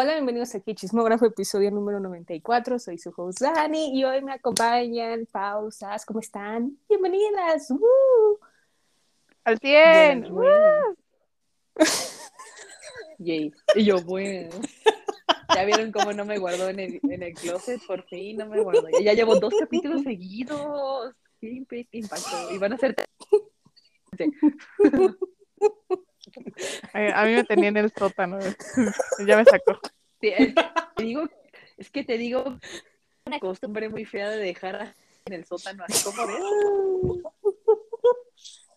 Hola, bienvenidos aquí a Chismógrafo, episodio número 94. Soy su host Dani y hoy me acompañan pausas. ¿Cómo están? Bienvenidas. ¡Woo! Al 100. Bueno, bueno. Yay. Y yo, bueno. Ya vieron cómo no me guardó en el, en el closet, por fin no me guardó. Ya llevo dos capítulos seguidos. Qué imp- impacto. Y van a ser. A, a mí me tenía en el sótano. ya me sacó. Sí, es que te digo, es que te digo una costumbre muy fea de dejar en el sótano así como de.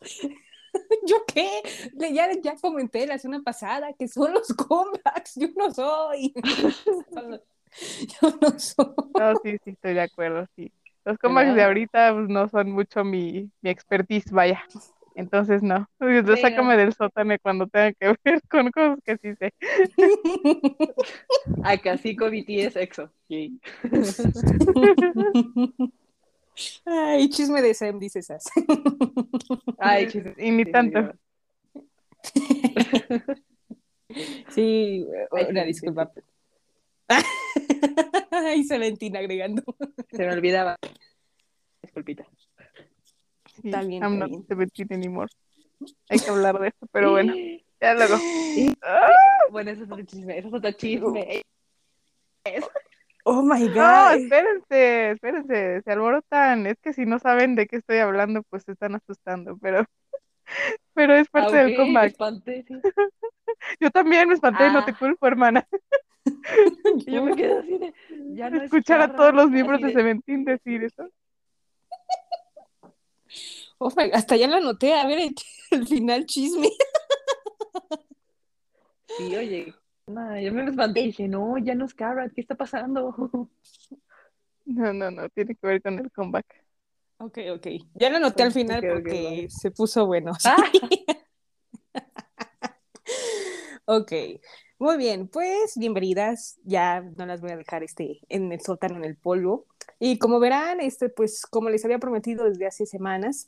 ¿Yo qué? Ya, ya comenté la semana pasada que son los comebacks. Yo no soy. Yo no soy. No, sí, sí, estoy de acuerdo, sí. Los comebacks de ahorita pues, no son mucho mi, mi expertise, vaya. Entonces, no. Uy, Sí, Sácame no. del sótano cuando tenga que ver con cosas que sí sé. Acá sí con BTS EXO. Yay. Ay, chisme de Sam, dice Sas. Ay, chis- Y ni tanto. Sí, una sí, disculpa. Ay, Valentina agregando. Se me olvidaba. Disculpita. Está bien, I'm está not bien. 17 anymore. Hay que hablar de eso, pero bueno, ya luego. Bueno, eso es otro chisme. Eso es otro chisme. Oh my No, god. espérense, espérense, se alborotan. Es que si no saben de qué estoy hablando, pues se están asustando, pero, pero es parte Ah, del ok, comeback. espanté, sí. Yo también me espanté, no Ah. te culpo, hermana. Yo me quedé así de. Ya no es Escuchar a todos los miembros de Seventeen decir eso. Oh my- hasta ya la anoté. A ver, el, el final chisme. Sí, oye. No, yo me espanté y dije, no, ya no es Carrot, ¿qué está pasando? No, no, no, tiene que ver con el comeback. Ok, ok. Ya la anoté al final porque se puso bueno. Ah. Ok, muy bien, pues bienvenidas. Ya no las voy a dejar este, en el sótano, en el polvo. Y como verán, este, pues como les había prometido desde hace semanas,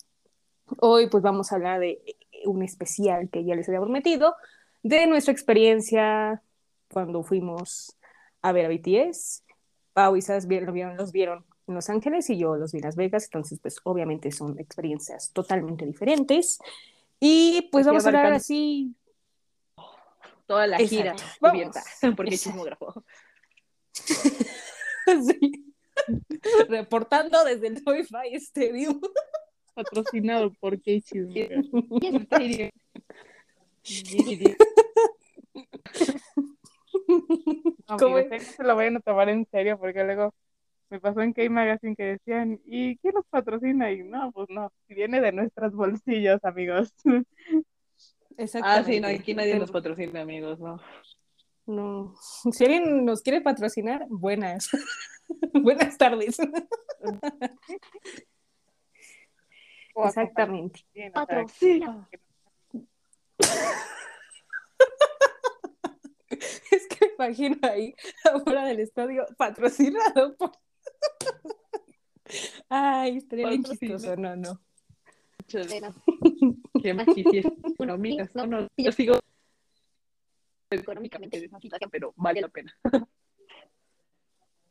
hoy pues vamos a hablar de un especial que ya les había prometido, de nuestra experiencia cuando fuimos a ver a BTS. Pau y Sas vieron, los vieron en Los Ángeles y yo los vi en Las Vegas, entonces pues obviamente son experiencias totalmente diferentes. Y pues vamos a hablar así Toda la Exacto. gira Vamos. cubierta, porque chismógrafo. Sí. Reportando desde el Wi-Fi Stadium. Patrocinado por K-Chisme. No, ¿Cómo amigos, no se lo vayan a tomar en serio porque luego me pasó en K-Magazine que decían, ¿y quién nos patrocina? Y no, pues no, si viene de nuestros bolsillos, amigos. Ah, sí, no, aquí nadie nos patrocina, amigos, ¿no? No. Si alguien nos quiere patrocinar, buenas. buenas tardes. Exactamente. Patrocina. Es que me imagino ahí afuera del estadio patrocinado por. Ay, estaría bien chistoso. No, no. ¿Qué más quisiera? Bueno, amigas, no, no, yo sigo económicamente de esa situación, pero vale la pena.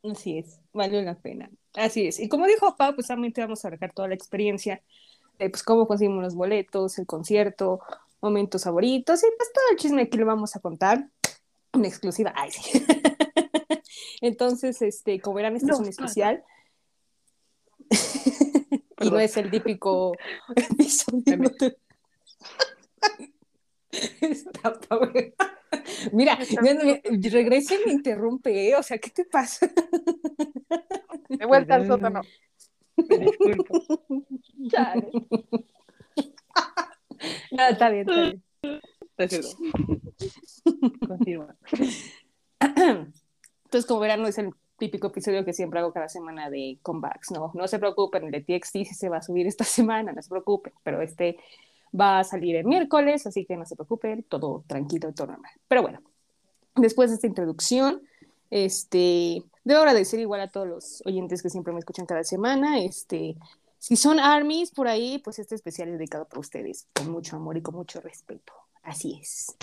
Así es, valió la pena. Así es. Y como dijo Pau, pues también te vamos a abarcar toda la experiencia de pues cómo conseguimos los boletos, el concierto, momentos favoritos y pues todo el chisme que le vamos a contar. Una exclusiva. Ay, sí. Entonces, este, como verán, este es un especial. y no es el típico episodio. Mira, mira, regresa y me interrumpe, ¿eh? O sea, ¿qué te pasa? De vuelta al sótano. Me disculpo. Chale. No, está bien, está bien. Continúa. Entonces, como verán, no es el típico episodio que siempre hago cada semana de comebacks, ¿no? No se preocupen, el de TXT se va a subir esta semana, no se preocupen, pero este va a salir el miércoles, así que no se preocupen, todo tranquilo, todo normal. Pero bueno, después de esta introducción, este, debo agradecer igual a todos los oyentes que siempre me escuchan cada semana, este, si son armies por ahí, pues este especial es dedicado para ustedes, con mucho amor y con mucho respeto. Así es.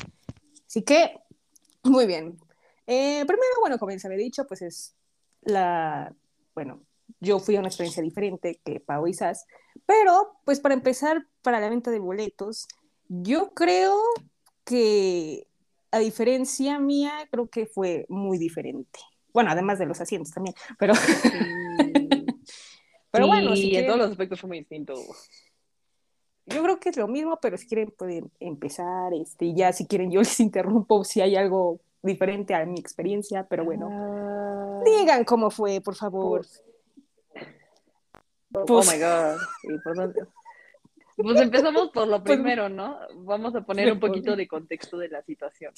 Así que, muy bien. Eh, primero, bueno, como les había dicho, pues es la, bueno, yo fui a una experiencia diferente que Pau y Sas, pero pues para empezar, para la venta de boletos, yo creo que a diferencia mía, creo que fue muy diferente. Bueno, además de los asientos también, pero... pero bueno, sí, en todos los aspectos fue muy distinto. Yo creo que es lo mismo, pero si quieren pueden empezar, este, ya si quieren yo les interrumpo si hay algo diferente a mi experiencia, pero bueno, ah. digan cómo fue, por favor. Pues my god. pues empezamos por lo primero, ¿no? Vamos a poner un poquito de contexto de la situación.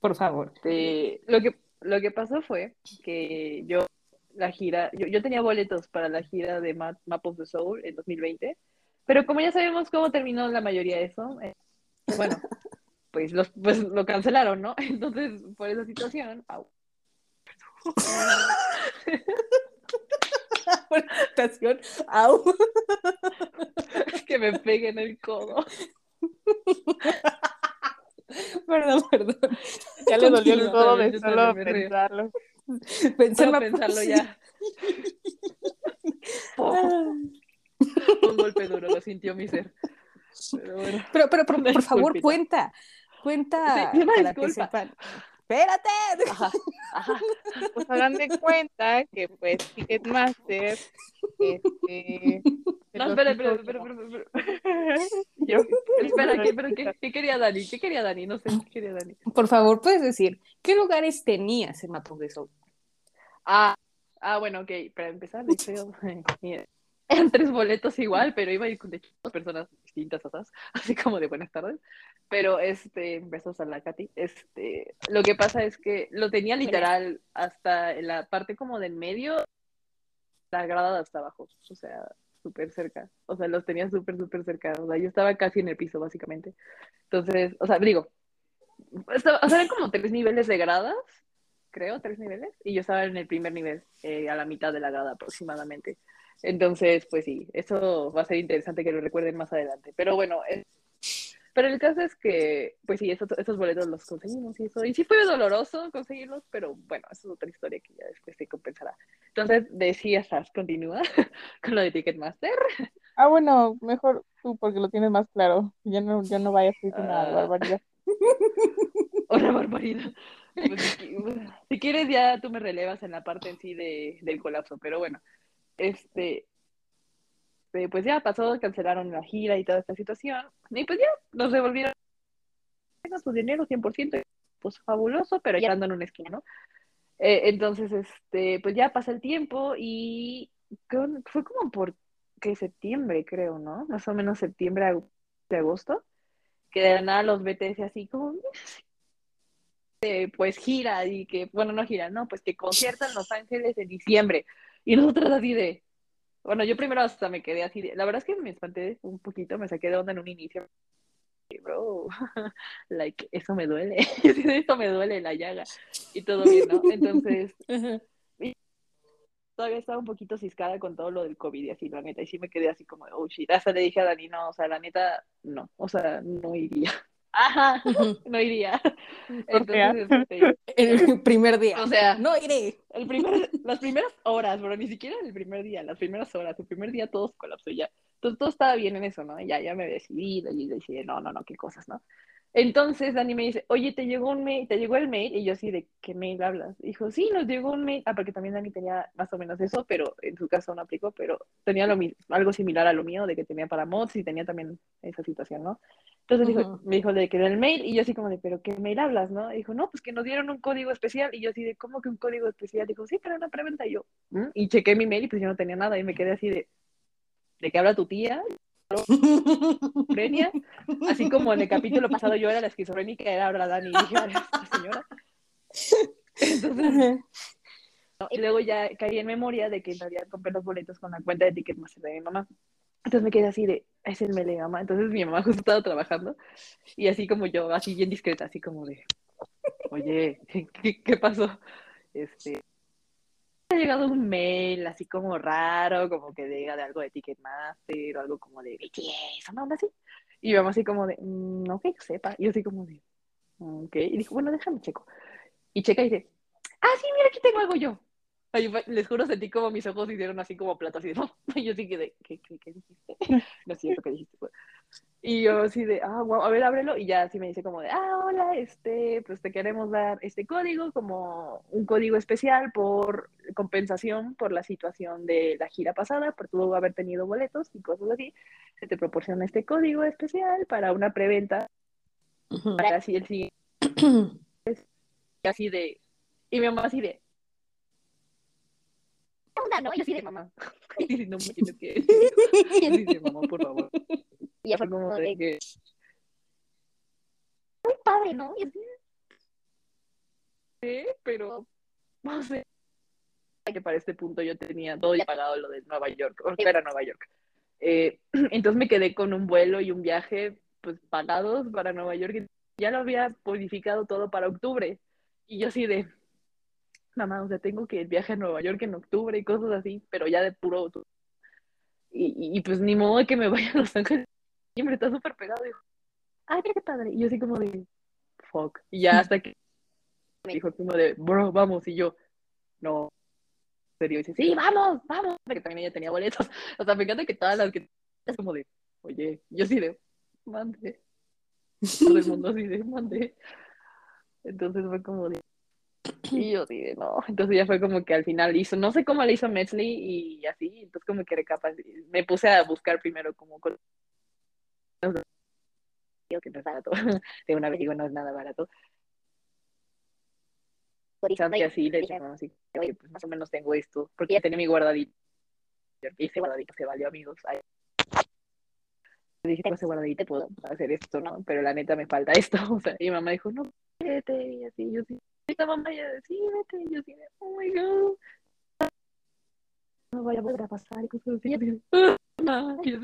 Por favor. lo, que, lo que pasó fue que yo, la gira, yo, yo tenía boletos para la gira de Map, of the Soul en 2020, pero como ya sabemos cómo terminó la mayoría de eso, eh, bueno, pues, los, pues lo cancelaron, ¿no? Entonces, por esa situación, au. Por situación, au. que me peguen el codo. Perdón, perdón. Ya le dolió el codo de solo pensarlo. Pensarlo, pensarlo ya. Un golpe duro, lo sintió mi ser. Pero, bueno. pero, pero, por favor, cuenta. Cuenta para que sepan. ¡Espérate! Ajá, Pues hagan de cuenta que pues Ticketmaster este no, espera, espera, espera, espera, Yo, espera, ¿qué, pero qué, ¿qué, quería Dani? ¿Qué quería Dani? No sé, ¿qué quería Dani? Por favor, puedes decir, ¿qué lugares tenías en Mapo de Sol? Ah, ah, bueno, ok, para empezar, de hecho, eran tres boletos igual, pero iba a ir con dos personas distintas, así como de buenas tardes. Pero este, besos a la Katy. Este, lo que pasa es que lo tenía literal hasta en la parte como del medio, la grada hasta abajo, o sea, súper cerca. O sea, los tenía súper, súper cerca. O sea, yo estaba casi en el piso, básicamente. Entonces, o sea, digo, estaba, o sea, eran como tres niveles de gradas, creo, tres niveles, y yo estaba en el primer nivel, eh, a la mitad de la grada aproximadamente. Entonces, pues sí, eso va a ser interesante que lo recuerden más adelante. Pero bueno, pero el caso es que, pues sí, esos, esos boletos los conseguimos y eso. Y sí fue doloroso conseguirlos, pero bueno, eso es otra historia que ya después se compensará. Entonces, decías, continúa con lo de Ticketmaster. Ah, bueno, mejor tú porque lo tienes más claro. Yo no, yo no vaya a decir una ah. barbaridad. Una barbaridad. Pues, si quieres ya tú me relevas en la parte en sí de, del colapso, pero bueno este, eh, pues ya pasó, cancelaron la gira y toda esta situación, y pues ya nos devolvieron su dinero 100%, pues fabuloso, pero ya ando en una esquina, ¿no? Eh, entonces, este, pues ya pasa el tiempo y fue como por que septiembre, creo, ¿no? Más o menos septiembre, de agosto, que de nada los BTS así como, pues gira y que, bueno, no gira, no, pues que concierta en Los Ángeles en diciembre. Y nosotros así de, bueno, yo primero hasta me quedé así de, la verdad es que me espanté un poquito, me saqué de onda en un inicio. Bro, like, eso me duele, eso me duele la llaga y todo bien, ¿no? Entonces, todavía estaba un poquito ciscada con todo lo del COVID y así, la neta, y sí me quedé así como, oh shit, hasta le dije a Dani, no, o sea, la neta, no, o sea, no iría. Ajá, no iría. Entonces, este, el primer día. O sea, no iré. El primer, las primeras horas, pero ni siquiera el primer día, las primeras horas, el primer día todo colapsó ya. Entonces todo estaba bien en eso, ¿no? Ya, ya me había decidido y decidí, no, no, no, qué cosas, ¿no? Entonces Dani me dice, oye, te llegó un mail, te llegó el mail, y yo así, ¿de qué mail hablas? Dijo, sí, nos llegó un mail, ah, porque también Dani tenía más o menos eso, pero en su caso no aplicó, pero tenía lo algo similar a lo mío, de que tenía para mods y tenía también esa situación, ¿no? Entonces dijo, me dijo de que era el mail, y yo así como de, ¿pero qué mail hablas, no? dijo, no, pues que nos dieron un código especial, y yo así de, ¿cómo que un código especial? Dijo, sí, pero una pregunta, y yo, ¿Mm? y chequé mi mail, y pues yo no tenía nada, y me quedé así de, ¿de qué habla tu tía? esquizofrenia, así como en el capítulo pasado yo era la esquizofrénica, era ahora Dani, y dije, esta señora. Entonces, y luego ya caí en memoria de que había comprado los boletos con la cuenta de Ticketmaster de mi mamá. Entonces me quedé así de, es el mele mamá. Entonces mi mamá justo estaba trabajando y así como yo, así bien discreta, así como de, oye, ¿qué, qué pasó? Este, ha llegado un mail así como raro, como que diga de algo de Ticketmaster o algo como de BTS, una onda así. Y mamá así como de, mm, no que yo sepa. Y yo así como de, ok. Y dijo, bueno, déjame checo. y checa y dice, ah, sí, mira, aquí tengo algo yo. Ay, les juro, sentí como mis ojos se hicieron así como platos, así, ¿no? Y yo sí que de, ¿qué, qué, qué dijiste? No es cierto que dijiste. Y yo así de, ah, wow, a ver, ábrelo. Y ya así me dice como de, ah, hola, este, pues te queremos dar este código como un código especial por compensación por la situación de la gira pasada, por tu haber tenido boletos y cosas así. Se te proporciona este código especial para una preventa para así el siguiente, y así de, y mi mamá así de, ¿qué onda, no? Y así de, mamá, y no me tienes que decir. Y dice, mamá, por favor. Y ya fue como de que, muy padre, ¿no? Y así, sí, pero, no sé. Que para este punto yo tenía todo ya pagado lo de Nueva York, o era Nueva York. Eh, entonces me quedé con un vuelo y un viaje pues pagados para Nueva York ya lo había modificado todo para octubre. Y yo así de, mamá, o sea, tengo que el viaje a Nueva York en octubre y cosas así, pero ya de puro. Y, y, y, pues ni modo de que me vaya a Los Ángeles. Siempre está súper pegado. Y dijo, ay, mira qué padre. Y yo así como de, fuck. Y ya hasta que me dijo como de, bro, vamos. Y yo, no. Serio, y dice, sí, vamos, vamos. Porque también ella tenía boletos. O sea, me encanta que todas las que es como de, oye, yo sí de, mande. Todo el mundo así de, mande. Entonces fue como de, y yo dije, no, entonces ya fue como que al final hizo, no sé cómo le hizo Metzley y así, entonces como que era capaz, me puse a buscar primero como con... que no es barato, de una vez digo, no es nada barato. Y así le dije, no, así, oye, pues más o menos tengo esto, porque ya tenía mi guardadito, y ese guardadito se valió, amigos. Ay. Dije, pues ese guardadito puedo hacer esto, ¿no? Pero la neta me falta esto, o sea, y mi mamá dijo, no, vete, y así, yo sí. Esta mamá ya sí, vete, y yo así, oh my god, no vaya a volver a pasar, y cosas así, y yo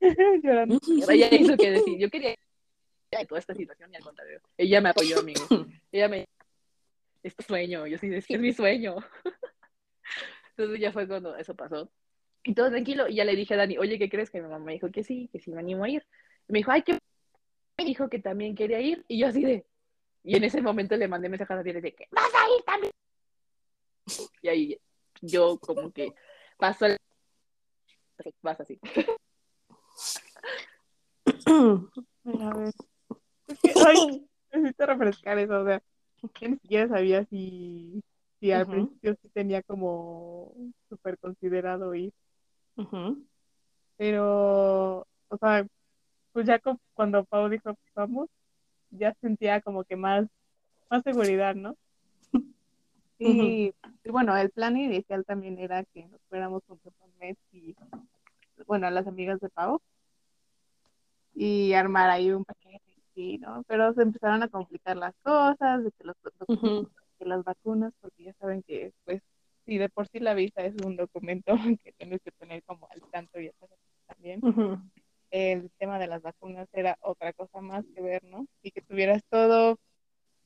Llorando. ella hizo que decir, yo quería de toda esta situación y al contrario, ella me apoyó, amigo, ella me, es tu sueño, yo sí, es que es mi sueño, entonces ya fue cuando eso pasó, y todo tranquilo, y ya le dije a Dani, oye, ¿qué crees? Que mi mamá me dijo que sí, que sí me animo a ir, y me dijo, ay, que me dijo que también quería ir, y yo así de, y en ese momento le mandé mensaje a Daniel de que vas a ir también. Y ahí yo como que paso el... Vas así. A ver. Ay, necesito refrescar eso, o sea, yo ni siquiera sabía si, si al principio sí tenía como súper considerado ir, pero, o sea, pues ya cuando Pau dijo que vamos, ya sentía como que más, más seguridad, ¿no? Y, y bueno, el plan inicial también era que nos fuéramos junto con Mets y, bueno, las amigas de Pau y armar ahí un paquete, sí, ¿no? Pero se empezaron a complicar las cosas, de que, los, que las vacunas, porque ya saben que, pues, si de por sí la visa es un documento que tienes que tener como al tanto y también, el tema de las vacunas era otra cosa más que ver, ¿no? Y que tuvieras todo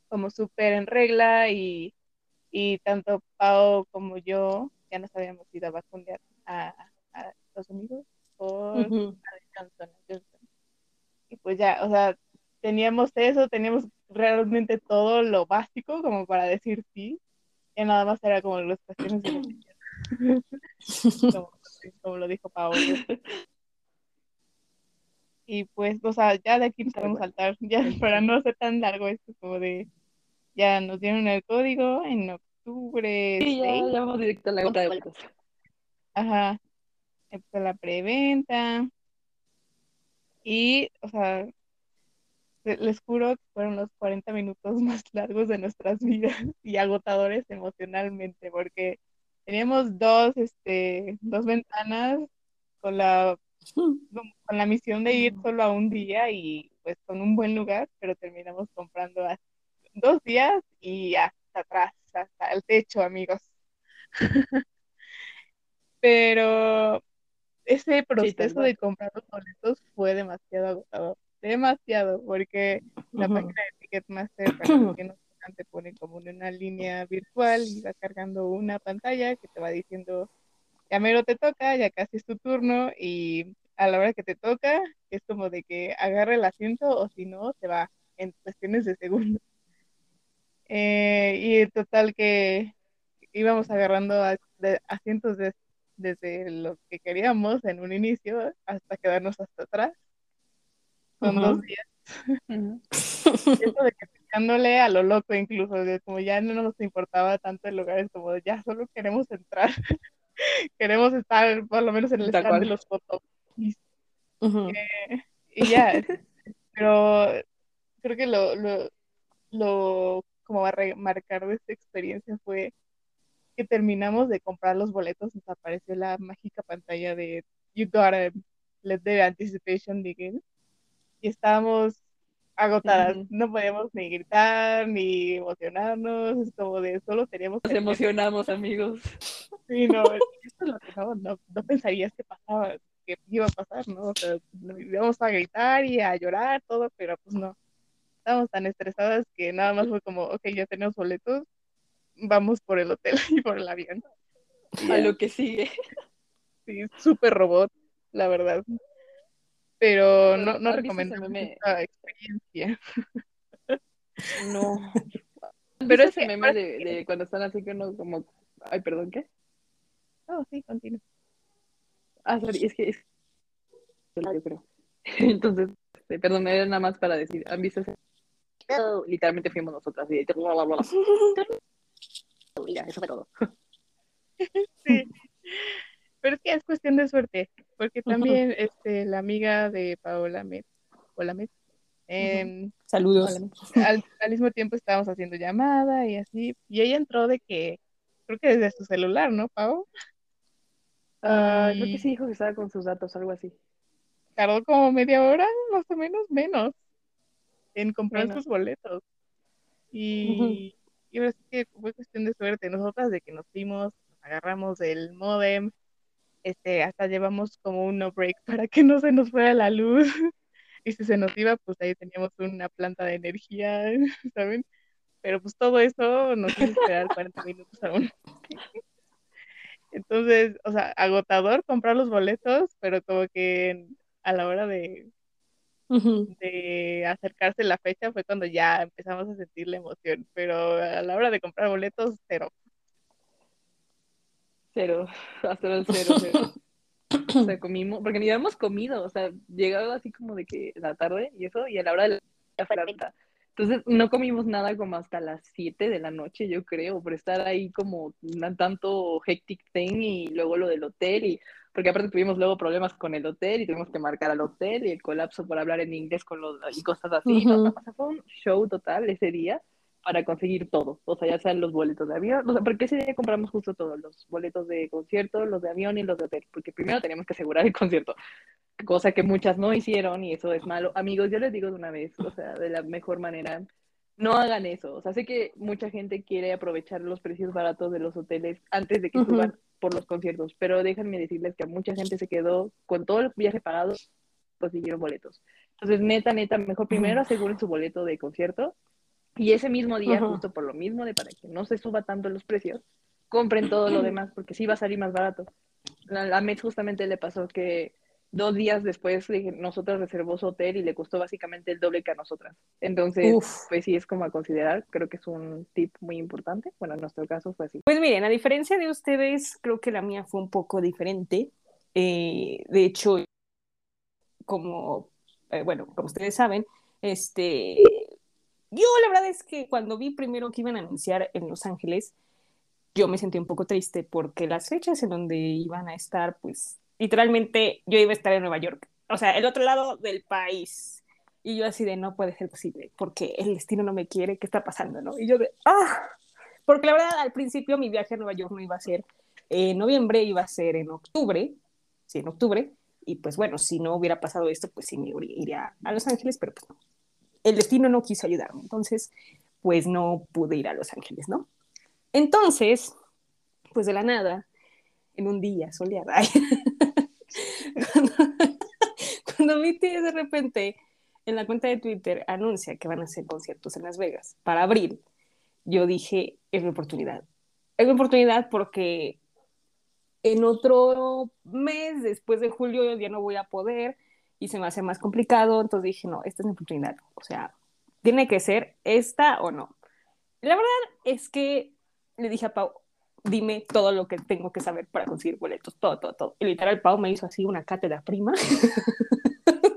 como súper en regla y, y tanto Pau como yo ya nos habíamos ido a vacunar a, a Estados Unidos por Ujú. Johnson Johnson. Y pues ya, o sea, teníamos eso, teníamos realmente todo lo básico como para decir sí. Ya nada más era como las cuestiones de como, como lo dijo Pau. ¿no? Y pues, o sea, ya de aquí nos podemos cual. saltar, ya para no ser tan largo esto, como de, ya nos dieron el código en octubre Sí, ya, 6, ya vamos directo a la compra de boletos. ajá, empezó la preventa, y, o sea, se- les juro que fueron los 40 minutos más largos de nuestras vidas y agotadores emocionalmente, porque teníamos dos, este, dos ventanas con la con la misión de ir solo a un día y pues con un buen lugar, pero terminamos comprando a dos días y hasta atrás, hasta el techo, amigos. Pero ese proceso de comprar los boletos fue demasiado agotador, demasiado, porque la página de Ticketmaster para los que no sepan, te pone como en una línea virtual y va cargando una pantalla que te va diciendo ya mero te toca, ya casi es tu turno y a la hora que te toca es como de que agarre el asiento o si no se va en cuestiones de segundos. Eh, y total que íbamos agarrando a- de- asientos de- desde los que queríamos en un inicio hasta quedarnos hasta atrás. Son Ujú. dos días. Eso de que picándole a lo loco incluso, de como ya no nos importaba tanto el lugar, es como de, ya solo queremos entrar. queremos estar por lo menos en el stand de cual. los fotos. Y, Ujú. y ya, pero creo que lo, lo, lo como a remarcar de esta experiencia fue que terminamos de comprar los boletos, nos apareció la mágica pantalla de You gotta let the anticipation begin. Y estábamos agotadas, Ujú. no podíamos ni gritar ni emocionarnos, es como de solo teníamos Nos emocionamos, amigos. Sí, no, esto es lo que no, no, no pensarías que pasaba, que iba a pasar, ¿no? O sea, íbamos a gritar y a llorar, todo, pero pues no. Estábamos tan estresadas que nada más fue como, ok, ya tenemos boletos, vamos por el hotel y por el avión. A lo que sigue. sí, súper robot, la verdad. Pero no, no ¿Han visto ese recomendamos meme? esta experiencia. No. Pero Pero es ese meme de, de cuando están así que uno como... Ay, perdón, ¿qué? No, sí, continúa. Ah, sorry, es que es... Yo creo. Entonces, este, perdón, era nada más para decir, ¿han visto ese? No, Literalmente fuimos nosotras y ya, eso fue todo. Sí. Pero es que es cuestión de suerte, porque también este, la amiga de Paola Met, Paola Met, em, Saludos. al, al mismo tiempo estábamos haciendo llamada y así, y ella entró de que, creo que desde su celular, ¿no, Pau? Ah, creo Y que sí dijo que estaba con sus datos, algo así. tardó como media hora, más o menos, menos, en comprar Menos. sus boletos. Y, y ahora sí que fue cuestión de suerte. Nosotras de que nos fuimos, nos agarramos del modem, este, hasta llevamos como un no break para que no se nos fuera la luz. Y si se nos iba, pues ahí teníamos una planta de energía, ¿saben? Pero pues todo eso nos hizo esperar 40 minutos aún. Entonces, o sea, agotador comprar los boletos, pero como que a la hora de, De acercarse la fecha fue cuando ya empezamos a sentir la emoción, pero a la hora de comprar boletos, cero. Cero, hasta el cero, cero. O sea, comimos, porque ni habíamos comido, o sea, llegaba así como de que la tarde y eso, y a la hora de la la. Entonces, no comimos nada como hasta las 7 de la noche, yo creo, por estar ahí como una- tanto hectic thing y luego lo del hotel, y porque aparte tuvimos luego problemas con el hotel y tuvimos que marcar al hotel y el colapso por hablar en inglés con los, y cosas así. ¿no? Ujú. O sea, fue un show total ese día para conseguir todo, o sea, ya sean los boletos de avión, o sea, porque ese día compramos justo todos, los boletos de concierto, los de avión y los de hotel, porque primero teníamos que asegurar el concierto, cosa que muchas no hicieron y eso es malo. Amigos, yo les digo de una vez, o sea, de la mejor manera, no hagan eso, o sea, sé que mucha gente quiere aprovechar los precios baratos de los hoteles antes de que Ujú. suban por los conciertos, pero déjenme decirles que mucha gente se quedó con todo el viaje pagado, consiguieron boletos. Entonces, neta, neta, mejor primero aseguren su boleto de concierto y ese mismo día, Ujú. justo por lo mismo de para que no se suba tanto los precios, compren todo lo demás porque sí va a salir más barato. La, la Mets justamente le pasó que dos días después nosotros reservó su hotel y le costó básicamente el doble que a nosotras. Entonces, Uf. pues sí es como a considerar, creo que es un tip muy importante. Bueno, en nuestro caso fue así. Pues miren, a diferencia de ustedes, creo que la mía fue un poco diferente. Eh, de hecho, como, eh, bueno, como ustedes saben, este, yo la verdad es que cuando vi primero que iban a anunciar en Los Ángeles, yo me sentí un poco triste porque las fechas en donde iban a estar, pues, literalmente yo iba a estar en Nueva York, o sea, el otro lado del país. Y yo así de, no puede ser posible, porque el destino no me quiere, ¿qué está pasando, no? Y yo de, ah, porque la verdad al principio mi viaje a Nueva York no iba a ser en noviembre, iba a ser en octubre, sí, en octubre, y pues bueno, si no hubiera pasado esto, pues sí me iría a Los Ángeles, pero pues no. El destino no quiso ayudarme, entonces pues no pude ir a Los Ángeles, ¿no? Entonces, pues de la nada, en un día soleado, cuando de repente en la cuenta de Twitter anuncia que van a hacer conciertos en Las Vegas para abril, yo dije, es mi oportunidad. Es mi oportunidad porque en otro mes, después de julio, ya no voy a poder y se me hace más complicado. Entonces dije, no, esta es mi oportunidad. O sea, tiene que ser esta o no. La verdad es que le dije a Pau, dime todo lo que tengo que saber para conseguir boletos, todo, todo, todo. Y literal, Pau me hizo así una cátedra prima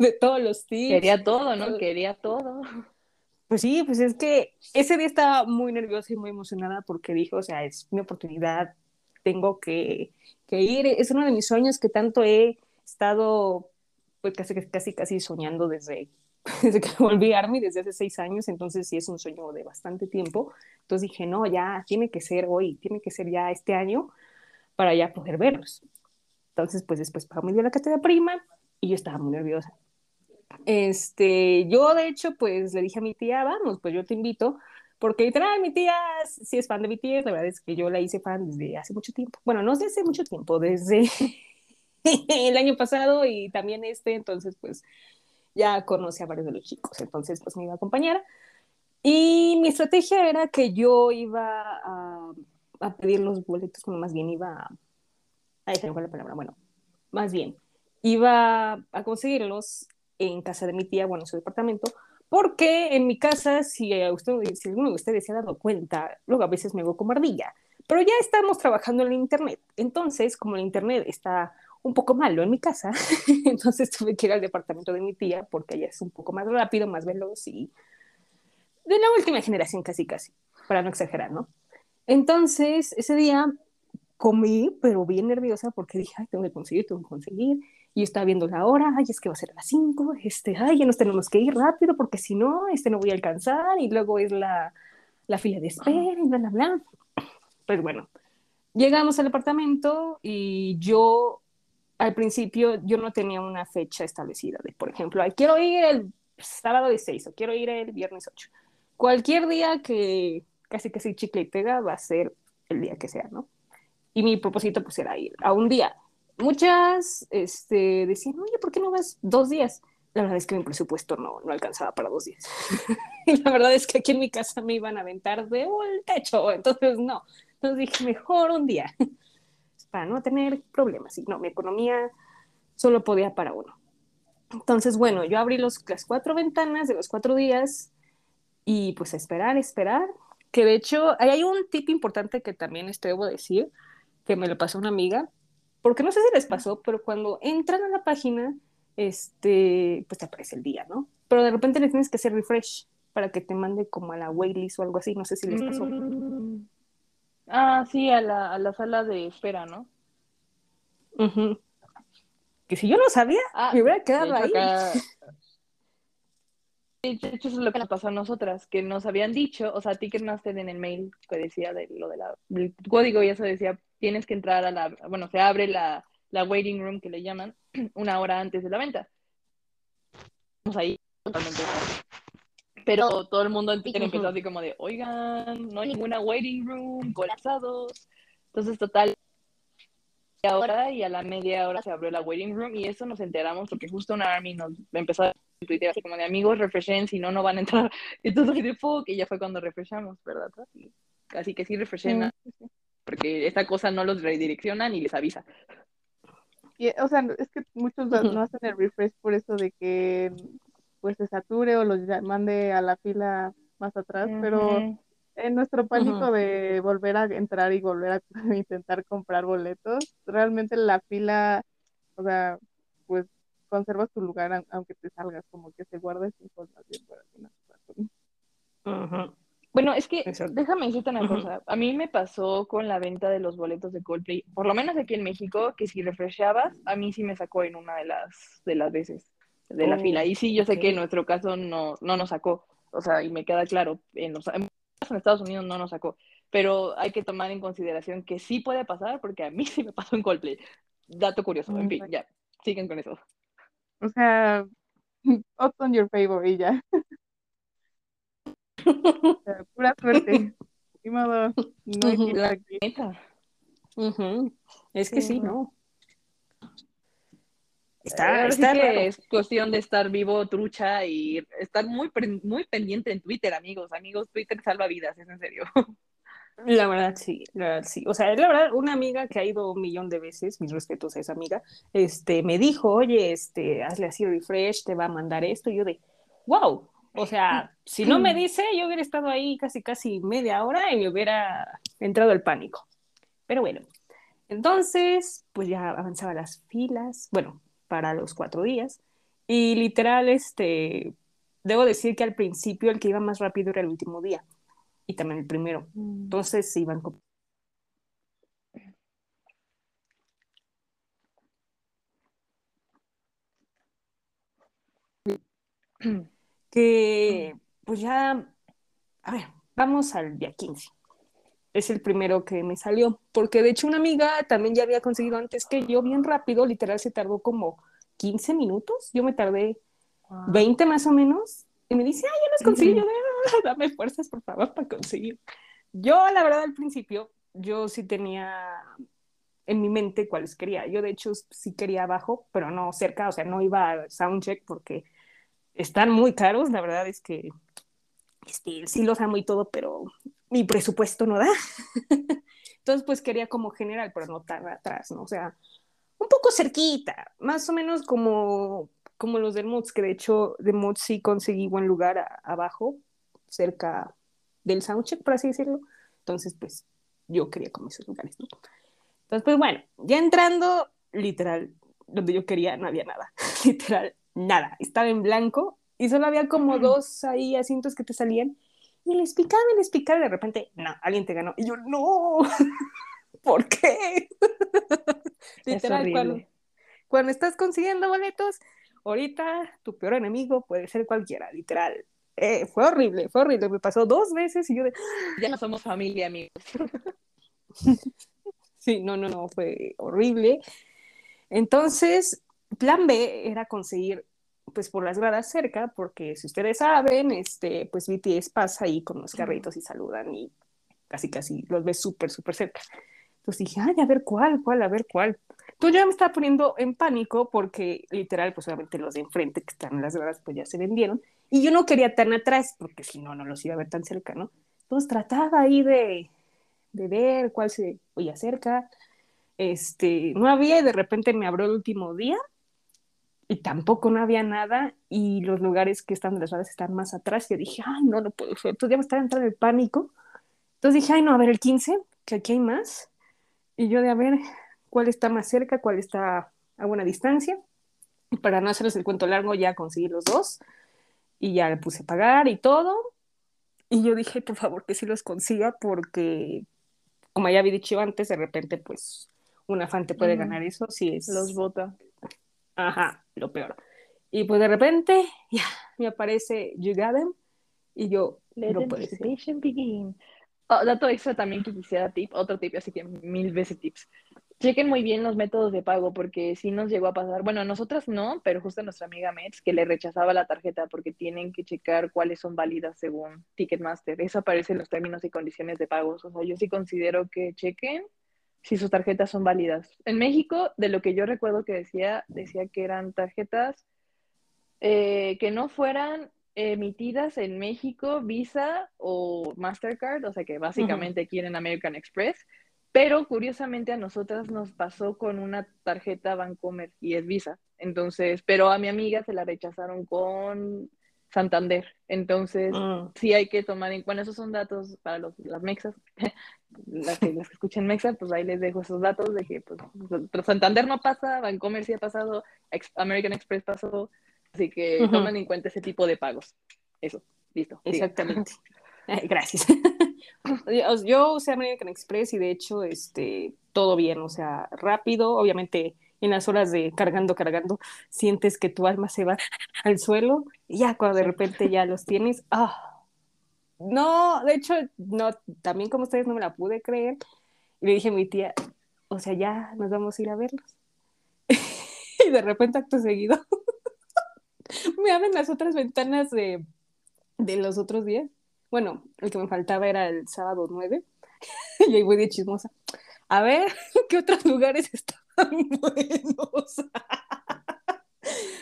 de todos los tips. Quería todo, ¿no? Quería todo. Pues sí, pues es que ese día estaba muy nerviosa y muy emocionada porque dijo, o sea, es mi oportunidad, tengo que, que ir, es uno de mis sueños que tanto he estado, pues casi, casi, casi soñando desde, desde que volví a Army, desde hace seis años, entonces sí es un sueño de bastante tiempo. Entonces dije, no, ya tiene que ser hoy, tiene que ser ya este año para ya poder verlos. Entonces, pues después Pau me dio la cátedra prima y yo estaba muy nerviosa. Este, yo de hecho, pues le dije a mi tía, vamos, pues yo te invito, porque literal mi tía sí es fan de BTS, la verdad es que yo la hice fan desde hace mucho tiempo. Bueno, no desde hace mucho tiempo, desde el año pasado y también este, entonces pues ya conocí a varios de los chicos, entonces pues me iba a acompañar. Y mi estrategia era que yo iba a, pedir los boletos, como más bien iba a... Ahí la palabra, bueno, más bien, iba a conseguirlos en casa de mi tía, bueno, en su departamento, porque en mi casa, si, usted, si alguno de ustedes se ha dado cuenta, luego a veces me veo como ardilla, pero ya estamos trabajando en el Internet. Entonces, como el Internet está un poco malo en mi casa, entonces tuve que ir al departamento de mi tía porque allá es un poco más rápido, más veloz y de la última generación casi casi, para no exagerar, ¿no? Entonces, ese día comí, pero bien nerviosa porque dije, ay, tengo que conseguir, tengo que conseguir y estaba viendo la hora, ay, es que va a ser a las 5, este, ay, ya nos tenemos que ir rápido porque si no, este no voy a alcanzar y luego es la, la fila de espera y bla, bla, bla. Pues bueno, llegamos al apartamento y yo al principio yo no tenía una fecha establecida de, por ejemplo, ay, quiero ir el sábado 16 o quiero ir el viernes 8. Cualquier día que casi que si chicle y pega va a ser el día que sea, ¿no? Y mi propósito pues era ir a un día muchas este, decían, oye, ¿por qué no vas dos días? La verdad es que mi presupuesto no, no alcanzaba para dos días. y la verdad es que aquí en mi casa me iban a aventar de el techo, entonces no. Entonces dije, mejor un día, para no tener problemas. Y no, mi economía solo podía para uno. Entonces, bueno, yo abrí los, las cuatro ventanas de los cuatro días y pues esperar, esperar. Que de hecho, hay un tip importante que también esto debo decir, que me lo pasó una amiga, porque no sé si les pasó, pero cuando entran a la página, este, pues te aparece el día, ¿no? Pero de repente le tienes que hacer refresh para que te mande como a la waitlist o algo así, no sé si les pasó. Mm. Ah, sí, a la, a la sala de espera, ¿no? Que si yo no sabía, ah, me hubiera quedado ahí. De hecho, eso es lo que nos pasó a nosotras, que nos habían dicho, o sea, Ticketmaster en el mail que decía de lo de la, del código y eso decía, tienes que entrar a la, bueno, se abre la, la waiting room que le llaman una hora antes de la venta. Estamos ahí totalmente. Pero todo el mundo en empezó así como de, oigan, no hay ninguna waiting room, colapsados. Entonces, total, hora y a la media hora se abrió la waiting room y eso nos enteramos porque justo una army nos empezó a Twitter así como de amigos, refreshen, si no, no van a entrar. Entonces, de fuck, y ya fue cuando refreshamos, ¿verdad? Así que sí, refreshen, porque esta cosa no los redirecciona ni les avisa. Y, o sea, es que muchos no hacen el refresh por eso de que pues se sature o los mande a la fila más atrás, pero en nuestro pánico de volver a entrar y volver a intentar comprar boletos, realmente la fila, o sea, pues conservas tu lugar aunque te salgas, como que se guarda esa información para Bueno, es que déjame decirte una cosa. A mí me pasó con la venta de los boletos de Coldplay, por lo menos aquí en México, que si refreshabas, a mí sí me sacó en una de las, de las veces de la fila. Y sí, yo sé que en nuestro caso no, no nos sacó. O sea, y me queda claro, en, los, en Estados Unidos no nos sacó. Pero hay que tomar en consideración que sí puede pasar, porque a mí sí me pasó en Coldplay. Dato curioso, en fin, ya, siguen con eso. O sea, opt on your favor y ya. pura suerte. Ni modo, no hay que la Es que sí, ¿no? Está, está que es cuestión de estar vivo, trucha y estar muy, muy pendiente en Twitter, amigos. Amigos, Twitter salva vidas, es en serio. La verdad, sí, la verdad, sí. O sea, la verdad, una amiga que ha ido un millón de veces, mis respetos a esa amiga, este, me dijo, oye, este, hazle así refresh, te va a mandar esto. Y yo de, wow, O sea, si no me dice, yo hubiera estado ahí casi, casi media hora y me hubiera entrado el pánico. Pero bueno, entonces, pues ya avanzaba las filas, bueno, para los cuatro días. Y literal, este, debo decir que al principio el que iba más rápido era el último día y también el primero. Mm. Entonces se iban con... que pues ya, a ver, vamos al día 15. Es el primero que me salió, porque de hecho una amiga también ya había conseguido antes que yo bien rápido, literal se tardó como 15 minutos, yo me tardé 20 más o menos, y me dice, ay, ya los conseguí, yo, "Ah, dame fuerzas por favor para conseguir. Yo la verdad al principio, yo sí tenía en mi mente cuáles quería, yo de hecho sí quería abajo, pero no cerca, o sea, no iba a soundcheck porque están muy caros, la verdad es que este, sí los amo y todo, pero mi presupuesto no da. Entonces, pues quería como general, pero no tan atrás, ¿no? O sea, un poco cerquita, más o menos como, como los del Moods, que de hecho de Moods sí conseguí buen lugar a- abajo, cerca del soundcheck, por así decirlo. Entonces, pues yo quería como esos lugares, ¿no? Entonces, pues bueno, ya entrando, literal, donde yo quería no había nada, literal, nada, estaba en blanco y solo había como dos ahí asientos que te salían y les picaba y les picaba y de repente, no, alguien te ganó. Y yo, no, ¿por qué? Literal, cuando, cuando estás consiguiendo boletos, ahorita tu peor enemigo puede ser cualquiera, literal. Eh, fue horrible, fue horrible, me pasó dos veces y yo de, Ya no somos familia, amigos. Sí, no, no, no, fue horrible. Entonces, plan B era conseguir, pues, por las gradas cerca, porque si ustedes saben, este, pues BTS pasa ahí con los carritos y saludan y casi, casi los ves súper, súper cerca. Entonces dije, ay, a ver cuál, cuál, a ver cuál. Entonces yo me estaba poniendo en pánico porque literal, pues obviamente los de enfrente que están en las gradas, pues ya se vendieron. Y yo no quería tan atrás, porque si no, no los iba a ver tan cerca, ¿no? Entonces trataba ahí de, de ver cuál se oía cerca. Este, no había y de repente me abrió el último día y tampoco no había nada y los lugares que están de las horas están más atrás yo dije, ay, no, no puedo ser. Entonces ya me estaba entrando el pánico. Entonces dije, ay, no, a ver, el 15, que aquí hay más. Y yo de a ver cuál está más cerca, cuál está a buena distancia. Y para no hacerles el cuento largo, ya conseguí los dos y ya le puse a pagar y todo. Y yo dije, por favor, que sí los consiga porque, como ya había dicho antes, de repente, pues, un afán te puede ganar eso si es... Los vota. Ajá, lo peor. Y pues de repente, ya, me aparece You Got Them, y yo, Let no puede begin. Oh, dato extra también que quisiera tip, otro tip, así que mil veces tips. Chequen muy bien los métodos de pago porque sí nos llegó a pasar, bueno, a nosotras no, pero justo a nuestra amiga Mets que le rechazaba la tarjeta porque tienen que checar cuáles son válidas según Ticketmaster. Eso aparece en los términos y condiciones de pagos. O sea, yo sí considero que chequen si sus tarjetas son válidas. En México, de lo que yo recuerdo que decía, decía que eran tarjetas eh, que no fueran emitidas en México, Visa o Mastercard, o sea que básicamente quieren American Express, pero curiosamente a nosotras nos pasó con una tarjeta Bancomer y es Visa. Entonces, pero a mi amiga se la rechazaron con Santander. Entonces, Mm. sí hay que tomar en cuenta, esos son datos para los, las mexas, las que, las que escuchen mexa, pues ahí les dejo esos datos de que pues, Santander no pasa, Bancomer sí ha pasado, American Express pasó, así que Ujú. tomen en cuenta ese tipo de pagos. Eso, listo. siga. Exactamente. Ay, Gracias. Yo- usé American Express y de hecho, este, todo bien, o sea, rápido, obviamente en las horas de cargando, cargando, sientes que tu alma se va al suelo y ya cuando de repente ya los tienes, ah, no, de hecho, no, también como ustedes no me la pude creer y le dije a mi tía, o sea, ya nos vamos a ir a verlos. y de repente acto seguido me abren las otras ventanas de, de los otros días. Bueno, el que me faltaba era el sábado 9 y ahí voy de chismosa. A ver, ¿qué otros lugares estaban buenos?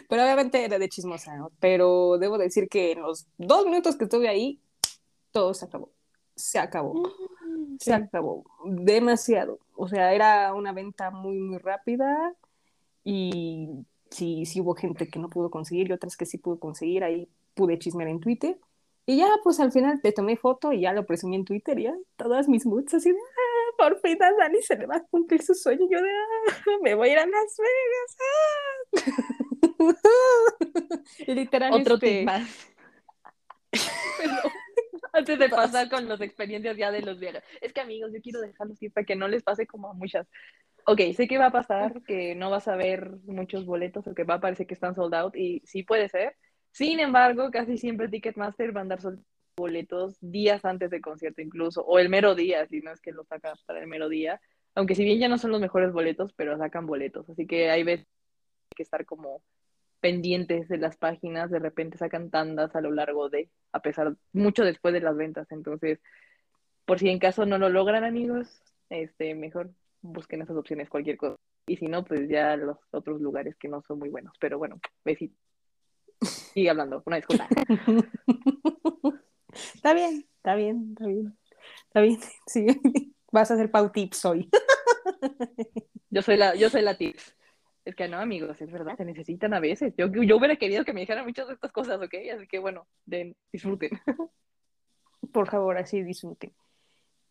Pero obviamente era de chismosa, ¿no? Pero debo decir que en los dos minutos que estuve ahí, todo se acabó. Se acabó. Se Sí. acabó. Demasiado. O sea, era una venta muy, muy rápida y sí, sí hubo gente que no pudo conseguir y otras que sí pudo conseguir, ahí pude chismear en Twitter. Y ya, pues al final te tomé foto y ya lo presumí en Twitter, y ya, todas mis moods así de, ah, por fin a Dani se le va a cumplir su sueño, y yo de, ah, me voy a ir a Las Vegas, ah. literal, Otro este, tip más. Antes de pasar con las experiencias ya de los viajes. Es que amigos, yo quiero dejarlos aquí para que no les pase como a muchas. Ok, sé que va a pasar, que no vas a ver muchos boletos o que va a parecer que están sold out y sí puede ser. Sin embargo, casi siempre Ticketmaster va a soltando boletos días antes del concierto incluso, o el mero día, si no es que lo saca para el mero día. Aunque si bien ya no son los mejores boletos, pero sacan boletos. Así que hay veces que estar como pendientes de las páginas, de repente sacan tandas a lo largo de, a pesar, mucho después de las ventas. Entonces, por si en caso no lo logran, amigos, este, mejor busquen esas opciones, cualquier cosa. Y si no, pues ya los otros lugares que no son muy buenos. Pero bueno, besito. Sigue hablando, una disculpa. Está bien, está bien, está bien. Está bien, sí. Vas a hacer Pau Tips hoy. Yo soy la, yo soy la tips. Es que no, amigos, es verdad, se necesitan a veces. Yo, yo hubiera querido que me dijeran muchas de estas cosas, ¿ok? Así que bueno, den, disfruten. Por favor, así disfruten.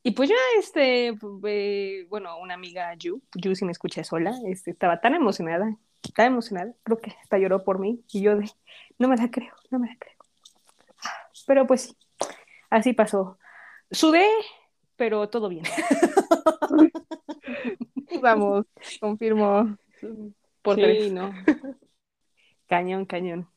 Y pues ya, este, eh, bueno, una amiga, Yu, Yu si me escucha sola, este, estaba tan emocionada, tan emocionada, creo que hasta lloró por mí, y yo de, no me la creo, no me la creo. Pero pues sí, así pasó. Sudé, pero todo bien. Vamos, confirmo. Por sí, tres. no. Cañón, cañón.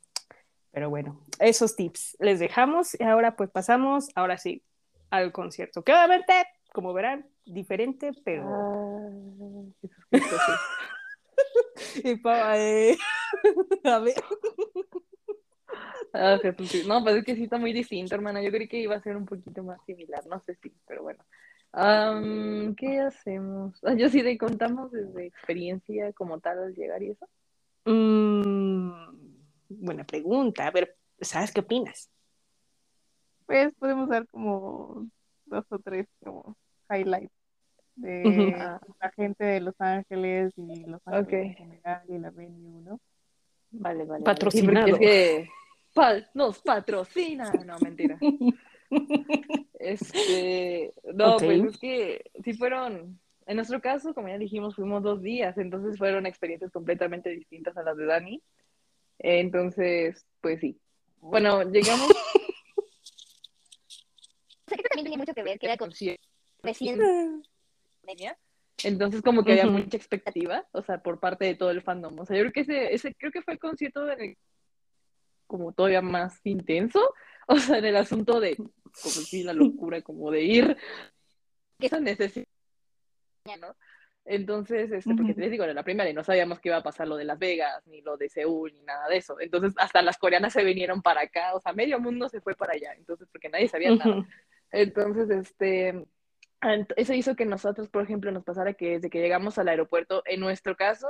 Pero bueno, esos tips les dejamos y ahora pues pasamos, ahora sí, al concierto. Que obviamente, como verán, diferente, pero... Ah. Y pa- eh, A ver. Ah, sí. No, pues es que sí está muy distinto, hermana. Yo creí que iba a ser un poquito más similar, no sé si, pero bueno. ¿qué hacemos? Ah, yo sí de contamos desde experiencia como tal al llegar y eso. Mm, buena pregunta. A ver, ¿sabes qué opinas? Pues podemos dar como dos o tres como highlights de. Ah. la gente de Los Ángeles y Los Ángeles en general y la venue, ¿no? Vale, vale. Patrocinado. Es que pa- nos patrocina. No, mentira. Este, no, pues es que sí fueron, en nuestro caso, como ya dijimos, fuimos dos días, entonces fueron experiencias completamente distintas a las de Dani. Entonces, pues sí. Bueno, llegamos Sé que también tenía mucho que ver que era con concierto recién entonces como que había Ujú. mucha expectativa, o sea, por parte de todo el fandom. O sea, yo creo que ese, ese creo que fue el concierto en el- como todavía más intenso, o sea, en el asunto de, como sí, la locura, como de ir, esa necesidad, ¿no? Entonces, este, porque Ujú. les digo, en la primera y no sabíamos que iba a pasar lo de Las Vegas, ni lo de Seúl, ni nada de eso. Entonces, hasta las coreanas se vinieron para acá, o sea, medio mundo se fue para allá, entonces, porque nadie sabía nada. Ujú. Entonces, este, eso hizo que nosotros, por ejemplo, nos pasara que desde que llegamos al aeropuerto, en nuestro caso,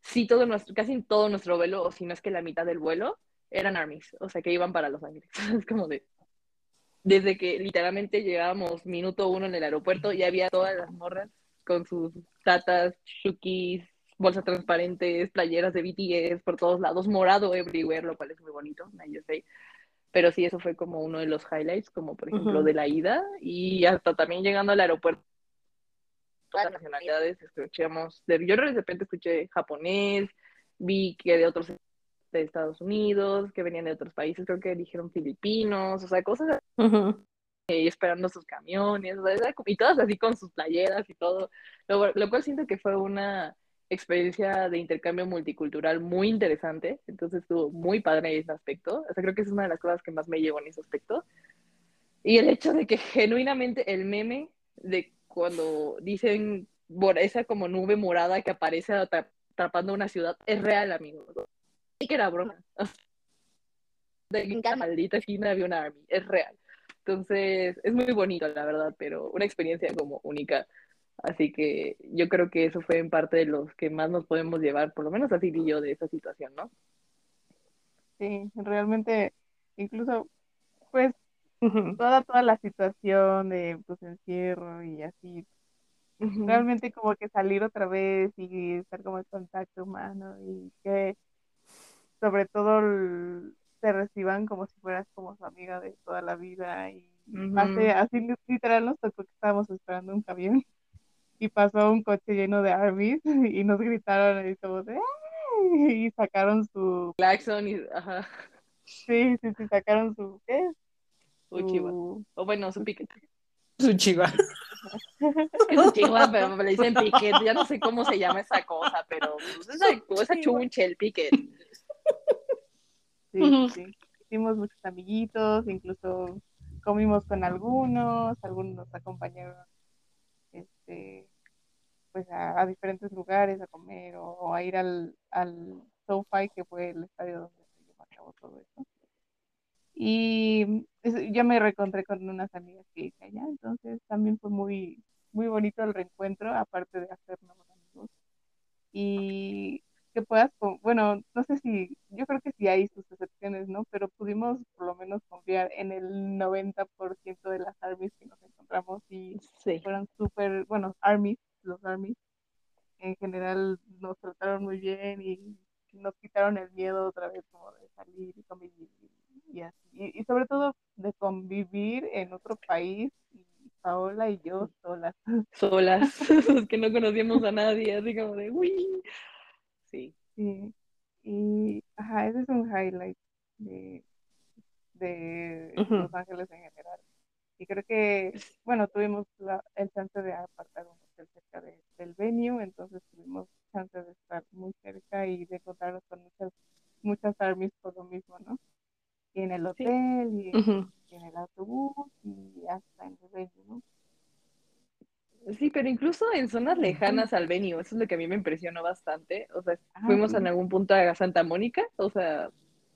sí todo nuestro, casi todo nuestro vuelo, o si no es que la mitad del vuelo, eran armies, o sea, que iban para Los Ángeles. Es como de, desde que literalmente llegábamos minuto uno en el aeropuerto, ya había todas las morras con sus tatas, shukis, bolsas transparentes, playeras de BTS por todos lados, morado everywhere, lo cual es muy bonito, yo sé. Pero sí, eso fue como uno de los highlights, como por ejemplo de la ida y hasta también llegando al aeropuerto. Todas las nacionalidades, escuchamos, de, yo de repente escuché japonés, vi que de otros de Estados Unidos, que venían de otros países, creo que dijeron filipinos, o sea, cosas y esperando sus camiones, o sea, y todas así con sus playeras y todo, lo, lo cual siento que fue una experiencia de intercambio multicultural muy interesante, entonces estuvo muy padre ese aspecto, o sea, creo que es una de las cosas que más me llevó en ese aspecto, y el hecho de que genuinamente el meme de cuando dicen esa como nube morada que aparece atra- atrapando una ciudad es real, amigos, y que era broma, de en cada maldita esquina había una army, es real. Entonces, es muy bonito, la verdad, pero una experiencia como única. Así que yo creo que eso fue en parte de los que más nos podemos llevar, por lo menos así y yo, de esa situación, ¿no? Sí, realmente, incluso, pues, toda, toda la situación de, pues, encierro y así, realmente como que salir otra vez y estar como en contacto humano y que sobre todo el- te reciban como si fueras como su amiga de toda la vida y pase, así li- literal nos tocó que estábamos esperando un camión y pasó un coche lleno de armies y nos gritaron y como de "¡Ay!", y sacaron su Claxon y. Ajá. sí, sí, sí, sacaron su ¿qué? Su chiva. O bueno, su piquet. Su chiva. Es que su chiva, pero le dicen piquet. Ya no sé cómo se llama esa cosa, pero pues, esa, esa chunche, el piquet. Sí, Ujú. sí. Hicimos muchos amiguitos, incluso comimos con algunos, algunos nos acompañaron este, pues a, a diferentes lugares a comer o, o a ir al, al SoFi, que fue el estadio donde se llevó a cabo todo esto. Y es- yo me reencontré con unas amigas que hice allá, entonces también fue muy, muy bonito el reencuentro, aparte de hacer nuevos amigos. Y que puedas, bueno, no sé si, yo creo que sí hay sus excepciones, ¿no? Pero pudimos por lo menos confiar en el 90% de las armies que nos encontramos y Sí. fueron súper, bueno, armies, los armies, en general nos trataron muy bien y nos quitaron el miedo otra vez como de salir y convivir y, y así. Y, y sobre todo de convivir en otro país y Paola y yo solas. Solas. Que no conocíamos a nadie, así como de uy. Sí. Sí, y ajá, ese es un highlight de, de. Los Ángeles en general. Y creo que, bueno, tuvimos la- el chance de apartar un hotel cerca de- del venue, entonces tuvimos chance de estar muy cerca y de encontrarnos con muchas, muchas armies por lo mismo, ¿no? Y en el Sí. hotel, y, Ujú. y en el autobús, y hasta en el venue, ¿no? Sí, pero incluso en zonas lejanas al venue, eso es lo que a mí me impresionó bastante. O sea, Ah, fuimos sí. en algún punto a Santa Mónica, o sea,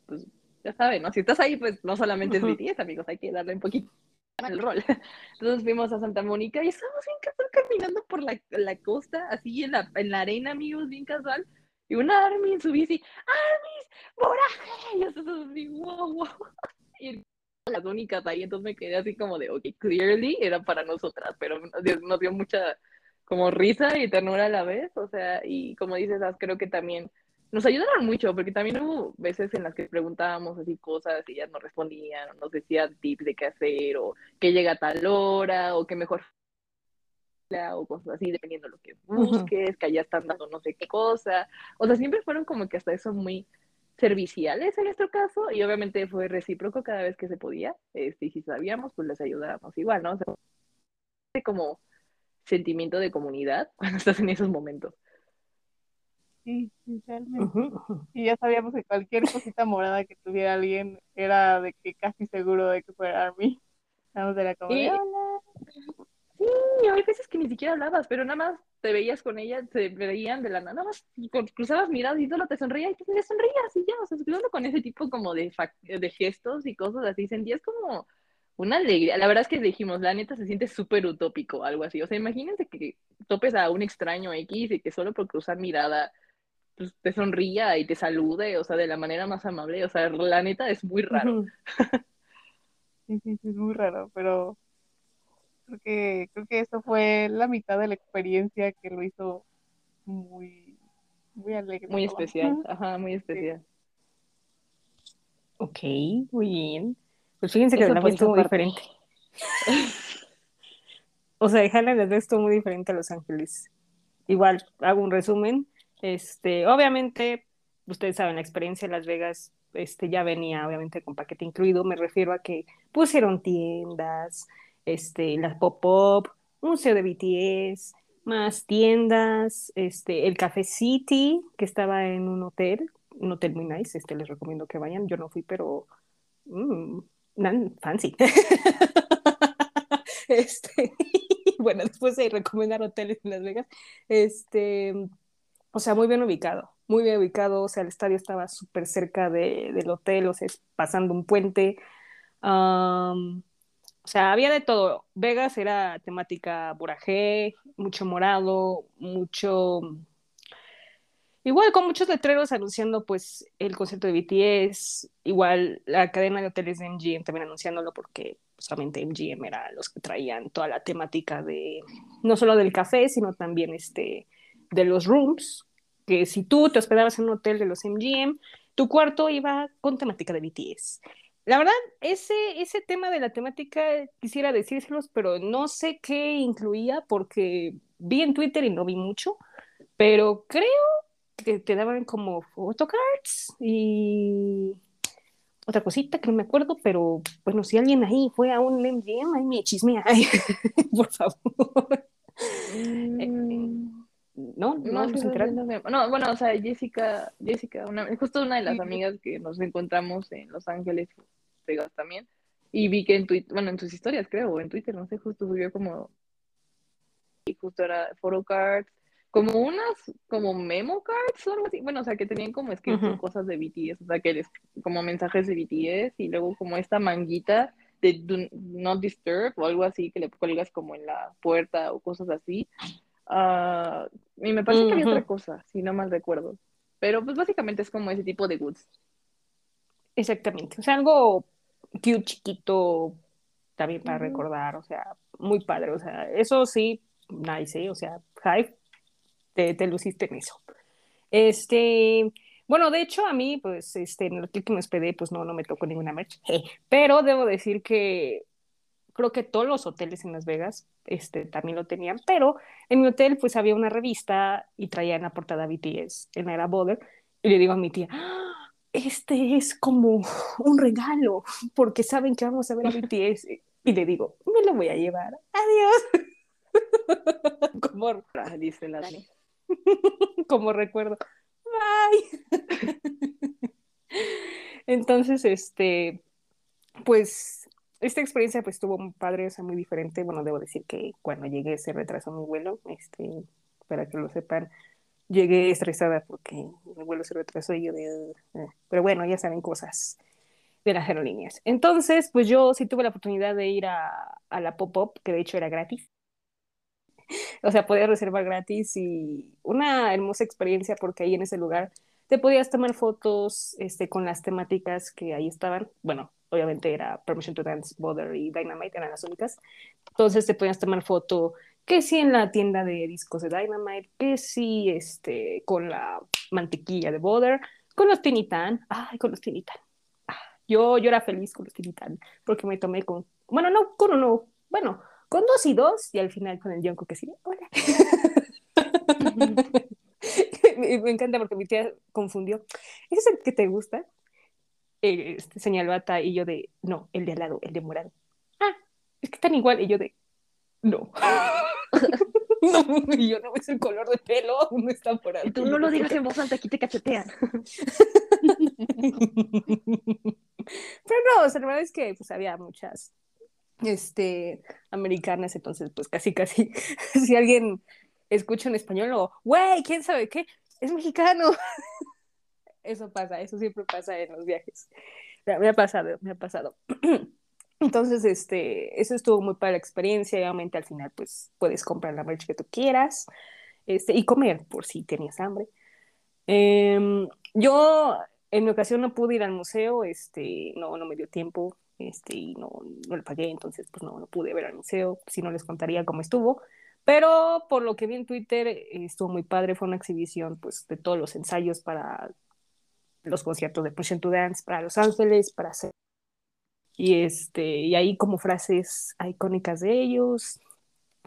pues ya saben, ¿no? Si estás ahí, pues no solamente es. BTS, amigos, hay que darle un poquito el rol. Entonces fuimos a Santa Mónica y estábamos bien casual caminando por la, la costa, así en la, en la arena, amigos, bien casual. Y una Army en su bici, ¡Armis! ¡Boraje! Y nosotros así, wow, wow. Y las únicas ahí, entonces me quedé así como de, ok, clearly era para nosotras, pero nos dio, nos dio mucha como risa y ternura a la vez, o sea, y como dices, creo que también nos ayudaron mucho, porque también hubo veces en las que preguntábamos así cosas y ellas nos respondían, o nos decían tips de qué hacer, o que llega a tal hora, o que mejor o cosas así, dependiendo de lo que busques, que allá están dando no sé qué cosa. O sea, siempre fueron como que hasta eso muy serviciales en nuestro caso, y obviamente fue recíproco cada vez que se podía, este, y si sabíamos, pues les ayudábamos igual, ¿no? O sea, como sentimiento de comunidad cuando estás en esos momentos. Sí, sí, ujú. Y ya sabíamos que cualquier cosita morada que tuviera alguien era de que casi seguro de que fuera Army. Como de, Y- hola. Sí, hay veces que ni siquiera hablabas, pero nada más te veías con ella, se veían de la nada, nada más cruzabas miradas y solo te sonreía y te sonreías y ya, o sea, solo con ese tipo como de, fac- de gestos y cosas así, sentías como una alegría. La verdad es que dijimos, la neta se siente súper utópico, algo así. O sea, imagínense que topes a un extraño X y que solo por cruzar mirada pues, te sonría y te salude, o sea, de la manera más amable. O sea, la neta es muy raro. Sí, sí, sí, es muy raro, pero creo que, creo que eso fue la mitad de la experiencia que lo hizo muy, muy alegre. Muy especial, ajá, muy especial. Ok, muy bien. Pues fíjense que Eso la esa estuvo diferente. O sea, Hannah la estuvo muy diferente a Los Ángeles. Igual, hago un resumen. Este, obviamente, ustedes saben, la experiencia de Las Vegas este, ya venía, obviamente, con paquete incluido. Me refiero a que pusieron tiendas, este, las pop-up, museo de BTS, más tiendas, este, el Café City, que estaba en un hotel, un hotel muy nice, este, les recomiendo que vayan. Yo no fui, pero mm, nan- fancy. este, bueno, después de recomendar hoteles en Las Vegas, este, o sea, muy bien ubicado, muy bien ubicado, o sea, el estadio estaba súper cerca de, del hotel, o sea, pasando un puente, um, o sea, había de todo. Vegas era temática borajé, mucho morado, mucho... Igual con muchos letreros anunciando pues el concierto de BTS, igual la cadena de hoteles de MGM también anunciándolo porque solamente MGM era los que traían toda la temática de no solo del café, sino también este de los rooms, que si tú te hospedabas en un hotel de los MGM, tu cuarto iba con temática de BTS. La verdad, ese, ese tema de la temática quisiera decírselos, pero no sé qué incluía porque vi en Twitter y no vi mucho, pero creo que te daban como photocards y otra cosita que no me acuerdo, pero bueno, si alguien ahí fue a un MGM, ahí me chismea, ay, por favor. Eh, Mm, ¿No? ¿No? No, ¿No me- no, bueno, o sea, Jessica, Jessica, una, justo una de las amigas que nos encontramos en Los Ángeles, Vegas también, y vi que en Twitter, bueno, en sus historias creo, o en Twitter, no sé, justo subió como, y justo era photocards, como unas, como memo cards o algo así, bueno, o sea, que tenían como escrito Ujú. cosas de BTS, o sea, que les, como mensajes de BTS, y luego como esta manguita de Do Not Disturb o algo así, que le cuelgas como en la puerta o cosas así. Ah, y me parece que había otra cosa, si no mal recuerdo. Pero pues básicamente es como ese tipo de goods. Exactamente. O sea, algo cute, chiquito, también para Ujú. recordar, o sea, muy padre. O sea, eso sí, nice, ¿eh? O sea, Hype, te, te luciste en eso. Este, bueno, de hecho, a mí, pues, este, en el hotel que me hospedé, pues no, no me tocó ninguna merch. Pero debo decir que creo que todos los hoteles en Las Vegas, este, también lo tenían, pero en mi hotel, pues, había una revista y traía en la portada BTS, en era Border, y le digo a mi tía, "Ah, este es como un regalo, porque saben que vamos a ver a BTS. Y le digo, me lo voy a llevar. Adiós. como, Ah, Dice la Dale. como recuerdo. Bye. Entonces, este, pues, esta experiencia pues estuvo muy padre, o sea, muy diferente. Bueno, debo decir que cuando llegué se retrasó mi vuelo, este, para que lo sepan, llegué estresada porque mi vuelo se retrasó y yo de... eh, Pero bueno, ya saben cosas de las aerolíneas. Entonces, pues yo sí tuve la oportunidad de ir a, a la pop-up, que de hecho era gratis. O sea, podías reservar gratis y una hermosa experiencia porque ahí en ese lugar te podías tomar fotos este, con las temáticas que ahí estaban. Bueno, obviamente era Permission to Dance, Border y Dynamite, eran las únicas. Entonces te podías tomar foto que sí en la tienda de discos de Dynamite, que sí este, con la mantequilla de Border, con los Tinitan. Ay, con los Tinitan. Ah, yo, yo era feliz con los Tinitan porque me tomé con, bueno, no con uno, bueno, con dos y dos y al final con el Yonko que sí, hola. me, me encanta porque mi tía confundió. ¿Ese es el que te gusta? Eh, este, señaló a Ta y yo de, no, el de al lado, el de morado. Ah, es que están igual. Y yo de, no. no, y yo no es el color de pelo, no está morado. Y tú no lo digas en voz alta, aquí te cachetean. Pero no, o sea, la verdad es que pues había muchas este, americanas, entonces pues casi casi si alguien escucha en español o, güey, ¿quién sabe qué? Es mexicano. Eso pasa, eso siempre pasa en los viajes. Me ha pasado, me ha pasado. Entonces, este, eso estuvo muy para la experiencia, obviamente al final pues puedes comprar la merch que tú quieras este, y comer por si tenías hambre. Em, yo en mi ocasión no pude ir al museo, este, no, no me dio tiempo, este, y no, no le pagué, entonces pues no, no pude ver al museo, si no les contaría cómo estuvo, pero por lo que vi en Twitter eh, estuvo muy padre, fue una exhibición pues de todos los ensayos para los conciertos de Push to Dance, para Los Ángeles, para hacer, y este, y ahí como frases icónicas de ellos,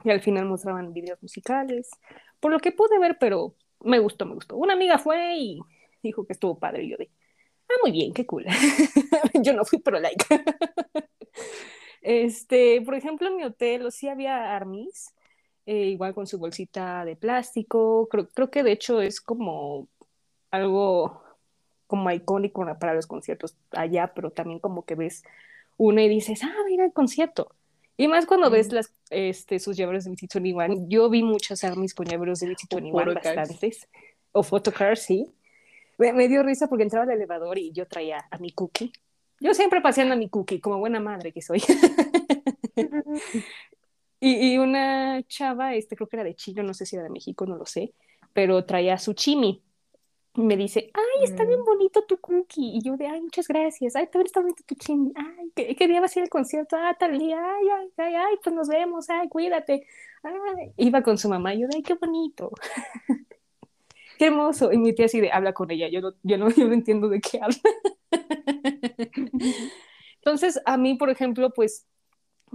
y al final mostraban videos musicales, por lo que pude ver, pero me gustó, me gustó. Una amiga fue y dijo que estuvo padre, y yo de, ah, muy bien, qué cool. yo no fui, pero like. este, por ejemplo, en mi hotel sí había armies, eh, igual con su bolsita de plástico, creo, creo que de hecho es como algo como icónico para los conciertos allá, pero también como que ves una y dices, ah, mira el concierto. Y más cuando ves Mm. las, este, sus llaveros de BT21, yo vi muchas armies con llaveros de BT21, photocards. bastantes, o photocards, sí. Me, me dio risa porque entraba al elevador y yo traía a mi cookie. Yo siempre paseando a mi cookie, como buena madre que soy. y, y una chava, este, creo que era de Chile, no sé si era de México, no lo sé, pero traía su chimi. Y me dice, ay, está bien Mm. bonito tu cookie. Y yo de, ay, muchas gracias. Ay, también está bonito tu chimi. Ay, ¿qué, qué día va a ser el concierto? Ah, tal día. Ay, ay, ay, ay, pues nos vemos. Ay, cuídate. Ay, iba con su mamá. Y yo de, ay, qué bonito. qué hermoso. Y mi tía así de, habla con ella, yo no, yo no, yo no entiendo de qué habla. Entonces, a mí, por ejemplo, pues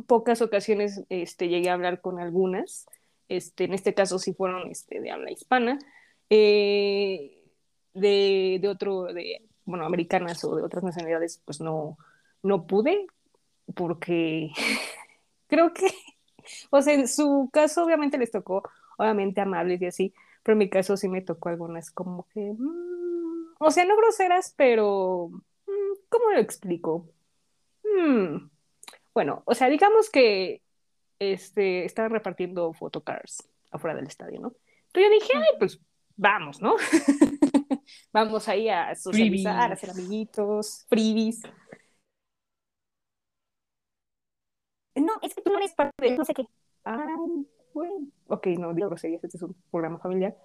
pocas ocasiones este, llegué a hablar con algunas, este, en este caso sí fueron este, de habla hispana, eh, de, otro, de, bueno, americanas o de otras nacionalidades, pues no, no pude, porque creo que, o sea, en su caso obviamente les tocó, obviamente amables y así, pero en mi caso sí me tocó algunas como que, mm, o sea, no groseras, pero, mm, ¿cómo lo explico? Mm, bueno, o sea, digamos que este, estaban repartiendo photocards afuera del estadio, ¿no? Entonces yo dije, ay, pues vamos, ¿no? vamos ahí a socializar, a hacer amiguitos, freebies. No, es que tú no eres parte de no sé qué. Ah, bueno. Ok, no digo groserías, este es un programa familiar.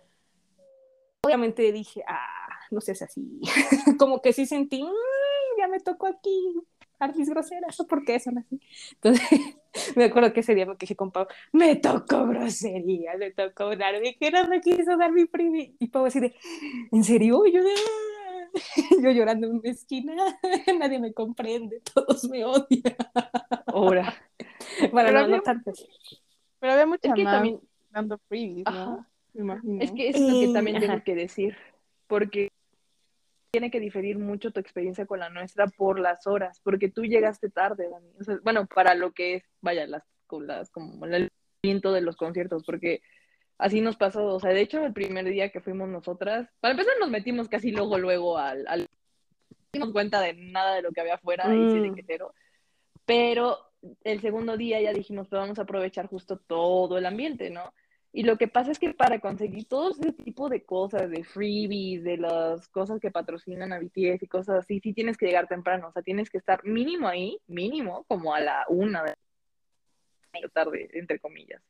Obviamente dije, ah, no seas así. Como que sí sentí, "Ay, ya me tocó aquí artis groseras, ¿o por qué son así? Entonces, me acuerdo que ese día me quejé con Pau, me tocó grosería, me tocó darme, que no me quiso dar mi primi. Y Pau así de, ¿en serio? Y yo de, "Ah". yo llorando en mi esquina, nadie me comprende, todos me odian. Ahora. Bueno, Pero no, había- no tanto. Pero había mucha Es que también, dando freebies, ¿no? Ajá. Me imagino. es que eso es lo que Eh, también tengo ajá. que decir, porque tiene que diferir mucho tu experiencia con la nuestra por las horas, porque tú llegaste tarde, Dani. O sea, bueno, para lo que es, vaya, las, las, como el movimiento de los conciertos, porque así nos pasó, o sea, de hecho, el primer día que fuimos nosotras, para empezar nos metimos casi luego, luego al, al no dimos cuenta de nada de lo que había afuera, y sí de Mm. que cero, pero el segundo día ya dijimos, pues vamos a aprovechar justo todo el ambiente, ¿no? Y lo que pasa es que para conseguir todo ese tipo de cosas, de freebies, de las cosas que patrocinan a BTS y cosas así, sí tienes que llegar temprano, o sea, tienes que estar mínimo ahí, mínimo, como a la una de la tarde, entre comillas,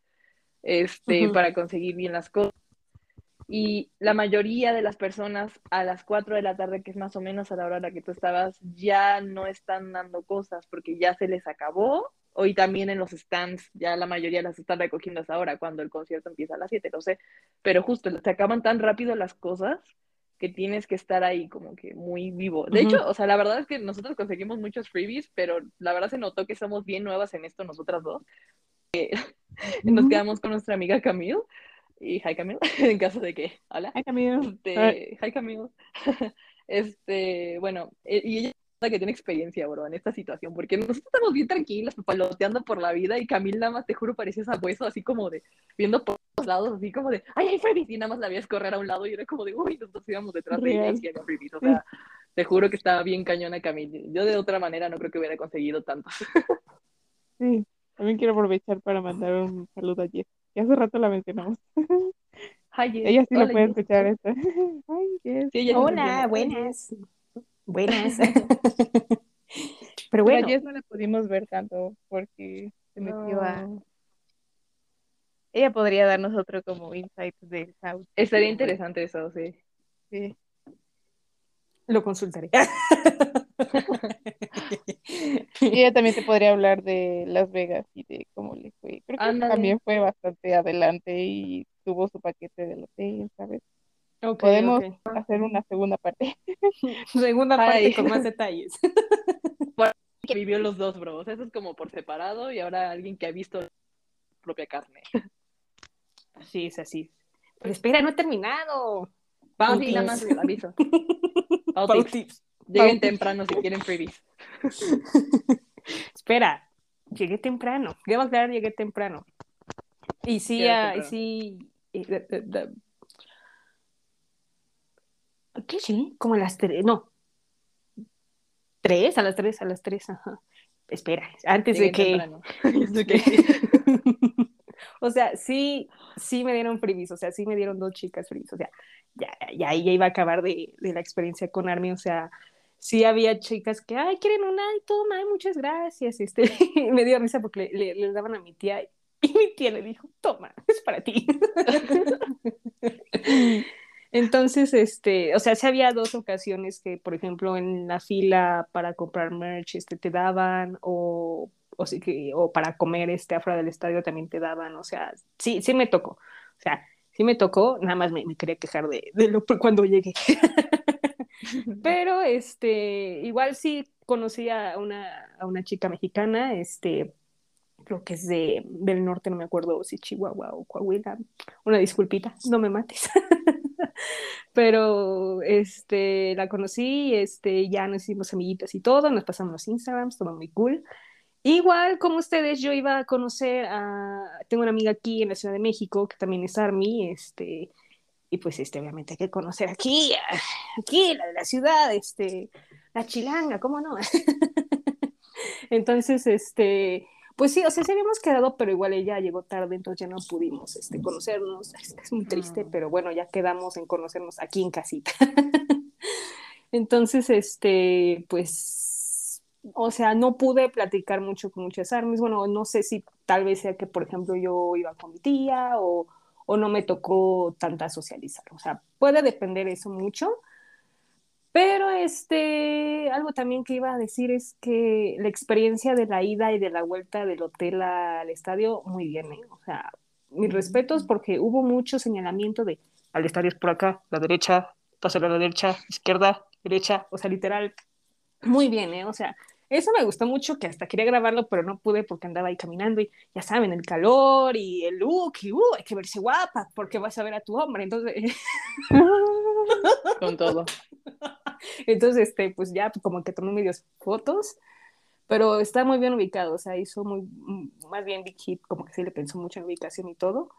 este, para conseguir bien las cosas. Y la mayoría de las personas a las 4 de la tarde, que es más o menos a la hora a la que tú estabas, ya no están dando cosas porque ya se les acabó. Hoy también en los stands, ya la mayoría las están recogiendo hasta ahora, cuando el concierto empieza a las 7, lo sé. Pero justo, se acaban tan rápido las cosas que tienes que estar ahí como que muy vivo. De Ujú. hecho, o sea, la verdad es que nosotros conseguimos muchos freebies, pero la verdad se notó que somos bien nuevas en esto nosotras dos. Nos Ujú. quedamos con nuestra amiga Camille. Y hi Camille, en caso de que, hola. Ay, Camilo. Este, hi Camille. Este, bueno, eh, y ella que tiene experiencia, bro, en esta situación, porque nosotros estamos bien tranquilas, papaloteando por la vida, y Camille nada más, te juro, parecía sabueso, así como de, viendo por todos lados, así como de, ay, hay freebies, y nada más la veías correr a un lado, y era como de, uy, nosotros íbamos detrás de ella, y había freebies, o sea, te juro que estaba bien cañona Camille. Yo de otra manera no creo que hubiera conseguido tanto. Sí, también quiero aprovechar para mandar un saludo a Jess, que hace rato la mencionamos. Hi, Jess. Ella sí lo Hola, puede Jess. escuchar. Ay. Sí, ella sí Hola, buenas. Buenas. Pero bueno, a Jess no la pudimos ver tanto porque se metió a... Ella podría darnos otro como insight del house. Estaría interesante eso, sí. Sí. lo consultaré. Y ella también te podría hablar de Las Vegas y de cómo le fue. Creo que también fue bastante adelante y tuvo su paquete del hotel, ¿sabes? Podemos hacer una segunda parte. Segunda parte Ay. con más detalles. Que vivió los dos, bro. O sea, eso es como por separado y ahora alguien que ha visto la propia carne. Sí, es así. Pero espera, no he terminado. Sí, nada más Pautis. aviso. Pau Pau tips. tips. Lleguen temprano si quieren freebies. Espera, llegué temprano. Debo aclarar, llegué temprano. Y sí, ah, y sí. y de- de- ¿Qué sí? Como a las tres, no. ¿Tres? A las tres, a las tres, ajá. Espera, antes de que. o sea, sí, sí me dieron freebies, o sea, sí me dieron dos chicas freebies, o sea, ya, ya, ya iba a acabar de, de la experiencia con Army, o sea, sí había chicas que, ay, quieren una, ay, toma, ay, muchas gracias, este, me dio risa porque le, le- le daban a mi tía y mi tía le dijo, toma, es para ti. Entonces, este, o sea, sí había dos ocasiones que, por ejemplo, en la fila para comprar merch, este, te daban, o, o, sí que, o para comer, este, afuera del estadio también te daban, o sea, sí, sí me tocó. O sea, sí me tocó, nada más me, me quería quejar de, de lo cuando llegué. Pero este, igual sí conocí a una, a una chica mexicana, este, creo que es de, del norte, no me acuerdo si Chihuahua o Coahuila, una disculpita, no me mates. Pero este, la conocí, este, ya nos hicimos amiguitas y todo, nos pasamos los Instagrams, todo muy cool. Igual como ustedes, yo iba a conocer a, tengo una amiga aquí en la Ciudad de México que también es Army, este, y pues este, obviamente hay que conocer aquí, aquí, la de la ciudad, este, la chilanga, ¿cómo no? Entonces, este, pues sí, o sea, sí habíamos quedado, pero igual ella llegó tarde, entonces ya no pudimos este, conocernos. Es, es muy triste, Mm. pero bueno, ya quedamos en conocernos aquí en casita. Entonces, este, pues, o sea, no pude platicar mucho con muchas armas. Bueno, no sé si tal vez sea que, por ejemplo, yo iba con mi tía o, o no me tocó tanta socializar. O sea, puede depender eso mucho. Pero este, algo también que iba a decir es que la experiencia de la ida y de la vuelta del hotel al estadio, muy bien, ¿eh? O sea, mis respetos porque hubo mucho señalamiento de al estadio es por acá, la derecha, pasa a la derecha, izquierda, derecha, o sea, literal, muy bien, ¿eh? O sea, eso me gustó mucho que hasta quería grabarlo, pero no pude porque andaba ahí caminando y ya saben, el calor y el look y uh, hay que verse guapa porque vas a ver a tu hombre, entonces... Con todo. Entonces, este, pues ya como que tomé medios fotos, pero está muy bien ubicado, o sea, hizo muy, mm, más bien Big Hit, como que sí le pensó mucho en ubicación y todo.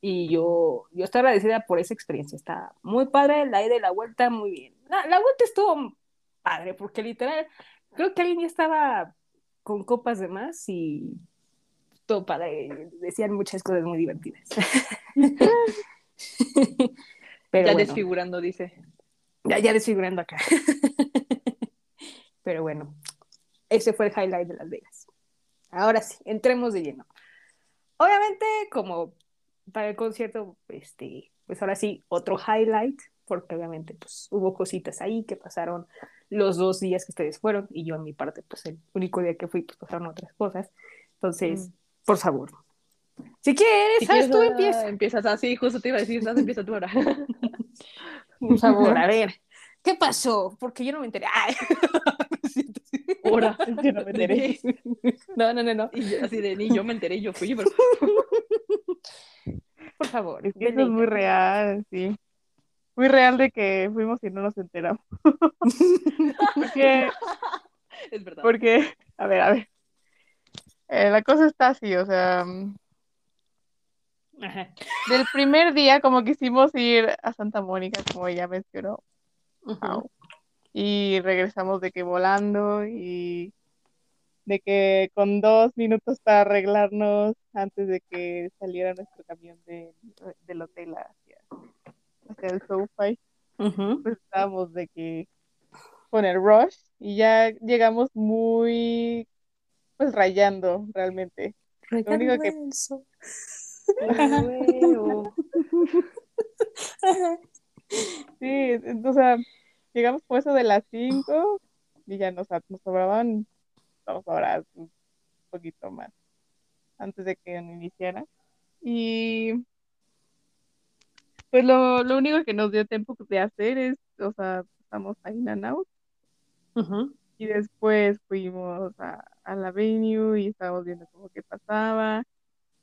Y yo, yo estoy agradecida por esa experiencia, está muy padre, la ida y la vuelta, muy bien. La, la vuelta estuvo padre, porque literal, creo que alguien ya estaba con copas de más y todo padre, decían muchas cosas muy divertidas. Pero ya bueno. desfigurando, dice. Ya, ya desfigurando acá. Pero bueno, ese fue el highlight de Las Vegas. Ahora sí, entremos de lleno. Obviamente, como para el concierto, este, pues ahora sí, otro highlight, porque obviamente pues hubo cositas ahí que pasaron los dos días que ustedes fueron, y yo en mi parte, pues el único día que fui, pues pasaron otras cosas. Entonces, Mm. por favor. Si quieres, Si quieres, Tú ahora empieza. Empiezas así, justo te iba a decir. Empieza tú ahora. Por favor, a ver. ¿Qué pasó? Porque yo no me enteré. Ay. Ahora. Yo no me enteré. No, no, no, no. Y yo así de ni yo me enteré, yo fui, pero Por favor. Es que eso es muy real, sí. Muy real de que fuimos y no nos enteramos. porque, es verdad. porque, a ver, a ver. Eh, la cosa está así, o sea, Ajá. del primer día como quisimos ir a Santa Mónica, como ella mencionó, Ujú. Au. y regresamos de que volando y de que con dos minutos para arreglarnos antes de que saliera nuestro camión de, del hotel hacia, hacia el SoFi, Ujú. pues estábamos de que con el rush y ya llegamos muy pues rayando realmente. Lo único que- Regando Sí, o sea, llegamos por eso de las 5 y ya nos, nos sobraban dos horas, un poquito más, antes de que iniciara. Y pues lo, lo único que nos dio tiempo de hacer es, o sea, estamos a In and Out Ujú. y después fuimos a, a la venue y estábamos viendo cómo que pasaba.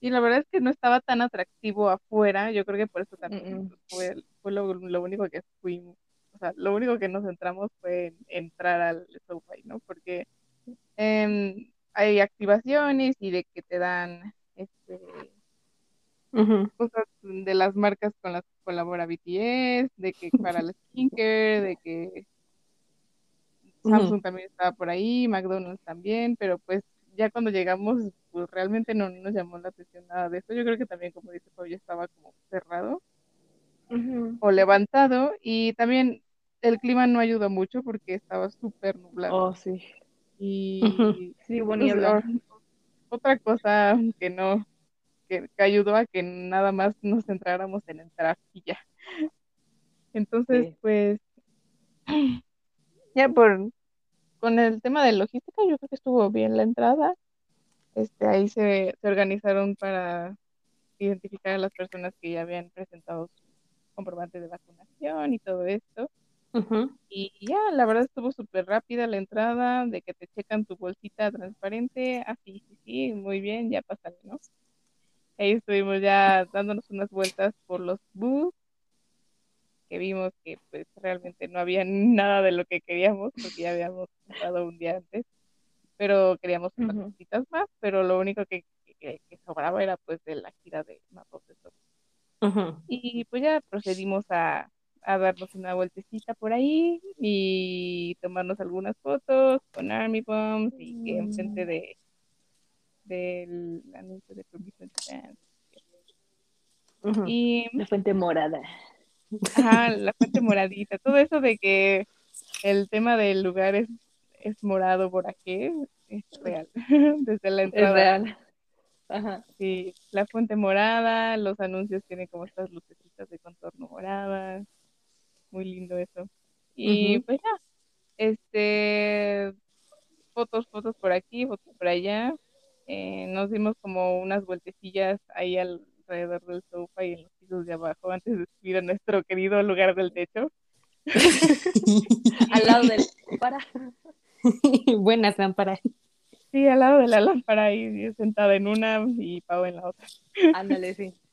Y la verdad es que no estaba tan atractivo afuera, yo creo que por eso también Mm-mm. fue, fue lo, lo único que fuimos, o sea, lo único que nos centramos fue en entrar al SoFi, ¿no? Porque em, hay activaciones y de que te dan este, cosas de las marcas con las que colabora BTS, de que para la skincare, de que Samsung también estaba por ahí, McDonald's también, pero pues ya cuando llegamos, pues realmente no nos llamó la atención nada de eso. Yo creo que también, como dice ya estaba como cerrado o levantado y también el clima no ayudó mucho porque estaba súper nublado. Oh, sí. Y Sí, hubo pues, otra cosa que no, que, que ayudó a que nada más nos centráramos en entrar y ya. Entonces, Sí. pues, ya por, con el tema de logística, yo creo que estuvo bien la entrada. Este, ahí se, se organizaron para identificar a las personas que ya habían presentado su comprobante de vacunación y todo esto. Y ya, la verdad estuvo súper rápida la entrada, de que te checan tu bolsita transparente, ah, sí, sí, muy bien, ya pásale, ¿no? Ahí estuvimos ya dándonos unas vueltas por los booths, que vimos que pues realmente no había nada de lo que queríamos, porque ya habíamos comprado un día antes, pero queríamos unas cositas más, pero lo único que, que, que sobraba era pues de la gira de Mapos de Sol. Y pues ya procedimos a, a darnos una vueltecita por ahí y tomarnos algunas fotos con Army Bombs y que enfrente de del anuncio de Permission to. Y La fuente morada. ajá, la fuente moradita, todo eso de que el tema del lugar es, es morado por aquí, es real. Desde la Es entrada. real. Ajá. Sí, la fuente morada, los anuncios tienen como estas lucecitas de contorno morada, muy lindo eso. Y pues ya, este, fotos, fotos por aquí, fotos por allá. Eh, nos dimos como unas vueltecillas ahí alrededor del sofá y en los pisos de abajo antes de subir a nuestro querido lugar del techo. Al lado del. Para. Buenas lámparas. Sí, al lado de la lámpara ahí sentada en una y Pau en la otra. Ándale, sí.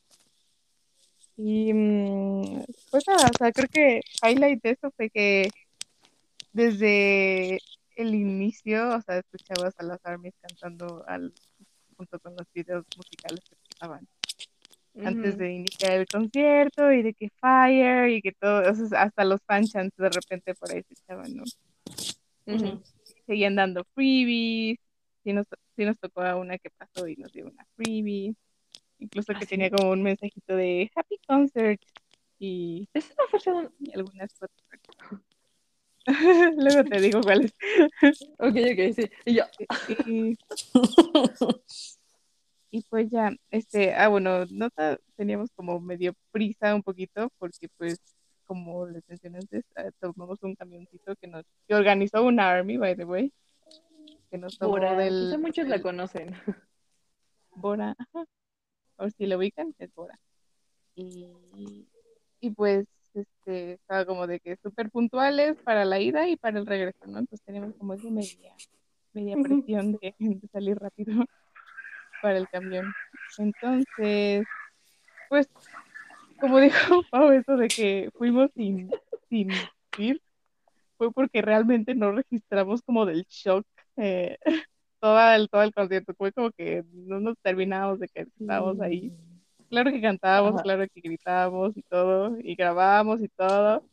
Y mm, pues nada, o sea, creo que highlight de eso fue que desde el inicio, o sea, escuchabas a las armies cantando al, junto con los videos musicales que estaban antes de iniciar el concierto y de que Fire y que todo, o sea, hasta los fan chants de repente por ahí se echaban, ¿no? Ujú. Seguían dando freebies, sí nos, sí nos tocó a una que pasó y nos dio una freebie, incluso ¿Ah, que tenía como un mensajito de Happy Concert y, Es una y algunas fotos. Luego te digo cuáles. Ok, ok, sí. Y yo. Y, y pues ya, este, ah, bueno, nota, teníamos como medio prisa un poquito, porque pues, como les mencioné antes, eh, tomamos un camioncito que nos, que organizó una army, by the way, que nos tomó Bora. del, Quizá muchos la conocen. Bora, por si lo ubican, es Bora. Y, y pues, este, estaba como de que súper puntuales para la ida y para el regreso, ¿no? Entonces teníamos como esa media, media presión de, de salir rápido para el camión. Entonces, pues, como dijo Pau, eso de que fuimos sin, sin ir, fue porque realmente no registramos como del shock eh, todo, el, todo el concierto. Fue como que no nos terminamos de que estábamos ahí. Claro que cantábamos, Ajá. claro que gritábamos y todo, y grabábamos y todo,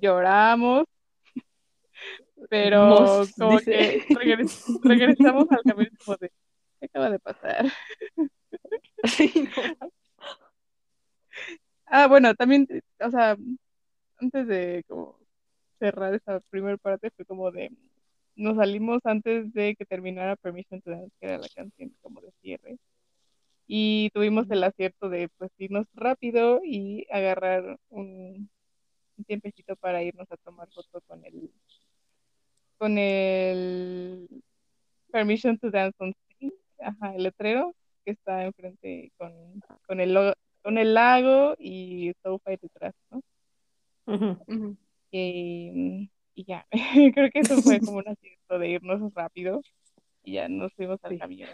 lloramos, pero como dice. que regres- regresamos al camión como de, ¿qué acaba de pasar? Sí, no. Ah, bueno, también, eh, o sea, antes de como cerrar esa primera parte fue como de, nos salimos antes de que terminara Permission to Dance, que era la canción como de cierre, y tuvimos el acierto de pues irnos rápido y agarrar un, un tiempecito para irnos a tomar foto con el, con el Permission to Dance on Stage, ajá, el letrero que está enfrente con, con el logo- con el lago y SoFi detrás, ¿no? Ujú. Y, y ya, creo que eso fue como un acierto de irnos rápido y ya nos fuimos al Sí. camión.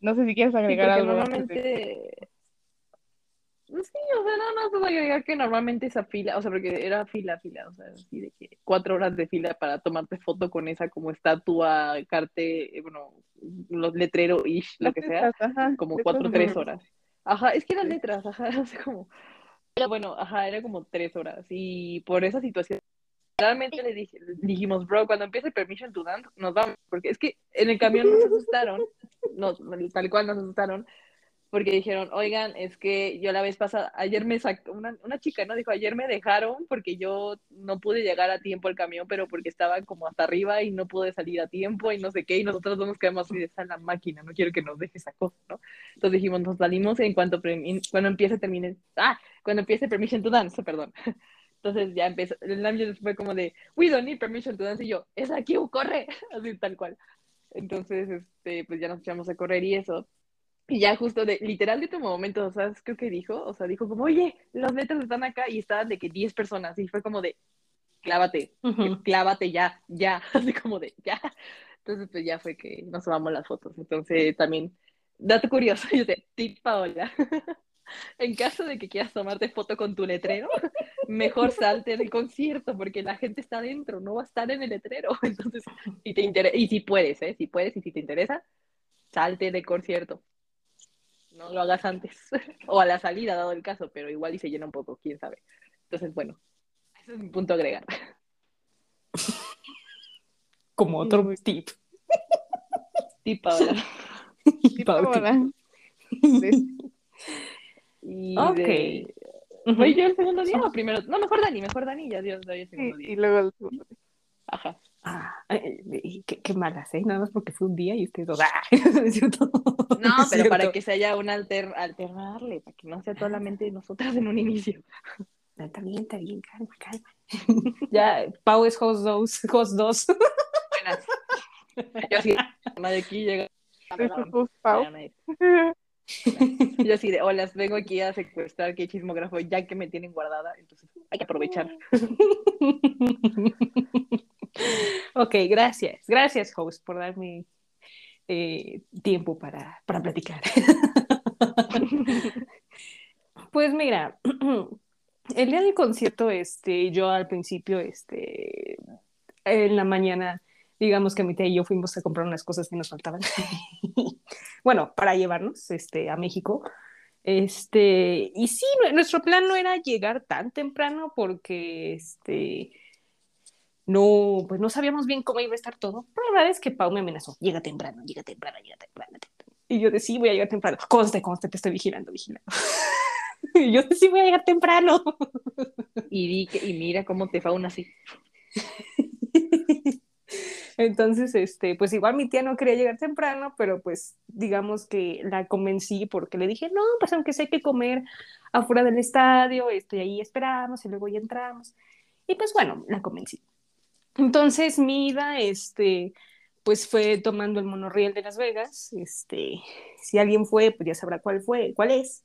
No sé si quieres Sí, agregar porque algo normalmente. Sí, o sea, nada más voy a agregar que normalmente esa fila, o sea, porque era fila, fila, o sea, así de que cuatro horas de fila para tomarte foto con esa como estatua, carte, eh, bueno, los letrero ish, lo que sea, como cuatro, tres ujú. horas. Ajá, es que eran letras, ajá, o sea, como, pero bueno, ajá, era como tres horas. Y por esa situación, realmente le dije, dijimos, bro, cuando empiece Permission to Dance, nos vamos, porque es que en el camión nos asustaron, nos, tal cual nos asustaron, porque dijeron, oigan, es que yo la vez pasada, ayer me sacó, una, una chica, ¿no? Dijo, ayer me dejaron porque yo no pude llegar a tiempo al camión, pero porque estaba como hasta arriba y no pude salir a tiempo y no sé qué, y nosotros no nos quedamos así de esa la máquina, no quiero que nos deje esa cosa, ¿no? Entonces dijimos, nos salimos en cuanto, cuando empiece, termine, ah, cuando empiece Permission to Dance, perdón. Entonces ya empezó, el ambiente fue como de, we don't need permission to dance, y yo, es aquí, corre, así tal cual. Entonces, este, pues ya nos echamos a correr y eso. Y ya justo de, literal de último momento, o sea, creo que dijo, o sea, dijo como, oye, los letras están acá y estaban de que 10 personas y fue como de, clávate, clávate ya, ya, así como de, ya. Entonces, pues ya fue que nos tomamos las fotos. Entonces, también, dato curioso, yo sé, tip Paola. En caso de que quieras tomarte foto con tu letrero, mejor salte del concierto porque la gente está adentro, no va a estar en el letrero. Entonces, si te interesa, y si puedes, ¿eh? Si puedes y si te interesa, salte del concierto. No lo hagas antes. O a la salida, dado el caso, pero igual y se llena un poco, quién sabe. Entonces, bueno, ese es mi punto a agregar. Como otro tip. Tip. Sí, Pau, tip. Paola. Y Ok. de- Ujú. ¿Voy yo el segundo día o primero? No, mejor Dani, mejor Dani, ya Dios doy el Sí, segundo y día. luego el segundo. Ajá. Ah, qué, qué malas, ¿eh? Nada más porque fue un día y ustedes dos. ¡ah! ¿No? No, pero para que se haya un alter, alternarle, para que no sea solamente nosotras en un inicio. Está bien, está bien, calma, calma. ya, Pau es host 2. Host 2. Buenas. Yo así, de aquí llega. Pau. Yo así de, hola, vengo aquí a secuestrar que chismógrafo ya que me tienen guardada, entonces hay que aprovechar. Ok, gracias. Gracias, host, por darme eh, tiempo para, para platicar. pues mira, el día del concierto, este, yo al principio, este, en la mañana, digamos que mi tía y yo fuimos a comprar unas cosas que nos faltaban. bueno, para llevarnos este, a México. Este, y sí, nu- nuestro plan no era llegar tan temprano porque este, no, pues no sabíamos bien cómo iba a estar todo. Pero la verdad es que Pau me amenazó, llega temprano, llega temprano, llega temprano. Y yo de sí, voy a llegar temprano. Conste, conste, te estoy vigilando, vigilando. y yo de sí, voy a llegar temprano. Y di que, y mira cómo te fue aún así. Entonces, este, pues igual mi tía no quería llegar temprano, pero pues digamos que la convencí porque le dije, no, pues aunque sé que comer afuera del estadio, este, ahí esperamos y luego ya entramos. Y pues bueno, la convencí. Entonces mi ida, este, pues fue tomando el monorriel de Las Vegas. Este, si alguien fue, pues ya sabrá cuál fue, cuál es.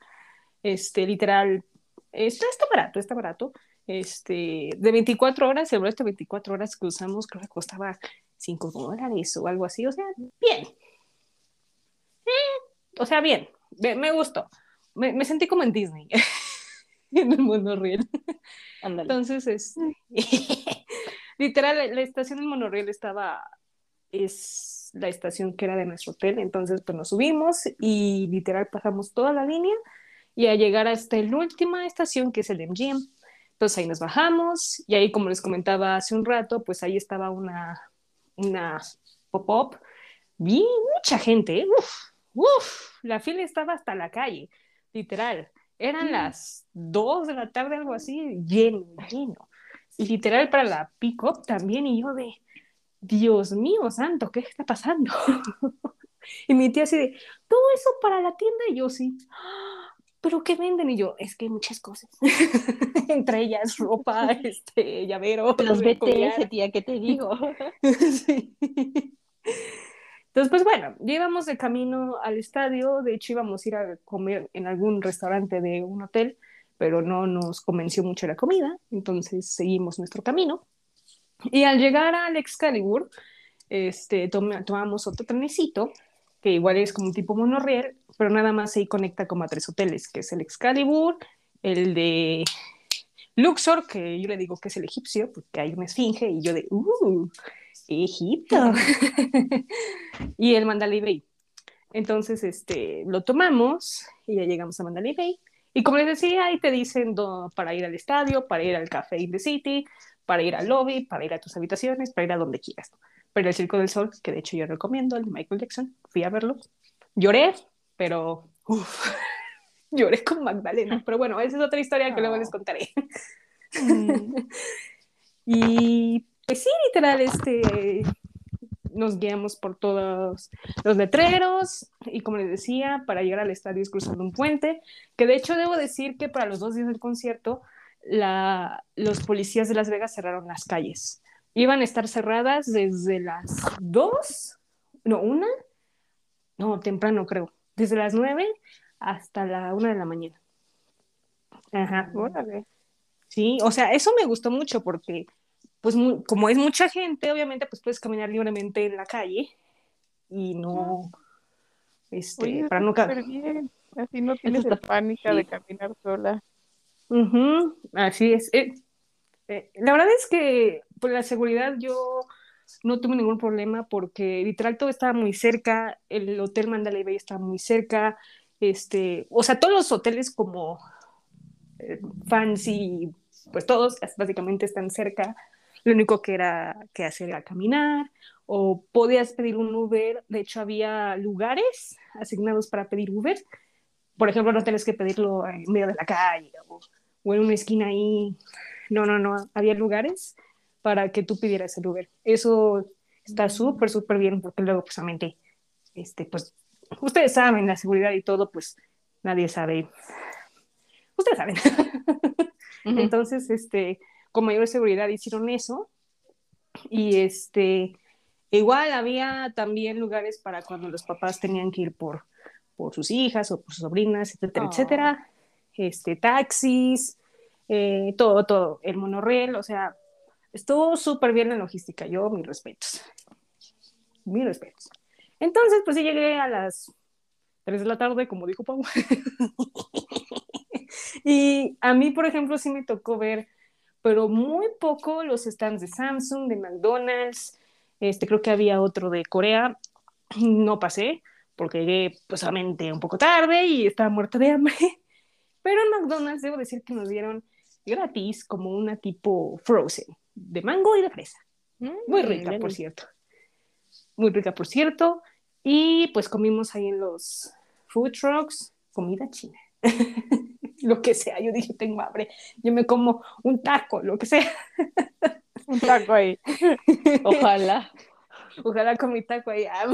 Este, literal, está, está barato, está barato. Este, de 24 horas, el boleto de 24 horas que usamos, creo que costaba 5 dólares o algo así, o sea, bien. Eh, o sea, bien, me, me gustó. Me, me sentí como en Disney, en el monorriel. Entonces, es literal, la, estación del monorriel estaba, es la estación que era de nuestro hotel, entonces pues nos subimos y literal pasamos toda la línea y a llegar hasta la última estación que es el MGM. Entonces ahí nos bajamos y ahí como les comentaba hace un rato, pues ahí estaba una, una pop-up, vi mucha gente, ¿eh? uf, uf, la fila estaba hasta la calle, literal. Eran las 2 de la tarde, algo así, lleno, lleno. Literal para la pick-up también, y yo de, Dios mío santo, ¿qué está pasando? y mi tía así de, todo eso para la tienda, y yo sí, "Ah, ¿pero qué venden? Y yo, es que hay muchas cosas, entre ellas ropa, este, llaveros, Los collar". BTS, tía, ¿qué te digo? Sí. Entonces, pues bueno, ya íbamos de camino al estadio, de hecho íbamos a ir a comer en algún restaurante de un hotel, pero no nos convenció mucho la comida, entonces seguimos nuestro camino. Y al llegar al Excalibur, este, toma- tomamos otro trenecito, que igual es como un tipo monorriel, pero nada más ahí conecta como a tres hoteles, que es el Excalibur, el de Luxor, que yo le digo que es el egipcio, porque hay una esfinge, y yo de, ¡uh! Egipto. y el Mandalay. Entonces, este, lo tomamos y ya llegamos a Mandalay. Y como les decía, ahí te dicen do- para ir al estadio, para ir al Café in the City, para ir al lobby, para ir a tus habitaciones, para ir a donde quieras. Pero el Circo del Sol, que de hecho yo recomiendo, el de Michael Jackson, fui a verlo. Lloré, pero uf, lloré con Magdalena. Pero bueno, esa es otra historia que luego les contaré. Mm, Y pues sí, literal, este, nos guiamos por todos los letreros y como les decía, para llegar al estadio es cruzando un puente, que de hecho debo decir que para los dos días del concierto, la, los policías de Las Vegas cerraron las calles. Iban a estar cerradas desde las dos, no, una, no, temprano creo, desde las 9 hasta la 1 de la mañana. Ajá. Órale. Sí, o sea, eso me gustó mucho porque, pues, mu- como es mucha gente, obviamente, pues puedes caminar libremente en la calle y no, este, Oye, para no ca- súper bien. Así no tienes el pánica de caminar sola. Ujú, así es. Eh, eh, la verdad es que por la seguridad yo no tuve ningún problema porque literal todo estaba muy cerca, el hotel Mandalay Bay estaba muy cerca, este, o sea, todos los hoteles como eh, fancy, pues todos básicamente están cerca. Lo único que era que hacer era caminar o podías pedir un Uber. De hecho, había lugares asignados para pedir Uber. Por ejemplo, no tenés que pedirlo en medio de la calle o, o en una esquina ahí. No, no, no. Había lugares para que tú pidieras el Uber. Eso está súper, súper bien porque luego, pues, obviamente, este, pues, ustedes saben, la seguridad y todo, pues, nadie sabe. Ustedes saben. Entonces, este, con mayor seguridad hicieron eso. Y este, igual había también lugares para cuando los papás tenían que ir por, por sus hijas o por sus sobrinas, etcétera, Oh. etcétera. Este, taxis, eh, todo, todo, el monorriel, o sea, estuvo súper bien la logística. Yo, mis respetos. Mis respetos. Entonces, pues sí llegué a las 3 de la tarde, como dijo Pau. y a mí, por ejemplo, sí me tocó ver, pero muy poco los stands de Samsung, de McDonald's, este, creo que había otro de Corea. No pasé porque llegué pues obviamente un poco tarde y estaba muerta de hambre. Pero en McDonald's debo decir que nos dieron gratis como una tipo frozen de mango y de fresa. Muy Mm, rica, por cierto. Muy rica, por cierto. Y pues comimos ahí en los food trucks comida china. lo que sea, yo dije, tengo hambre. Yo me como un taco, lo que sea. Un taco ahí. Ojalá. Ojalá con mi taco ahí. ah,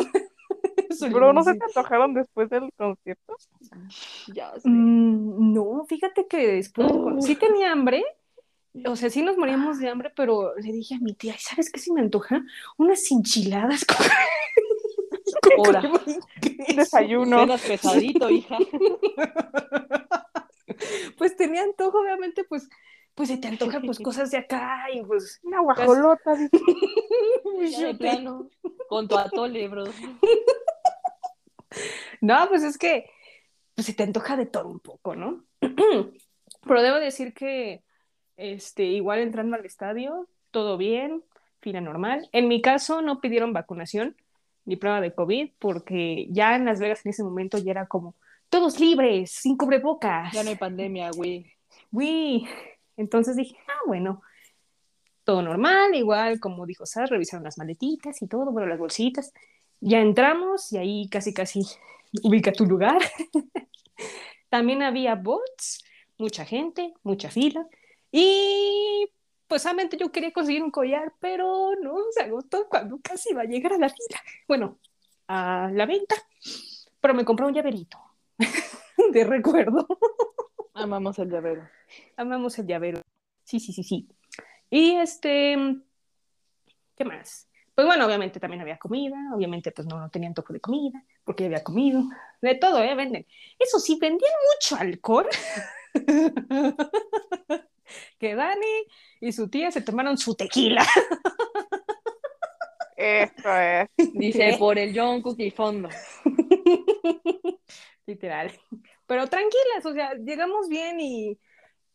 Bro, ¿no se te antojaron después del concierto? Ya sé. Mm, no, fíjate que después sí tenía hambre, o sea, sí nos moríamos de hambre, pero le dije a mi tía, "Ay, ¿sabes qué se me antoja? Unas enchiladas con, y queso". Desayuno. Cenas pesadito, hija. Pues tenía antojo, obviamente, pues, pues se te antojan pues cosas de acá y pues, Una guajolota. de plano. Con tu atole, bro. No, pues es que pues, se te antoja de todo un poco, ¿no? Pero debo decir que este, igual entrando al estadio, todo bien, fila normal. En mi caso no pidieron vacunación ni prueba de COVID porque ya en Las Vegas en ese momento ya era como todos libres, sin cubrebocas. Ya no hay pandemia, güey. Uy. Entonces dije, ah, bueno, todo normal, igual como dijo Sara, revisaron las maletitas y todo, bueno, las bolsitas. Ya entramos y ahí casi, casi ubica tu lugar. También había bots, mucha gente, mucha fila. Y pues solamente yo quería conseguir un collar, pero no, se agotó cuando casi iba a llegar a la fila. Bueno, a la venta, pero me compré un llaverito de recuerdo. Amamos el llavero. Amamos el llavero. Sí, sí, sí, sí. Y este, ¿qué más? Pues bueno, obviamente también había comida, obviamente pues no, no tenía antojo de comida, porque ya había comido, de todo, ¿eh? Venden. Eso sí, vendían mucho alcohol. que Dani y su tía se tomaron su tequila. Esto es. Dice, ¿Qué? por el John Cookie Fondo. Literal. Pero tranquilas, o sea, llegamos bien y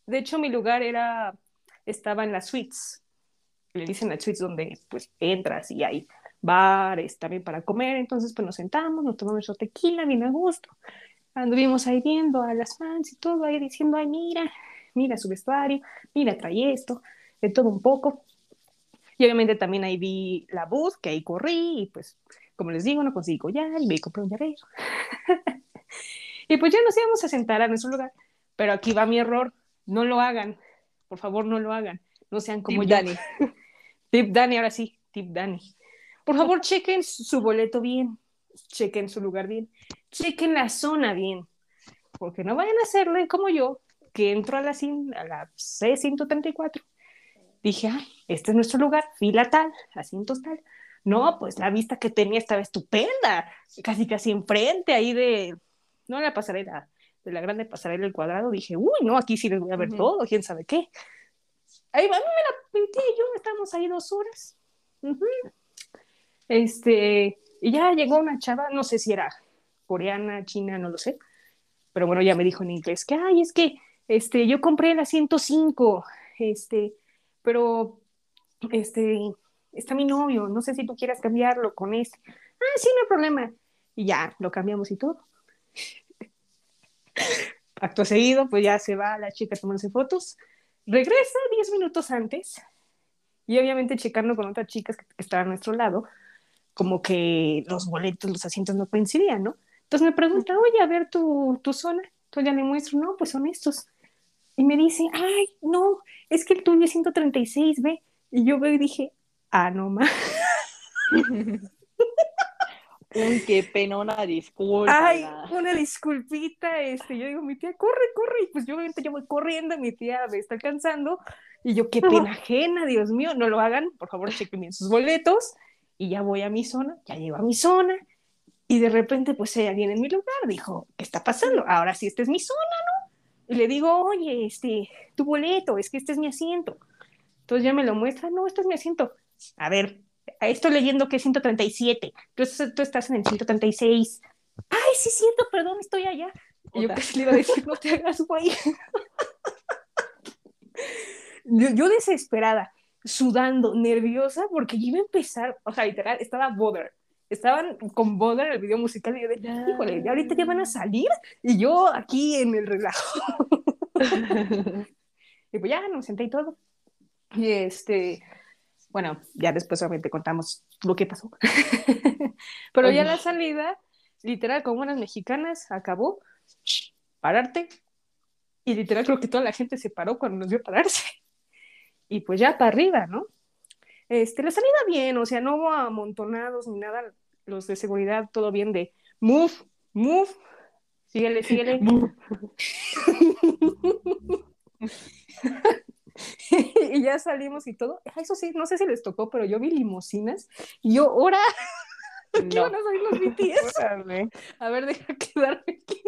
de hecho mi lugar era, estaba en las suites. Le dicen las suites donde pues entras y hay bares también para comer. Entonces pues nos sentamos, nos tomamos nuestro tequila bien a gusto. Anduvimos ahí viendo a las fans y todo ahí diciendo, ay, mira, mira su vestuario, mira, trae esto, de todo un poco. Y obviamente también ahí vi la booth, que ahí corrí y pues, como les digo, no conseguí collar y me compré un llavero. Y pues ya nos íbamos a sentar a nuestro lugar. Pero aquí va mi error. No lo hagan. Por favor, no lo hagan. No sean como Tip yo. Dani. Tip Dani, ahora sí. Tip Dani. Por favor, chequen su boleto bien. Chequen su lugar bien. Chequen la zona bien. Porque no vayan a hacerle como yo, que entro a la, a la C134. Dije, ah, este es nuestro lugar, fila tal, asientos tal. No, pues la vista que tenía estaba estupenda, casi casi enfrente ahí de, no la pasarela, de la grande pasarela del cuadrado, dije, uy, no, aquí sí les voy a ver todo, quién sabe qué. Ahí va, me la pinté yo, estábamos ahí dos horas. Este, y ya llegó una chava, no sé si era coreana, china, no lo sé, pero bueno, ya me dijo en inglés que, ay, es que, este, yo compré la 105, este, pero, este, está mi novio, no sé si tú quieras cambiarlo con este. Ah, sí, no hay problema. Y ya, lo cambiamos y todo. Acto seguido, pues ya se va la chica tomarse fotos. Regresa 10 minutos antes y obviamente checando con otras chicas que, que a nuestro lado, como que los boletos, los asientos no coincidían, ¿no? Entonces me pregunta, oye, a ver tu, tu zona. Entonces ya le muestro, no, pues son estos. Y me dice, ay, no, es que el tuyo es 136B. Y yo veo y dije, ah, no más. Uy, qué pena, una disculpa. Ay, una disculpita, este, yo digo, mi tía, corre, corre, y pues yo obviamente yo voy corriendo, mi tía me está alcanzando, y yo, qué pena ajena, Dios mío, no lo hagan, por favor, chequen bien sus boletos, y ya voy a mi zona, ya llego a mi zona, y de repente, pues ella viene en mi lugar, dijo, ¿qué está pasando? Ahora sí, esta es mi zona, ¿no? Y le digo, oye, este, tu boleto, es que este es mi asiento. Entonces ya me lo muestra, no, este es mi asiento. A ver, estoy leyendo que es 137, tú, estás- tú estás en el 136. Ay, sí, siento, perdón, estoy allá. Y yo casi le iba a decir, no te hagas güey. yo, yo desesperada, sudando, nerviosa, porque yo iba a empezar, o sea, literal, estaba Bother. Estaban con Bother el video musical y yo de, híjole, ya ahorita ya van a salir y yo aquí en el relajo. y pues ya nos senté y todo. Y este, bueno, ya después obviamente contamos lo que pasó. Pero ya la salida, literal, como buenas mexicanas, acabó, pararte, y literal creo que toda la gente se paró cuando nos vio pararse. Y pues ya para arriba, ¿no? Este, la salida bien, o sea, no hubo amontonados ni nada, los de seguridad, todo bien de move, move, síguele, síguele. y ya salimos y todo. Ah, Eso sí, no sé si les tocó, pero yo vi limusinas y yo, ¡hora! ¿Qué No. van a salir los BTS? Órale. A ver, deja quedarme aquí.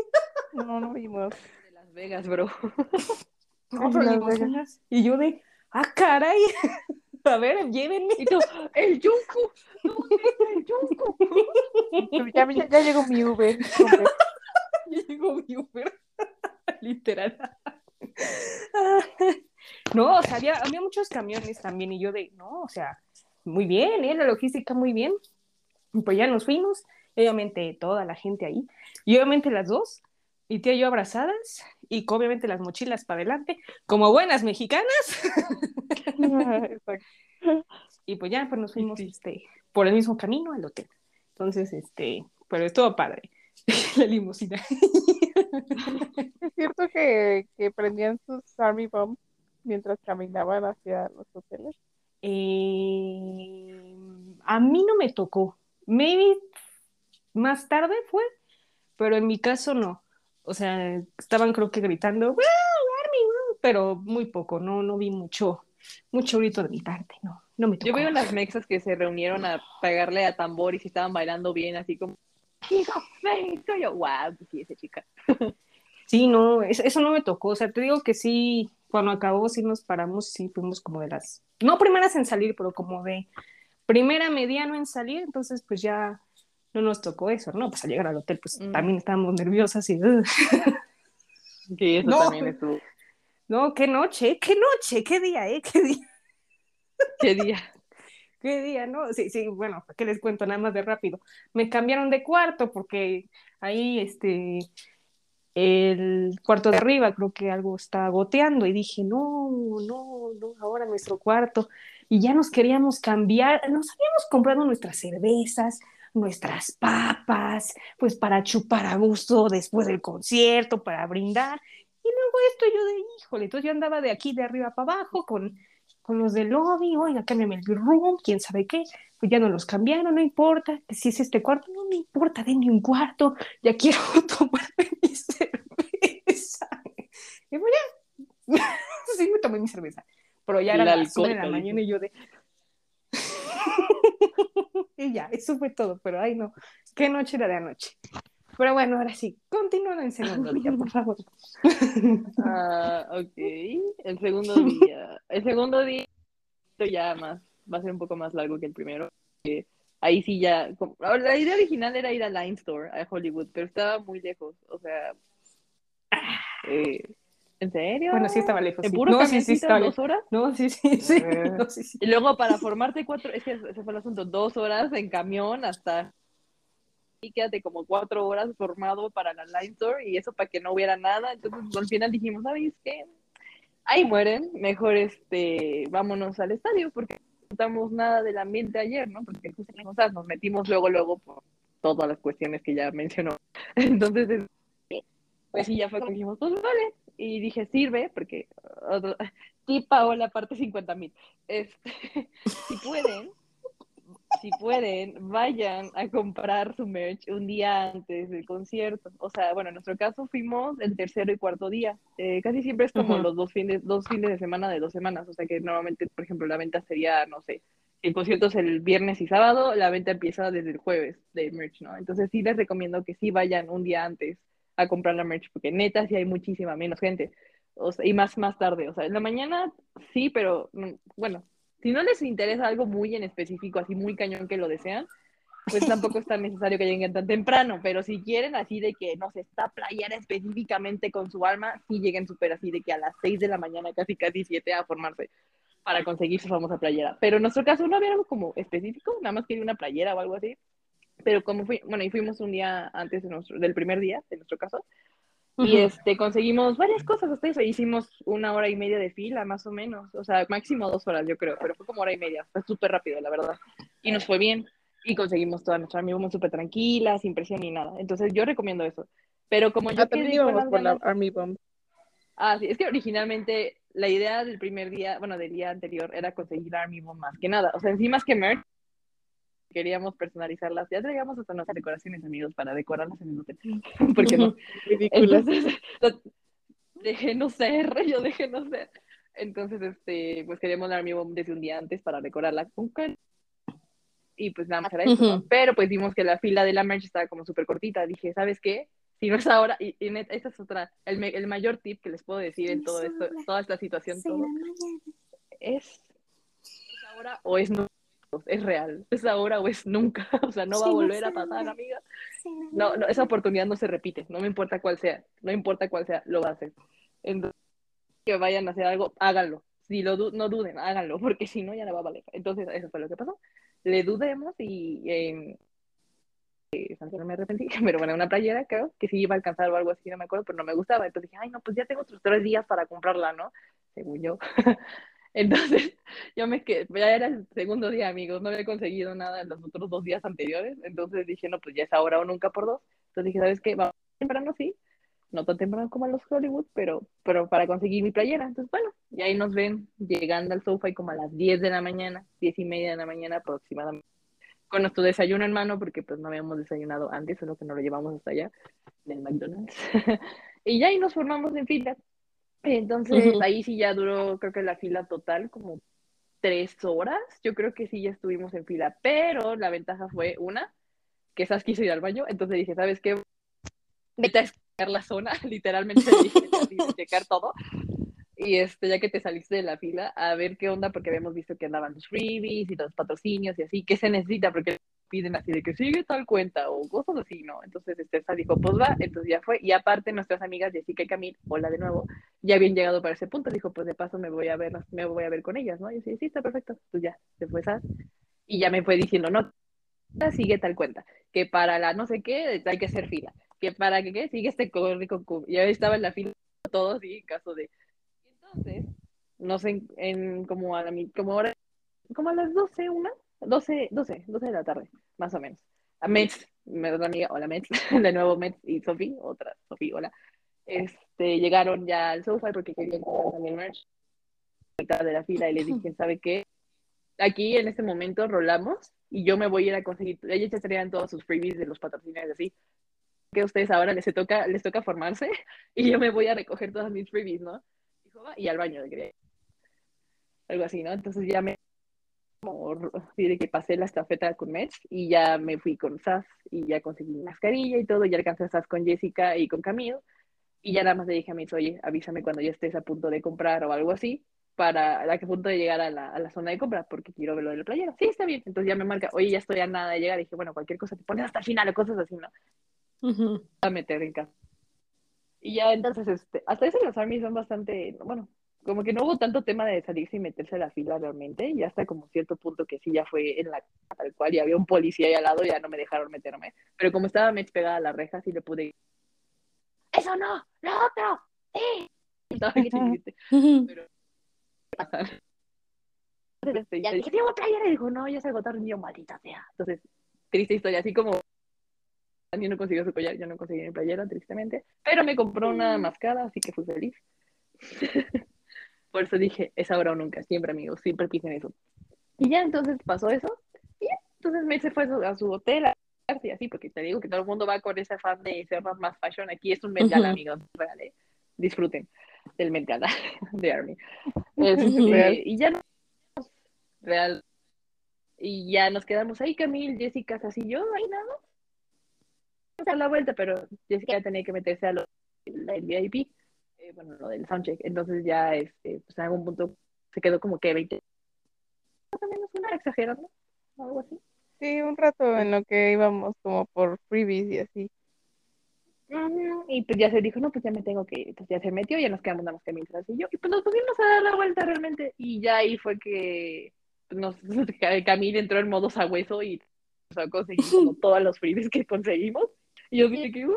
No, no vimos. De Las Vegas, bro. No, pero Las limusinas. Y yo de, ¡ah, caray! A ver, llévenme. Y tú, el Junko. ¿Dónde está el Junko? Ya, ya, ya llegó mi Uber. Y llegó mi Uber. Literal. No, o sea, había, había muchos camiones también y yo de, no, o sea, muy bien, ¿eh? La logística muy bien. Y pues ya nos fuimos, obviamente toda la gente ahí, y obviamente las dos, mi tía y yo abrazadas, y obviamente las mochilas para adelante, como buenas mexicanas, y pues ya pues nos fuimos este, por el mismo camino al hotel. Entonces, este, pero estuvo padre, la limusina. Es cierto que, que prendían sus Army Bombs mientras caminaban hacia los hoteles. Eh, a mí no me tocó. Maybe más tarde fue, pero en mi caso no. O sea, estaban creo que gritando, "¡Wow, Army, wow", pero muy poco, no, no vi mucho, mucho grito de mi parte, no, no me tocó. Yo vi unas mexas que se reunieron a pegarle a tambor y si estaban bailando bien, así como, ¡Chico, México! Yo, wow, sí, esa chica. Sí, no, es- eso no me tocó. O sea, te digo que sí, cuando acabó, sí nos paramos, sí fuimos como de las, no primeras en salir, pero como de primera, mediano en salir, entonces pues ya no nos tocó eso, ¿no? Pues al llegar al hotel, pues Mm. también estábamos nerviosas y, "Ugh". Sí, eso No. también estuvo. no, qué noche, qué noche, qué día, ¿eh? Qué día, ¿Qué día? qué día, ¿no? Sí, sí, bueno, ¿para qué les cuento nada más de rápido? Me cambiaron de cuarto porque ahí, este, el cuarto de arriba, creo que algo estaba goteando y dije, no, no, no, ahora nuestro cuarto. Y ya nos queríamos cambiar, nos habíamos comprado nuestras cervezas, nuestras papas, pues para chupar a gusto después del concierto, para brindar. Y luego esto yo de, híjole, entonces yo andaba de aquí, de arriba para abajo, con, con los del lobby, oiga, cámbiame el room, quién sabe qué. Pues ya no los cambiaron, no importa, que si es este cuarto, no me importa, denme un cuarto, ya quiero tomarme mi cerveza. Y pues ya, sí me tomé mi cerveza, pero ya era La las de la mañana y yo de... y ya, eso fue todo, pero ay no, qué noche era de anoche. Pero bueno, ahora sí, continúan en segundo día, por favor. Ah, ok. El segundo día. El segundo día esto ya más, va a ser un poco más largo que el primero. ahí sí ya. como- La idea original era ir a Line Store, a Hollywood, pero estaba muy lejos. O sea. eh, ¿En serio? Bueno, sí estaba lejos. ¿En sí. puro No, sí, sí, estaba dos horas? No, sí, sí, sí. Eh. No, sí, sí. Y luego para formarte cuatro, es que ese fue el asunto, dos horas en camión hasta y quédate como cuatro horas formado para la Line Store y eso para que no hubiera nada. Entonces al final dijimos, ¿sabes qué? Ahí mueren, mejor este, vámonos al estadio porque no disfrutamos nada del ambiente ayer, ¿no? Porque justo, o sea, nos metimos luego, luego por todas las cuestiones que ya mencionó. Entonces, pues sí, ya fue dijimos, pues vale. Y dije, sirve, porque otro, tip Paola, parte 50 mil. Este, si pueden, si pueden, vayan a comprar su merch un día antes del concierto. O sea, bueno, en nuestro caso fuimos el tercero y cuarto día. Eh, casi siempre es como Ujú. los dos fines, dos fines de semana de dos semanas. O sea que normalmente, por ejemplo, la venta sería, no sé, el concierto es el viernes y sábado, la venta empieza desde el jueves de merch, ¿no? Entonces sí les recomiendo que sí vayan un día antes a comprar la merch, porque neta sí hay muchísima menos gente. O sea, y más, más tarde. O sea, en la mañana sí, pero mm, bueno, si no les interesa algo muy en específico, así muy cañón que lo desean, pues tampoco es tan necesario que lleguen tan temprano, pero si quieren así de que no se está playera específicamente con su alma, sí lleguen súper así de que a las 6 de la mañana, casi casi 7 a formarse para conseguir su famosa playera. Pero en nuestro caso no había algo como específico, nada más quería una playera o algo así. Pero como fui, bueno, y fuimos un día antes de nuestro, del primer día, de nuestro caso, y este, conseguimos varias cosas hasta eso. Hicimos una hora y media de fila, más o menos. O sea, máximo dos horas, yo creo, pero fue como hora y media. Fue súper rápido, la verdad. Y nos fue bien. Y conseguimos toda nuestra amigos súper tranquila, sin presión ni nada. Entonces, yo recomiendo eso. Pero como yo Ah, también quedé con íbamos por la Army Bomb. Ah, sí, es que originalmente la idea del primer día, bueno, del día anterior, era conseguir Army Bomb más que nada. O sea, encima es que merch, queríamos personalizarlas. Ya traíamos hasta nuestras decoraciones, amigos, para decorarlas en el hotel. ¿Por qué no? Ridículas. Entonces, déjenos ser, yo déjenos ser. Entonces, este, pues queríamos la Army Bomb desde un día antes para decorarla con Y pues nada más era eso, ¿no? Pero pues vimos que la fila de la merch estaba como súper cortita. Dije, ¿sabes qué? Si no es ahora, y, y neta, esta es otra, el, el mayor tip que les puedo decir en todo esto, toda esta situación, todo, es, es ahora o es nunca. Es real. Es ahora o es nunca. O sea, no va a volver a pasar, amiga. No, no, esa oportunidad no se repite, no me importa cuál sea, no importa cuál sea, lo va a hacer. Entonces, que vayan a hacer algo, háganlo. Si lo du- no duden, háganlo, porque si no, ya no va a valer. Entonces, eso fue lo que pasó. Le dudemos y eh, eh, no me arrepentí, pero bueno, una playera, creo, que sí iba a alcanzar o algo así, no me acuerdo, pero no me gustaba. Entonces dije, ay, no, pues ya tengo otros tres días para comprarla, ¿no? Según yo. Entonces, yo me quedé, ya era el segundo día, amigos, no había conseguido nada en los otros dos días anteriores, entonces dije, no, pues ya es ahora o nunca por dos. Entonces dije, ¿sabes qué? Vamos temprano, sí, no tan temprano como en los Hollywood, pero, pero para conseguir mi playera. Entonces, bueno, y ahí nos ven llegando al sofá y como a las 10 de la mañana, 10 y media de la mañana aproximadamente, con nuestro desayuno en mano, porque pues no habíamos desayunado antes, solo que no lo llevamos hasta allá, del McDonald's. y ya ahí nos formamos en fila. Entonces, ahí sí ya duró, creo que la fila total, como tres horas. Yo creo que sí ya estuvimos en fila, pero la ventaja fue una, que Sas quiso ir al baño, entonces dije, ¿sabes qué? Vete a escanear la zona, literalmente dije, checar todo. Y este, ya que te saliste de la fila, a ver qué onda, porque habíamos visto que andaban los freebies y los patrocinios y así, ¿qué se necesita? Porque piden así de que sigue tal cuenta o cosas así, ¿no? Entonces este Sas dijo, pues va, entonces ya fue. Y aparte nuestras amigas Jessica y Camille, hola de nuevo, ya habían llegado para ese punto. Dijo, pues de paso me voy a ver, me voy a ver con ellas, ¿no? Y yo sí, sí, está perfecto. Pues ya, se fue Sas. Y ya me fue diciendo, no, sigue tal cuenta, que para la no sé qué hay que hacer fila, que para que qué sigue este corre con Y ahí estaba en la fila todos, sí, en caso de. Y entonces, no sé, en, como a la como ahora, como a las 12, una, 12, 12, 12 de la tarde, más o menos. A Mets, mi otra amiga, hola Mets, de nuevo Mets y Sofi, otra Sofi, hola. Este, llegaron ya al sofá porque querían comprar también merch a mitad de la fila y les dije, ¿sabe qué? Aquí en este momento rolamos y yo me voy a ir a conseguir, ellos ya traían todos sus freebies de los patrocinadores así, que a ustedes ahora les toca, les toca formarse y yo me voy a recoger todas mis freebies, ¿no? Y al baño de. Algo así, ¿no? Entonces ya me como de que pasé la estafeta con Mets y ya me fui con Sas y ya conseguí mi mascarilla y todo, ya alcancé a Sas con Jessica y con Camilo y ya nada más le dije a Mets, oye, avísame cuando ya estés a punto de comprar o algo así para a que punto de llegar a la, a la zona de compra porque quiero verlo de la playera. Sí, está bien. Entonces ya me marca, oye, ya estoy a nada de llegar. Y dije, bueno, cualquier cosa te pones hasta el final o cosas así, ¿no? Ujú. A meter en casa. Y ya entonces, este, hasta eso los armies son bastante, bueno, como que no hubo tanto tema de salirse y meterse a la fila realmente, y hasta como cierto punto que sí ya fue en la tal cual y había un policía ahí al lado, ya no me dejaron meterme. Pero como estaba Mech pegada a la reja, sí le pude. ¡Eso no! ¡Lo otro! ¡Sí! Pero. Entonces, ya dije, tengo playera, y dijo, no, ya se agotaron, yo, maldita sea. Entonces, triste historia, así como. También no consiguió su collar, yo no conseguí mi playera, tristemente. Pero me compró una mascada, así que fui feliz. Por eso dije, es ahora o nunca, siempre amigos, siempre piensen eso. Y ya entonces pasó eso. Y ya, entonces me se fue a su, a hotel a y así, porque te digo que todo el mundo va con ese afán de ser más, más fashion. Aquí es un Met Gala, Ujú. amigos, real, ¿eh? Disfruten del Met Gala de Army. Ujú. Este, y ya nos real. Y ya nos quedamos ahí, Camil, Jessica, así yo, ahí nada a la vuelta, pero Jessica tenía que meterse a lo del VIP, eh, bueno, lo del soundcheck. Entonces ya, este, pues en algún punto se quedó como que 20, más o menos, una exagerando, algo así. Sí, un rato en lo que íbamos como por freebies y así. Y pues ya se dijo, no, pues ya me tengo que ir. Pues ya se metió, ya nos quedamos nada más Camil y yo. Y pues nos pusimos a dar la vuelta realmente. Y ya ahí fue que pues, nos, Camil entró en modo sabueso y o sea, conseguimos todos los freebies que conseguimos. Y yo dije que, "Uh,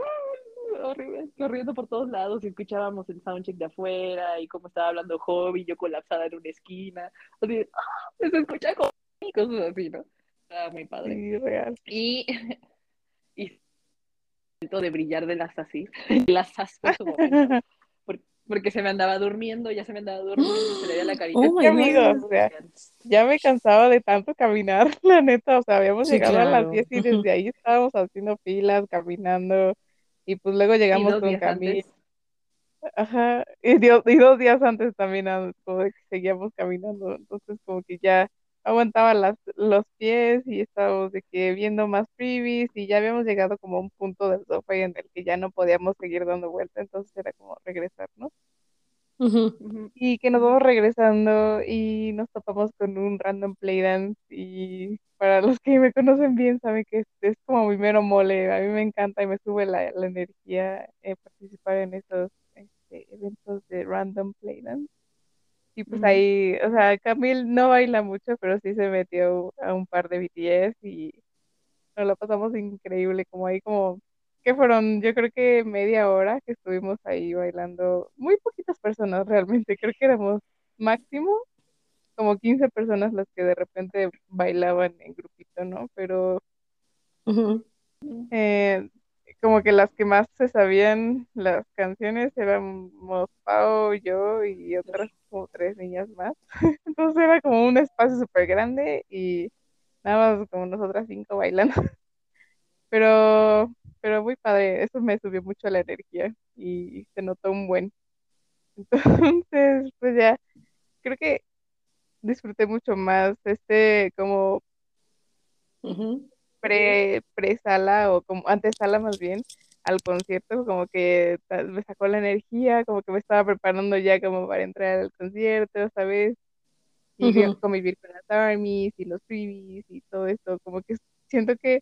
horrible, corriendo por todos lados y escuchábamos el soundcheck de afuera y cómo estaba hablando Hobby, yo colapsada en una esquina. Así, ¡ah! se escucha como y cosas así, ¿no? Estaba muy padre. Sí, real. Y, y momento de brillar de las así, las as fue su momento, por- porque se me andaba durmiendo, ya se me andaba durmiendo, se le veía la carita. Oh amigos, o sea, ya me cansaba de tanto caminar, la neta, o sea, habíamos Sí, llegado a las claro. 10 y desde ahí estábamos haciendo filas, caminando, y pues luego llegamos con días Camil, antes, ajá, y, dio- y dos días antes también como de que seguíamos caminando, entonces como que ya aguantaba las, los pies y estábamos de que viendo más freebies y ya habíamos llegado como a un punto del sofá en el que ya no podíamos seguir dando vuelta, entonces era como regresar, ¿no? Y que nos vamos regresando y nos topamos con un random playdance y para los que me conocen bien saben que es, es como mi mero mole, a mí me encanta y me sube la, la energía eh, participar en esos este, eventos de random playdance. Y pues ahí, o sea, Camil no baila mucho, pero sí se metió a un par de BTS y nos lo pasamos increíble, como ahí como, que fueron, yo creo que media hora que estuvimos ahí bailando, muy poquitas personas realmente, creo que éramos máximo como 15 personas las que de repente bailaban en grupito, ¿no? Pero eh, como que las que más se sabían las canciones éramos Pau, yo y otras como tres niñas más. Entonces era como un espacio súper grande y nada más como nosotras cinco bailando. Pero, pero muy padre, eso me subió mucho la energía y se notó un buen. Entonces, pues ya, creo que disfruté mucho más este como Ujú. pre, pre-sala o como antesala más bien al concierto, como que me sacó la energía, como que me estaba preparando ya como para entrar al concierto, ¿sabes? Y Ujú. convivir con las armies y los freebies y todo esto, como que siento que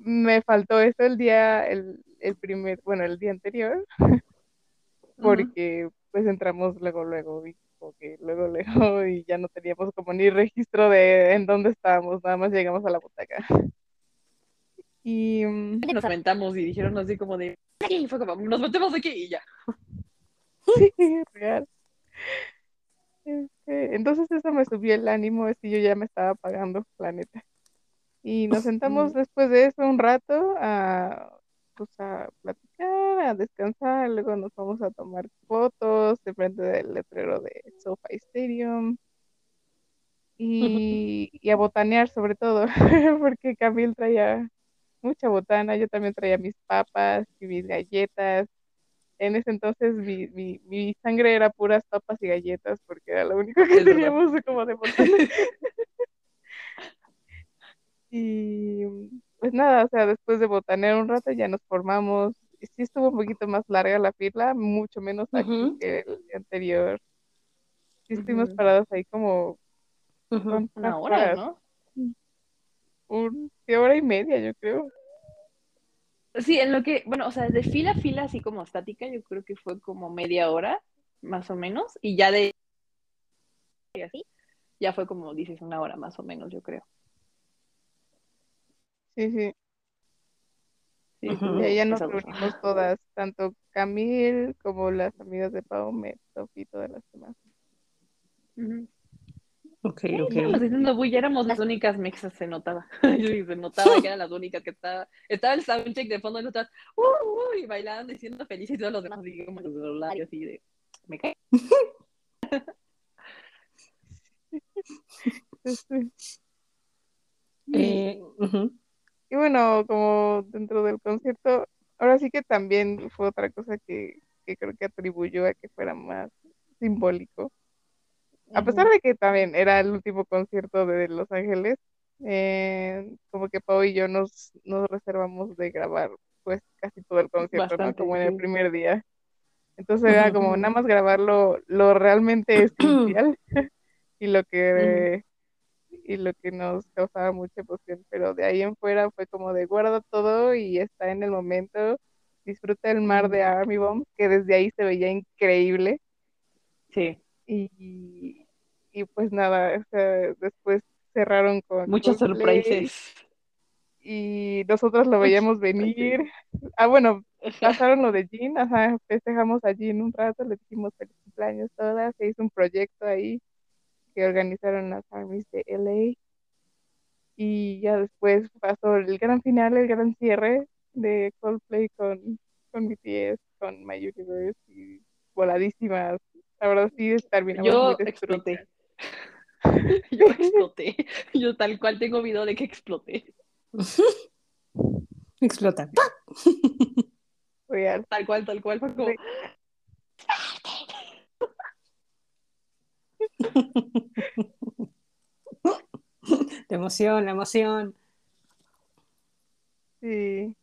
me faltó eso el día, el, el primer, bueno, el día anterior, porque pues entramos luego, luego, y como que luego, luego, y ya no teníamos como ni registro de en dónde estábamos, nada más llegamos a la butaca. Y mm, Nos aventamos y dijeron así como de, aquí, fue como, nos metemos aquí y ya. sí, real. Este, entonces eso me subió el ánimo, es que yo ya me estaba apagando, la neta. Y nos sentamos después de eso un rato a, pues a platicar, a descansar, luego nos vamos a tomar fotos de frente del letrero de SoFi Stadium y, y a botanear sobre todo, porque Camil traía mucha botana, yo también traía mis papas y mis galletas. En ese entonces mi, mi, mi sangre era puras papas y galletas porque era lo único que Es verdad. teníamos como de botana. Y pues nada, o sea, después de botanear un rato ya nos formamos. Sí estuvo un poquito más larga la fila, mucho menos aquí Ujú. que el anterior. Sí estuvimos parados ahí como Ujú. ¿cuántas Una hora, horas? ¿no? Un, ¿qué hora y media, yo creo. Sí, en lo que, bueno, o sea, de fila a fila, así como estática, yo creo que fue como media hora, más o menos, y ya de y así, ya fue como dices, una hora más o menos, yo creo. Sí, sí. Sí, Y ahí ya nos reunimos todas, tanto Camil como las amigas de Pau, Metop y todas las demás. Ok, ok. estábamos bulla, éramos las únicas mexas, se notaba. Se notaba que eran las únicas que estaba. Estaba el soundcheck de fondo y nosotras, uh, uh, y bailando y siendo felices y todos los demás así como en su celular y así de, me cae. Eh, ujú. Y bueno, como dentro del concierto, ahora sí que también fue otra cosa que, que creo que atribuyó a que fuera más simbólico. A pesar de que también era el último concierto de Los Ángeles, eh, como que Pau y yo nos, nos reservamos de grabar pues casi todo el concierto, ¿no? Como en el primer día. Entonces era como nada más grabar lo, lo realmente esencial y lo que y lo que nos causaba mucha emoción, pero de ahí en fuera fue como de guarda todo y está en el momento, disfruta el mar de Army Bomb, que desde ahí se veía increíble. Sí, y, y pues nada, o sea, después cerraron con Coldplay sorpresas. y nosotros lo veíamos venir. Ah, bueno, pasaron lo de Jean, ajá, festejamos a Jean un rato, le dijimos feliz cumpleaños todas, se hizo un proyecto ahí que organizaron las Armies de LA y ya después pasó el gran final, el gran cierre de Coldplay con, con BTS, con My Universe y voladísimas. La verdad sí terminamos Yo muy exploté. Yo exploté. Yo tal cual tengo video de que exploté. Explota. Real. Tal cual, tal cual. Fue como, Sí. La emoción, la emoción. Sí.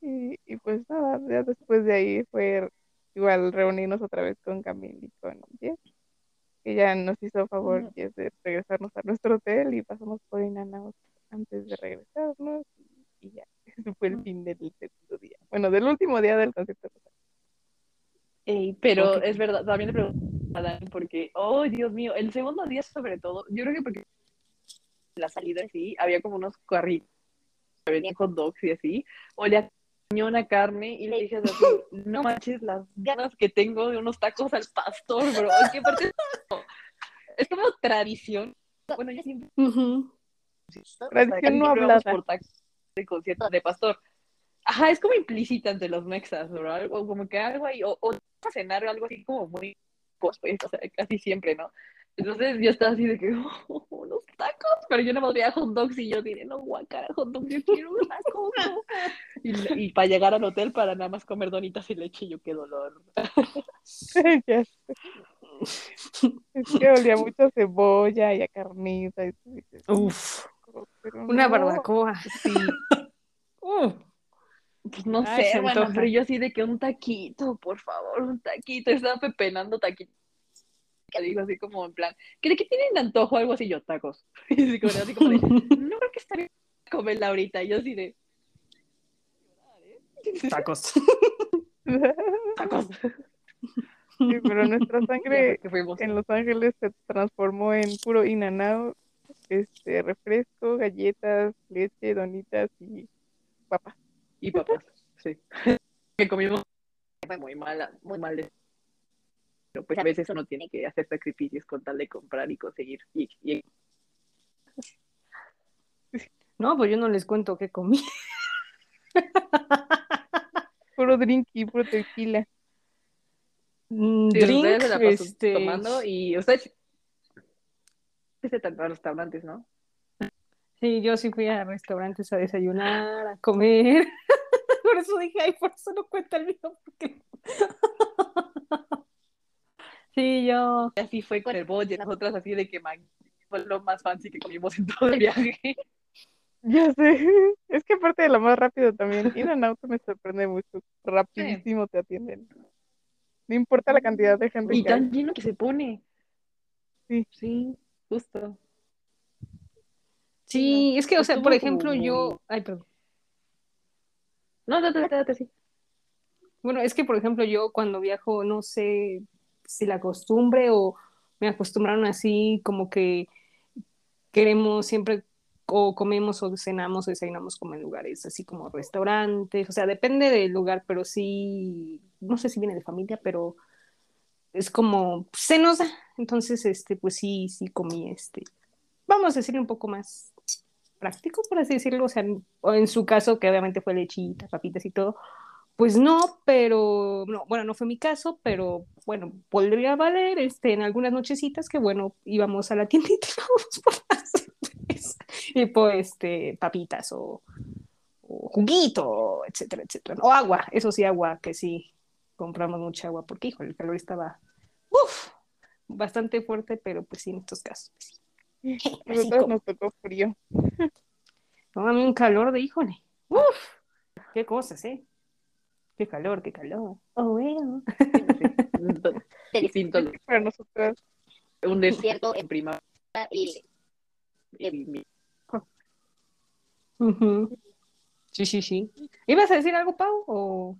Y, y pues nada, ya después de ahí fue igual reunirnos otra vez con Camille y con Jess, que ya nos hizo favor. Jess de regresarnos a nuestro hotel y pasamos por Inanaos antes de regresarnos y, y ya, ese fue el fin del segundo día. Bueno, del último día del concierto. Ey, pero Ok. es verdad, también le pregunto a Dani porque, oh Dios mío, el segundo día sobre todo, yo creo que porque la salida sí, había como unos carritos, había hot dogs y así, olía cañón a carne y le dije así, no manches las ganas que tengo de unos tacos al pastor, bro, es que aparte es como tradición, bueno, ya siempre Ujú. Tradición no hablada. por tacos de conciertos de pastor. Ajá, es como implícita entre los mexas, bro, algo como que algo ahí, o, o cenar o algo así como muy pues, pues, o sea, casi siempre, ¿no? Entonces yo estaba así de que, oh, unos tacos, pero yo no me veía hot dogs y yo diré, no, guacara, hot dogs, yo quiero un taco. no". Y, y para llegar al hotel para nada más comer donitas y leche, yo qué dolor. Ya sé. Es que olía mucho a cebolla y a carnita y Uf, pero una no. barbacoa. Sí, Uh, pues no Ay, sé, se bueno, pero yo así de que un taquito, por favor, un taquito. Estaba pepenando taquito. Que digo así como en plan, ¿qué de qué tienen antojo? Algo así, yo, tacos. Y así como, así como de, no creo que estaría comerla ahorita. Y yo así de, tacos. tacos. Sí, pero nuestra sangre que en Los Ángeles se transformó en puro in and out, este, refresco, galletas, leche, donitas y papas. Y papas, sí. Que comimos fue muy mala, muy mal. de- Pero pues a veces uno tiene que hacer sacrificios con tal de comprar y conseguir. Y, y- No, pues yo no les cuento qué comí. Puro drink y puro tequila. Mm, sí, Drink, ustedes se la este, tomando y ustedes se a restaurantes, ¿no? Sí, yo sí fui a restaurantes a desayunar, a comer. Por eso dije, ay, por eso no cuenta el mío. Porque... Sí, yo. Así fue con el bolle, nosotras así de que man, fue lo más fancy que comimos en todo el viaje. Ya sé. Es que aparte de lo más rápido también, ir en auto me sorprende mucho. Rapidísimo te atienden. No importa la cantidad de gente Y que hay. tan lleno que se pone. Sí. Sí, justo. Sí, es que, o sea, por ejemplo, como yo, ay, perdón. No, date, date, date, sí. Bueno, es que, por ejemplo, yo cuando viajo, no sé si la costumbre o me acostumbraron así, como que queremos siempre o comemos o cenamos o desayunamos como en lugares así como restaurantes, o sea, depende del lugar, pero sí, no sé si viene de familia, pero es como, se nos da. Entonces, este, pues sí, sí comí este, vamos a decir un poco más práctico, por así decirlo, o sea, o en su caso, que obviamente fue lechita, papitas y todo, pues no, pero, no, bueno, no fue mi caso, pero bueno, podría valer este, en algunas nochecitas que, bueno, íbamos a la tiendita y por la cerveza, y por este, papitas o, juguito, etcétera, etcétera. O agua, eso sí, agua, que sí, compramos mucha agua, porque, hijo, el calor estaba, bastante fuerte, pero pues sí, en estos casos, pues. Nosotros nos tocó frío. no, a mí un calor de, híjole, uff, qué cosas, ¿eh? Qué calor, qué calor. Oh, bueno. Distinto, Para nosotros, un Desierto en primavera y. Sí, sí, sí. ¿Ibas a decir algo, Pau? ¿O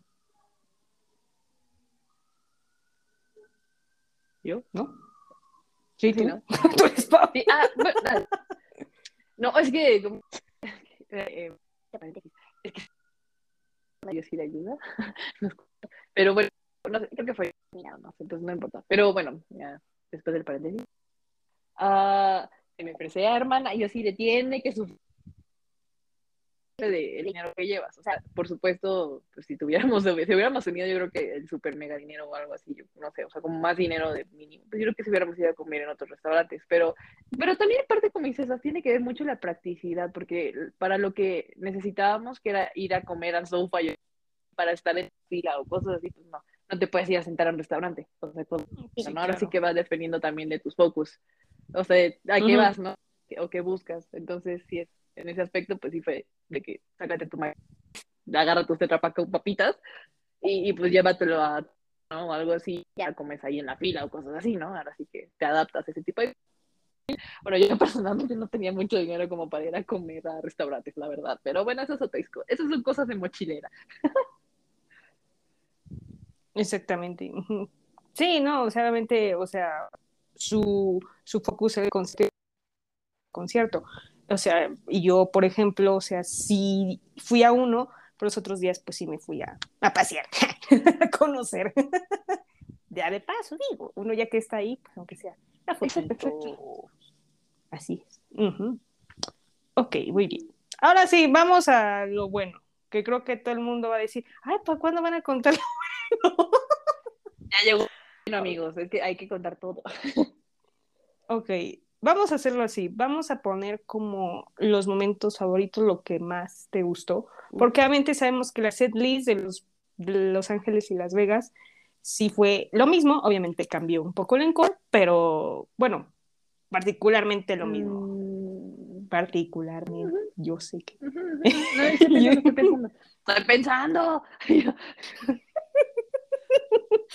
yo. no? Sí, Sí, tú. ¿no? Tú eres Pau. Sí, ah, bueno, nada. No, es que como- eh, es que yo sí le ayuda. No Pero bueno, no sé, creo que fue mira, no sé, entonces no importa. Pero bueno, ya después del paréntesis. Ah, se me ofrece a hermana y yo sí le tiene que sufrir de el dinero que llevas. O sea, por supuesto, pues si tuviéramos, si hubiéramos tenido, yo creo que el super mega dinero o algo así, yo no sé, o sea, como más dinero de mínimo, pues yo creo que si hubiéramos ido a comer en otros restaurantes, pero, pero también parte como dices, tiene que ver mucho la practicidad, porque para lo que necesitábamos, que era ir a comer al sofá para estar en fila o cosas así, pues no, no te puedes ir a sentar a un restaurante. O sea, todo- sea, ¿no? Ahora sí que vas dependiendo también de tus focus. O sea, ¿a qué vas, no? O qué buscas. Entonces, sí es, en ese aspecto, pues sí fue de que sácate tu ma- agarra tus tetrapack con papitas y, y pues llévatelo a, ¿no? Algo así, ya comes ahí en la fila o cosas así, ¿no? Ahora sí que te adaptas a ese tipo de... Bueno, yo personalmente no tenía mucho dinero como para ir a comer a restaurantes, la verdad. Pero bueno, es co- Esas son cosas de mochilera. Exactamente. Sí, no, o o sea, su, su focus era el concierto. O sea, y yo, por ejemplo, o sea, sí fui a uno, pero los otros días, pues sí me fui a, a pasear, a conocer. Ya de paso, digo, uno ya que está ahí, pues aunque sea la fotito. Así es. Ujú. Ok, muy bien. Ahora sí, vamos a lo bueno, que creo que todo el mundo va a decir, ay, ¿para cuándo van a contar lo bueno? Ya llegó. Bueno, amigos, es que hay que contar todo. Ok, vamos a hacerlo así. Vamos a poner como los momentos favoritos, lo que más te gustó. Porque obviamente sabemos que la set list de los, de Los Ángeles y Las Vegas sí fue lo mismo. Obviamente cambió un poco el encore, pero bueno, particularmente lo mismo. Mm. Particularmente, yo sé que. No, estoy pensando, estoy pensando. Estoy pensando.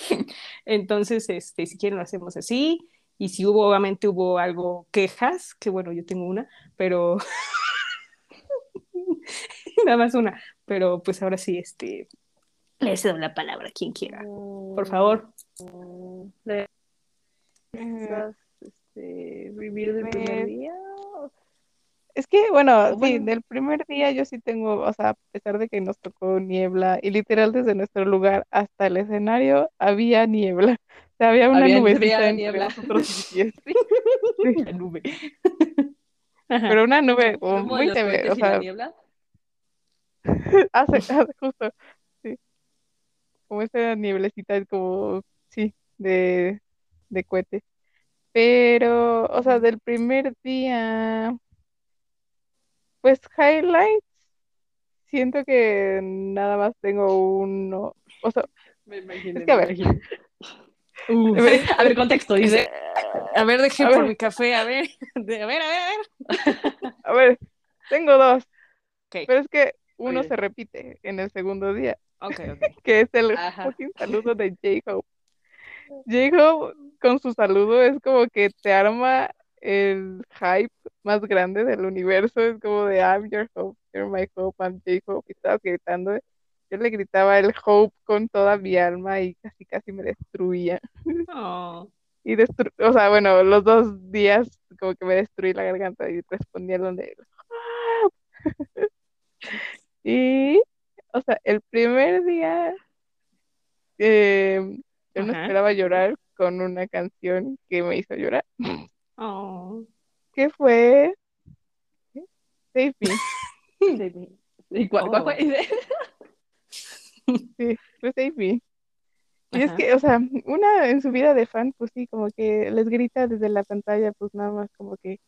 Entonces, este, si quieren lo hacemos así. Y si hubo, obviamente hubo algo quejas, que bueno, yo tengo una, pero nada más una. Pero pues ahora sí, este, le cedo la palabra a quien quiera. Por favor. ¿Le das, este, review del primer día? Es que, bueno, O sí, bueno. del primer día yo sí tengo, o sea, a pesar de que nos tocó niebla y literal desde nuestro lugar hasta el escenario había niebla. Sea, había una Había- nubecita entre nosotros BTS. La nube. Ajá. Pero una nube ¿Cómo muy o sea, niebla? hace, hace justo, sí. Como esa nieblecita como, sí, de, de cohete. Pero, o sea, del primer día, pues highlights, siento que nada más tengo uno. O sea, Me imagino, Es que a ver. Uh, a ver, contexto, dice. a ver, deje A por ver. mi café, a ver. De- a ver, a ver, a ver. a ver, tengo dos. Pero es que uno se repite en el segundo día, Ok, ok. que es el fucking saludo de J-Hope. J-Hope con su saludo es como que te arma el hype más grande del universo. Es como de I'm your hope, you're my hope, I'm J-Hope. Y estaba gritando. Yo le gritaba el hope con toda mi alma y casi casi me destruía. Oh. Y destru o sea, bueno, los dos días como que me destruí la garganta y respondieron de Y, o sea, el primer día eh, yo no Ajá. esperaba llorar con una canción que me hizo llorar, Oh. que fue Save Me. Sí, ¿Y cuál, cuál fue? Sí, Save Me. Y es que, o sea, una en su vida de fan, pues sí, como que les grita desde la pantalla, pues nada más como que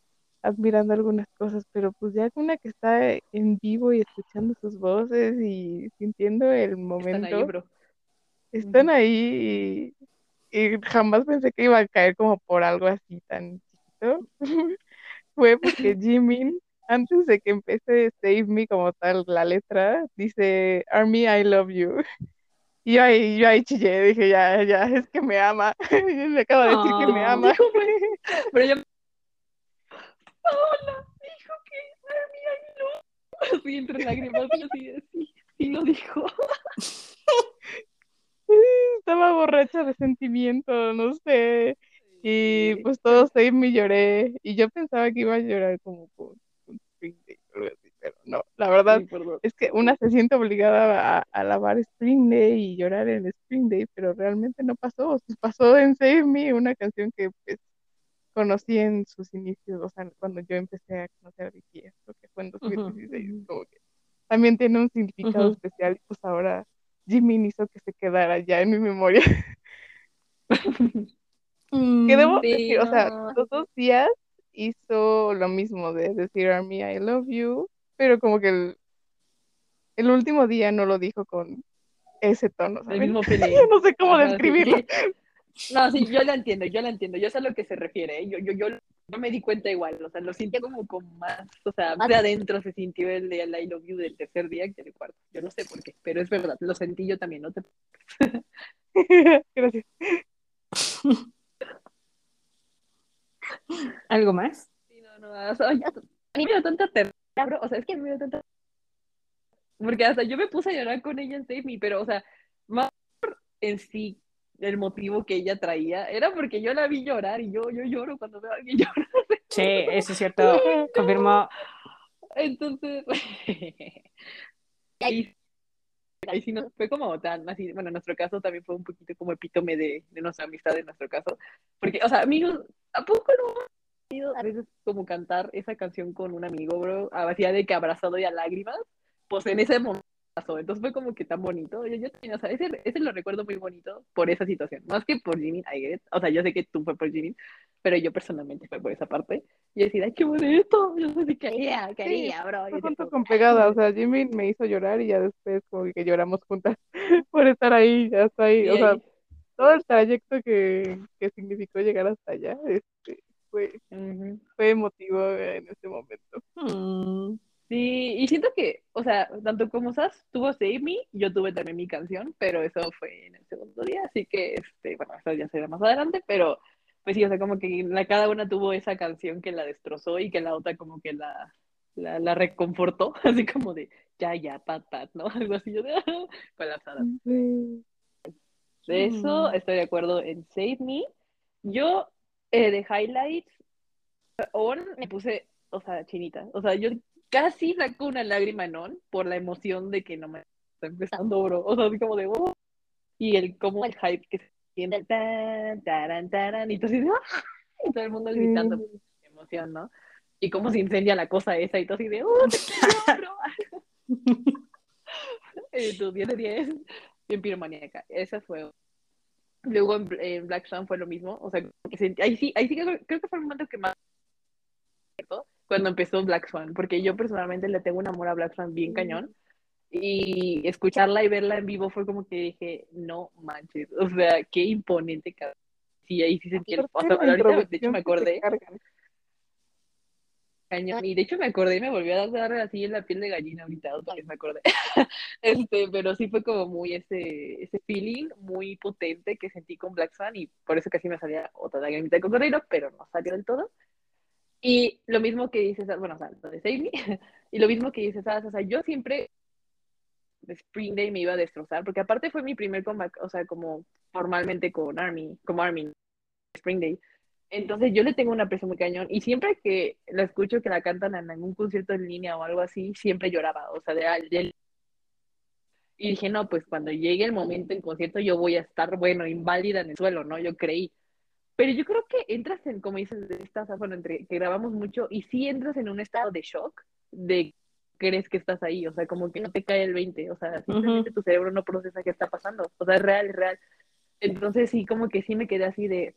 admirando algunas cosas, pero pues ya una que está en vivo y escuchando sus voces y sintiendo el Están ahí, momento, bro. están ahí y, y jamás pensé que iba a caer como por algo así tan chiquito. Fue porque Jimin, antes de que empiece Save Me como tal, la letra, dice Army, I love you. Y yo ahí, yo ahí chillé, dije, ya, ya, es que me ama. Me acaba de decir que me ama. Dijo, pues, pero yo. Paola dijo que Army ahí no. Así entre lágrimas, así, de, sí, lo dijo. Estaba borracha de sentimiento, no sé. Y pues todo Save Me lloré. Y yo pensaba que iba a llorar como un Spring Day pero no. La verdad Sí, es que una se siente obligada a, a alabar Spring Day y llorar en Spring Day, pero realmente no pasó. Pasó en Save Me, una canción que pues conocí en sus inicios, o sea, cuando yo empecé a conocer a BTS, que fue en 2016, Ujú. como que también tiene un significado Ujú. especial y pues ahora Jimin hizo que se quedara ya en mi memoria. Que debo Mm. Sí, decir, o sea, los dos días hizo lo mismo de decir Army, I love you, pero como que el, el último día no lo dijo con ese tono. No sé cómo Ajá, sí. describirlo. No, sí, yo la entiendo, yo la entiendo. Yo sé a lo que se refiere. ¿eh? Yo, yo, yo, yo me di cuenta igual. O sea, lo sentía como con más. O sea, Más- de adentro se sintió el de I love you del tercer día que del cuarto. Yo no sé por qué, pero es verdad. Lo sentí yo también. No te... Gracias. ¿Algo más? Sí, no, no. O sea, ya- a mí me dio tanta ternura, bro. O sea, es que me dio tanta. Porque hasta yo me puse a llorar con ella en Save Me, pero, o sea, más en sí el motivo que ella traía era porque yo la vi llorar y yo, yo lloro cuando veo a alguien llorar. Sí, eso es cierto. Confirmó. Entonces, ahí, ahí sí no, fue como tan así, bueno, en nuestro caso también fue un poquito como epítome de, de nuestra amistad en nuestro caso, porque, o sea, amigos, ¿a poco no tenido a veces como cantar esa canción con un amigo, bro? Hacía de que abrazado y a lágrimas, pues en ese momento entonces fue como que tan bonito, yo, yo también, o sea, ese, ese lo recuerdo muy bonito por esa situación, más que por Jimin, I get it. o sea, yo sé que tú fue por Jimin, pero yo personalmente fue por esa parte, y decir, ay, qué bonito, yo sé que quería, quería, bro, y Fue así junto con ay, pegada, o sea, Jimmy me hizo llorar y ya después como que lloramos juntas por estar ahí, hasta ahí, Sí, o sea, ahí. todo el trayecto que, que significó llegar hasta allá, este, fue, Ujú. fue emotivo en ese momento. Mm. Sí, y siento que, o sea, tanto como Sas tuvo Save Me, yo tuve también mi canción, pero eso fue en el segundo día, así que, este, bueno, eso ya será más adelante, pero pues sí, o sea, como que la, cada una tuvo esa canción que la destrozó y que la otra como que la, la, la reconfortó, así como de, ya, ya, pat, pat, ¿no? Algo así, yo de, colapsada. Sí. De eso estoy de acuerdo en Save Me. Yo, eh, de highlights, on, me puse, o sea, chinita. O sea, yo casi saco una lágrima en on por la emoción de que no me está empezando, bro. O sea, así como de, oh. Y el, como el hype que se siente, tan, taran, taran, y todo así ¡ah! y todo el mundo gritando, Sí. emoción, ¿no? Y cómo se incendia la cosa esa y todo así de, ¡oh, te quiero! Eh, tu 10 de 10, bien piromaníaca. Esa fue. Luego en, en Black Swan fue lo mismo. O sea, que ahí sí, ahí sí creo, creo que fue el momento que más cuando empezó Black Swan, porque yo personalmente le tengo un amor a Black Swan bien cañón. Y escucarla y verla en vivo fue como que dije, no manches, o sea, qué imponente. Sí, ahí sí sentí el. O sea, Aparte de la ahorita, de hecho, me acordé. cañón. Y de hecho me acordé, me volvió a dar así en la piel de gallina ahorita, otra vez me acordé. Este, pero sí fue como muy ese, ese feeling muy potente que sentí con Black Swan y por eso casi me salía otra lagrimita de cocodrilo, pero no salió del todo. Y lo mismo que dices, bueno, o sea, lo de Save Me, y lo mismo que dices, o sea, yo siempre Spring Day me iba a destrozar, porque aparte fue mi primer comeback, o sea, como formalmente con Army, como Army, Spring Day. Entonces yo le tengo una presión muy cañón y siempre que la escucho que la cantan en algún concierto en línea o algo así, siempre lloraba, o sea, de, de y dije, no, pues cuando llegue el momento en concierto yo voy a estar, bueno, inválida en el suelo, ¿no? Yo creí. Pero yo creo que entras en, como dices, de estas, bueno, entre que grabamos mucho y sí entras en un estado de shock, de crees que estás ahí, o sea, como que no te cae el 20, o sea, simplemente tu cerebro no procesa qué está pasando, o sea, es real, es real. Entonces sí, como que sí me quedé así de,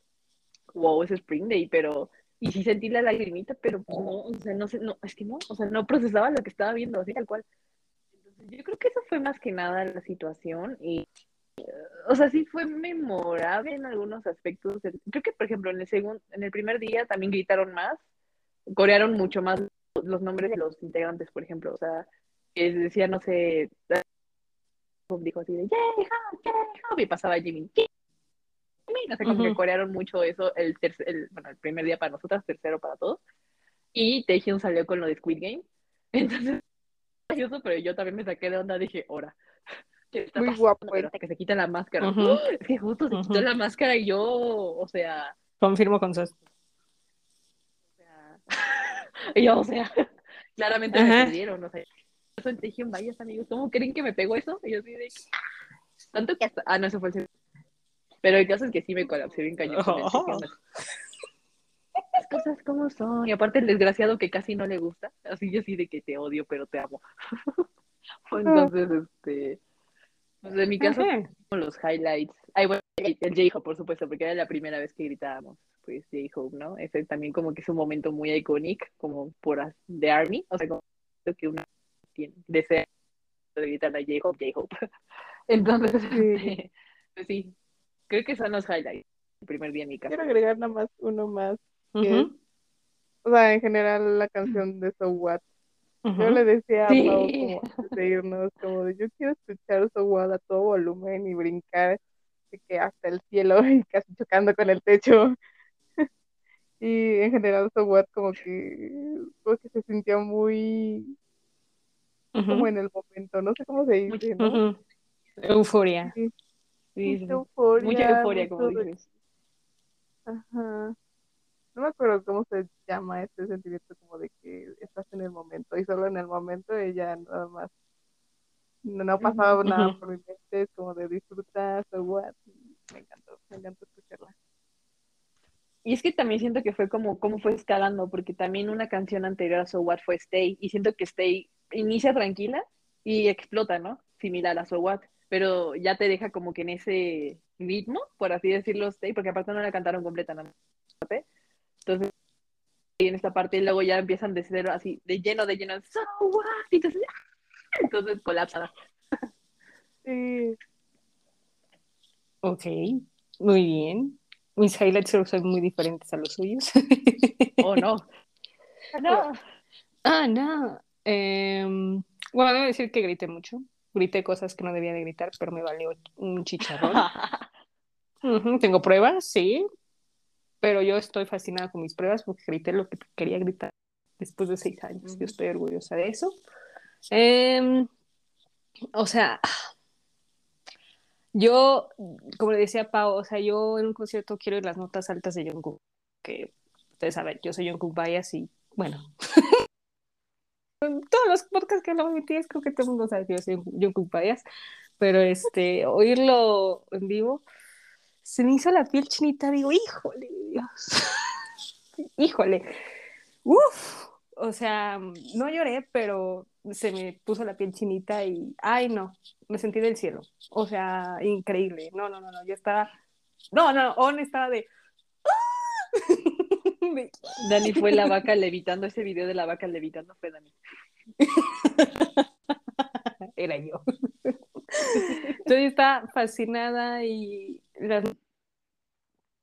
wow, es Spring Day, pero, y sí sentí la lagrimita, pero pues no, o sea, no sé, no, es que no, o sea, no procesaba lo que estaba viendo, así tal cual. Entonces yo creo que eso fue más que nada la situación y, o sea, sí fue memorable en algunos aspectos. Creo que, por ejemplo, en el segundo, en el primer día también gritaron más, corearon mucho más los nombres de los integrantes, por ejemplo, o sea, que decía, no sé, dijo así de, y pasaba Jimmy, no sé, como que corearon mucho eso el, tercer, el, bueno, el primer día para nosotras, tercero para todos, y Taehyung salió con lo de Squid Game, entonces, pero yo también me saqué de onda, dije, muy guapo. que se quita la máscara. Es que justo se quitó la máscara y yo, o sea. Confirmo con Sos. Y yo, o sea, claramente me perdieron, o sea. En Tejión, vayas amigos, ¿cómo creen que me pegó eso? Y yo así de. Tanto que hasta. Ah, no, eso fue el Pero el caso es que sí me colapsé bien cañón oh. Las cosas como son. Y aparte el desgraciado que casi no le gusta. Así yo sí de que te odio, pero te amo. Entonces, este pues en mi caso, con los highlights. Ay, bueno, el J-Hope, por supuesto, porque era la primera vez que gritábamos, pues J-Hope, ¿no? Ese también como que es un momento muy icónico, como por The Army, o sea, como que uno tiene, desea de gritar a J-Hope, J-Hope. Entonces, este, pues sí, creo que son los highlights el primer día en mi casa. Quiero agregar nada más uno más, que es, o sea, en general la canción de So What yo le decía a Pau como antes de irnos, como de yo quiero escuchar su a todo volumen y brincar de que hasta el cielo y casi chocando con el techo. Y en general su como que, como que se sintió muy como en el momento, no sé cómo se dice, ¿no? Euforia. Sí. Sí, euforia. Mucha euforia, como dices. Ajá no me acuerdo cómo se llama este sentimiento como de que estás en el momento y solo en el momento ella nada más no, ha pasado nada por mi mente, es como de disfrutar, so what, me encantó, me encantó escucharla. Y es que también siento que fue como, como fue escalando, porque también una canción anterior a So What fue Stay, y siento que Stay inicia tranquila y explota, ¿no? Similar a So What, pero ya te deja como que en ese ritmo, por así decirlo, Stay, porque aparte no la cantaron completa, ¿no? Entonces, en esta parte y luego ya empiezan de cero así, de lleno, de lleno, so what? Entonces, ¡ah! entonces colapsa. Sí. Ok, muy bien. Mis highlights son muy diferentes a los suyos. Oh, no. no. Ah, no. Em, bueno, debo decir que grité mucho. Grité cosas que no debía de gritar, pero me valió un chicharrón. Tengo pruebas, sí, pero yo estoy fascinada con mis pruebas porque grité lo que quería gritar después de seis años. Yo estoy orgullosa de eso. Em, o sea, yo, como le decía Pau, o sea, yo en un concierto quiero ir las notas altas de Jungkook, que ustedes saben, yo soy Jungkook Bias y, bueno, todos los podcasts que hablamos de BTS creo que todo el mundo sabe que yo soy Jungkook Bias, pero este, oírlo en vivo se me hizo la piel chinita, digo, híjole, Dios, híjole, uff, o sea, no lloré, pero se me puso la piel chinita y, ay, no, me sentí del cielo, o sea, increíble, no, no, no, no, yo estaba, no, no, On estaba de, Dani fue la vaca levitando, ese video de la vaca levitando fue Dani. Era yo. Entonces está fascinada y las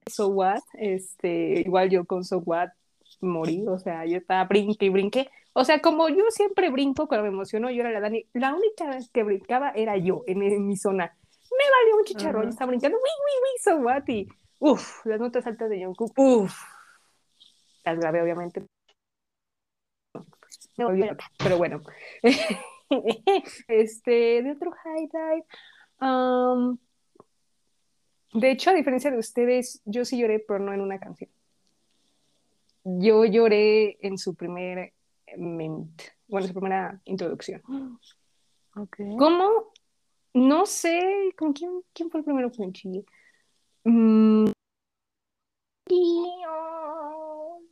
So What, este, igual yo con So What morí, o sea, yo estaba brinque y brinqué. O sea, como yo siempre brinco cuando me emociono, yo era la Dani, la única vez que brincaba era yo en, en mi zona. Me valió un chicharrón, Ajá. estaba brincando, uy, uy, uy, so what? Y, uf, las notas altas de Jungkook, uf. Las grabé, obviamente. Loca, pero bueno. este, de otro highlight. um, de hecho, a diferencia de ustedes, yo sí lloré, pero no en una canción. Yo lloré en su primer ment, bueno, su primera introducción. ¿Cómo? No sé, ¿con quién, quién fue el primero que me chillé? Mm,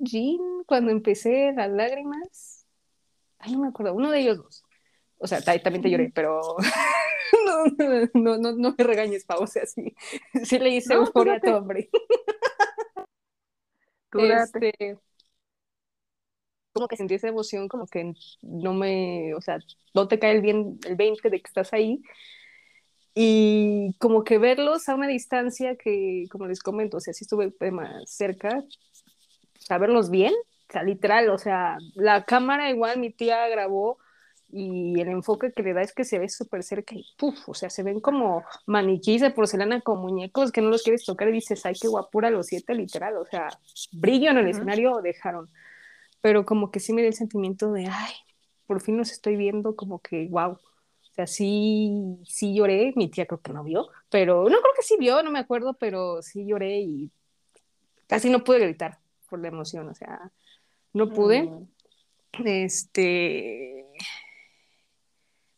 Jin, cuando empecé las lágrimas. Ay, no me acuerdo, uno de ellos dos. O sea, ta- también te lloré, pero no, no, no, no me regañes, Pau, o sea, sí, sí le hice euforia a tu hombre. Este, como que sentí esa emoción, como que no me, o sea, no te cae el bien el 20 de que estás ahí. Y como que verlos a una distancia que, como les comento, o sea, sí estuve más cerca, o sea, verlos bien, o sea, literal, o sea, la cámara igual mi tía grabó y el enfoque que le da es que se ve súper cerca y puf, o sea, se ven como maniquís de porcelana con muñecos que no los quieres tocar y dices, ay, qué guapura los siete, literal, o sea, brillo en el Ujú. escenario dejaron, pero como que sí me dio el sentimiento de, ay, por fin los estoy viendo, como que, wow, o sea, sí, sí lloré, mi tía creo que no vio, pero no creo que sí vio, no me acuerdo, pero sí lloré y casi no pude gritar por la emoción, o sea, no pude. Mm. Este,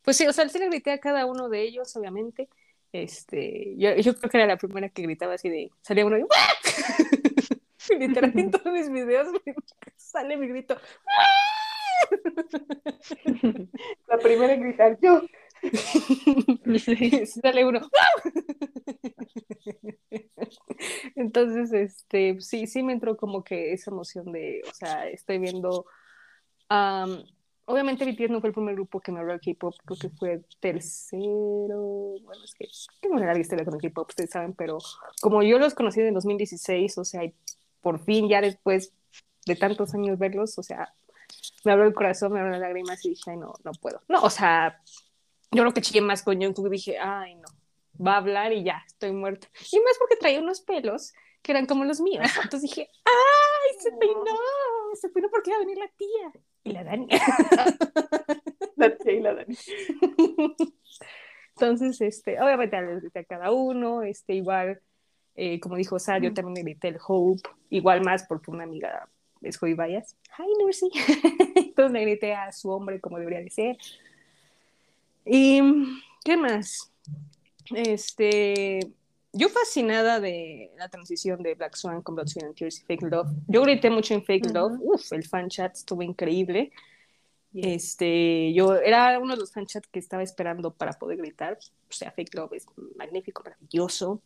pues sí, o sea, sí le grité a cada uno de ellos, obviamente. Este, yo, yo creo que era la primera que gritaba así de, salía uno y Y literal en todos mis videos sale mi grito. La primera en gritar yo. Sí. sale uno. Entonces, este, sí, sí me entró como que esa emoción de, o sea, estoy viendo. Obviamente BTS no fue el primer grupo que me habló de K-pop, creo que fue tercero. Bueno, es que tengo una larga historia con el K-pop, ustedes saben, pero como yo los conocí en el 2016, o sea, por fin ya después de tantos años verlos, o sea, me abrió el corazón, me abrió las lágrimas y dije, ay, no, no puedo. No, o sea, yo creo que chillé más con Jungkook, dije, ay, no, va a hablar y ya, estoy muerta. Y más porque traía unos pelos que eran como los míos. Entonces dije, ay, se peinó, se peinó porque iba a venir la tía. Y la Dani. La tía y la Dani. Entonces, este, obviamente les grité a cada uno, este, igual, eh, como dijo Sar, yo también le grité el Hope, igual más porque una amiga es Joy Bayas. Hi, Nursi. Entonces le grité a su hombre como debería de ser. Y, ¿qué más? Este, yo fascinada de la transición de Black Swan con Blood, Sweat and Tears y Fake Love. Yo grité mucho en Fake. Love. Uf, el fan chat estuvo increíble. Este, yo era uno de los fan chat que estaba esperando para poder gritar. O sea, Fake Love es magnífico, maravilloso.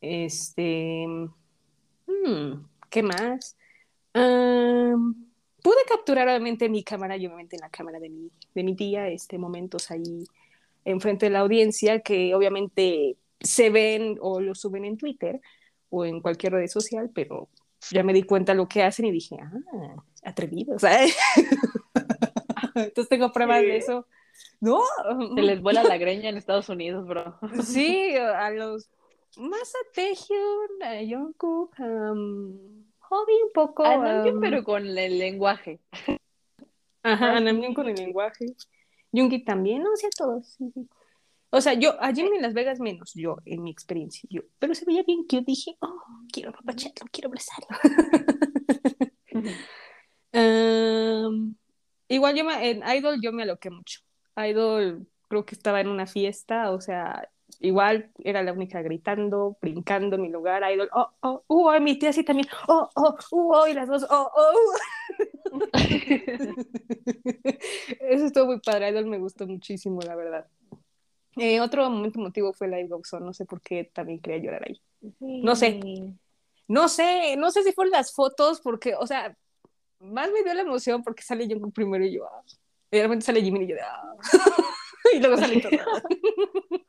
Este, hmm, ¿qué más? Pude capturar obviamente mi cámara y obviamente la cámara de mi, de mi tía, este, momentos ahí enfrente de la audiencia que obviamente se ven o lo suben en Twitter o en cualquier red social, pero ya me di cuenta lo que hacen y dije, ah, atrevidos. Entonces tengo pruebas de eso. No, Se les vuela la greña en Estados Unidos, bro. sí, a los más a Taehyun, a Jungkook, um, Hobby un poco. A Namjoon, um, pero con el lenguaje. Ajá, Ah, a Namjoon con el lenguaje. Jungi también, no, sí, a todos, sí, sí. O sea, yo, a Jimmy en Las Vegas menos, yo, en mi experiencia, yo, pero se veía bien que yo dije, oh, quiero apapacharlo, quiero abrazarlo. Um, igual yo me- en Idol yo me aloqué mucho. Idol creo que estaba en una fiesta, o sea, igual era la única gritando, brincando en mi lugar. Idol, oh, oh, uh, oh, mi tía sí también, oh, oh, uh, oh, y las dos, oh, oh. uh. Eso estuvo muy padre, Idol me gustó muchísimo, la verdad. Eh, otro momento emotivo fue Live Goes On, no sé por qué también quería llorar ahí. No sé. No sé, no sé si fueron las fotos, porque, o sea, más me dio la emoción porque sale Jungkook primero y yo, ah. Y de repente sale Jimin y yo, ah. y luego sale todo.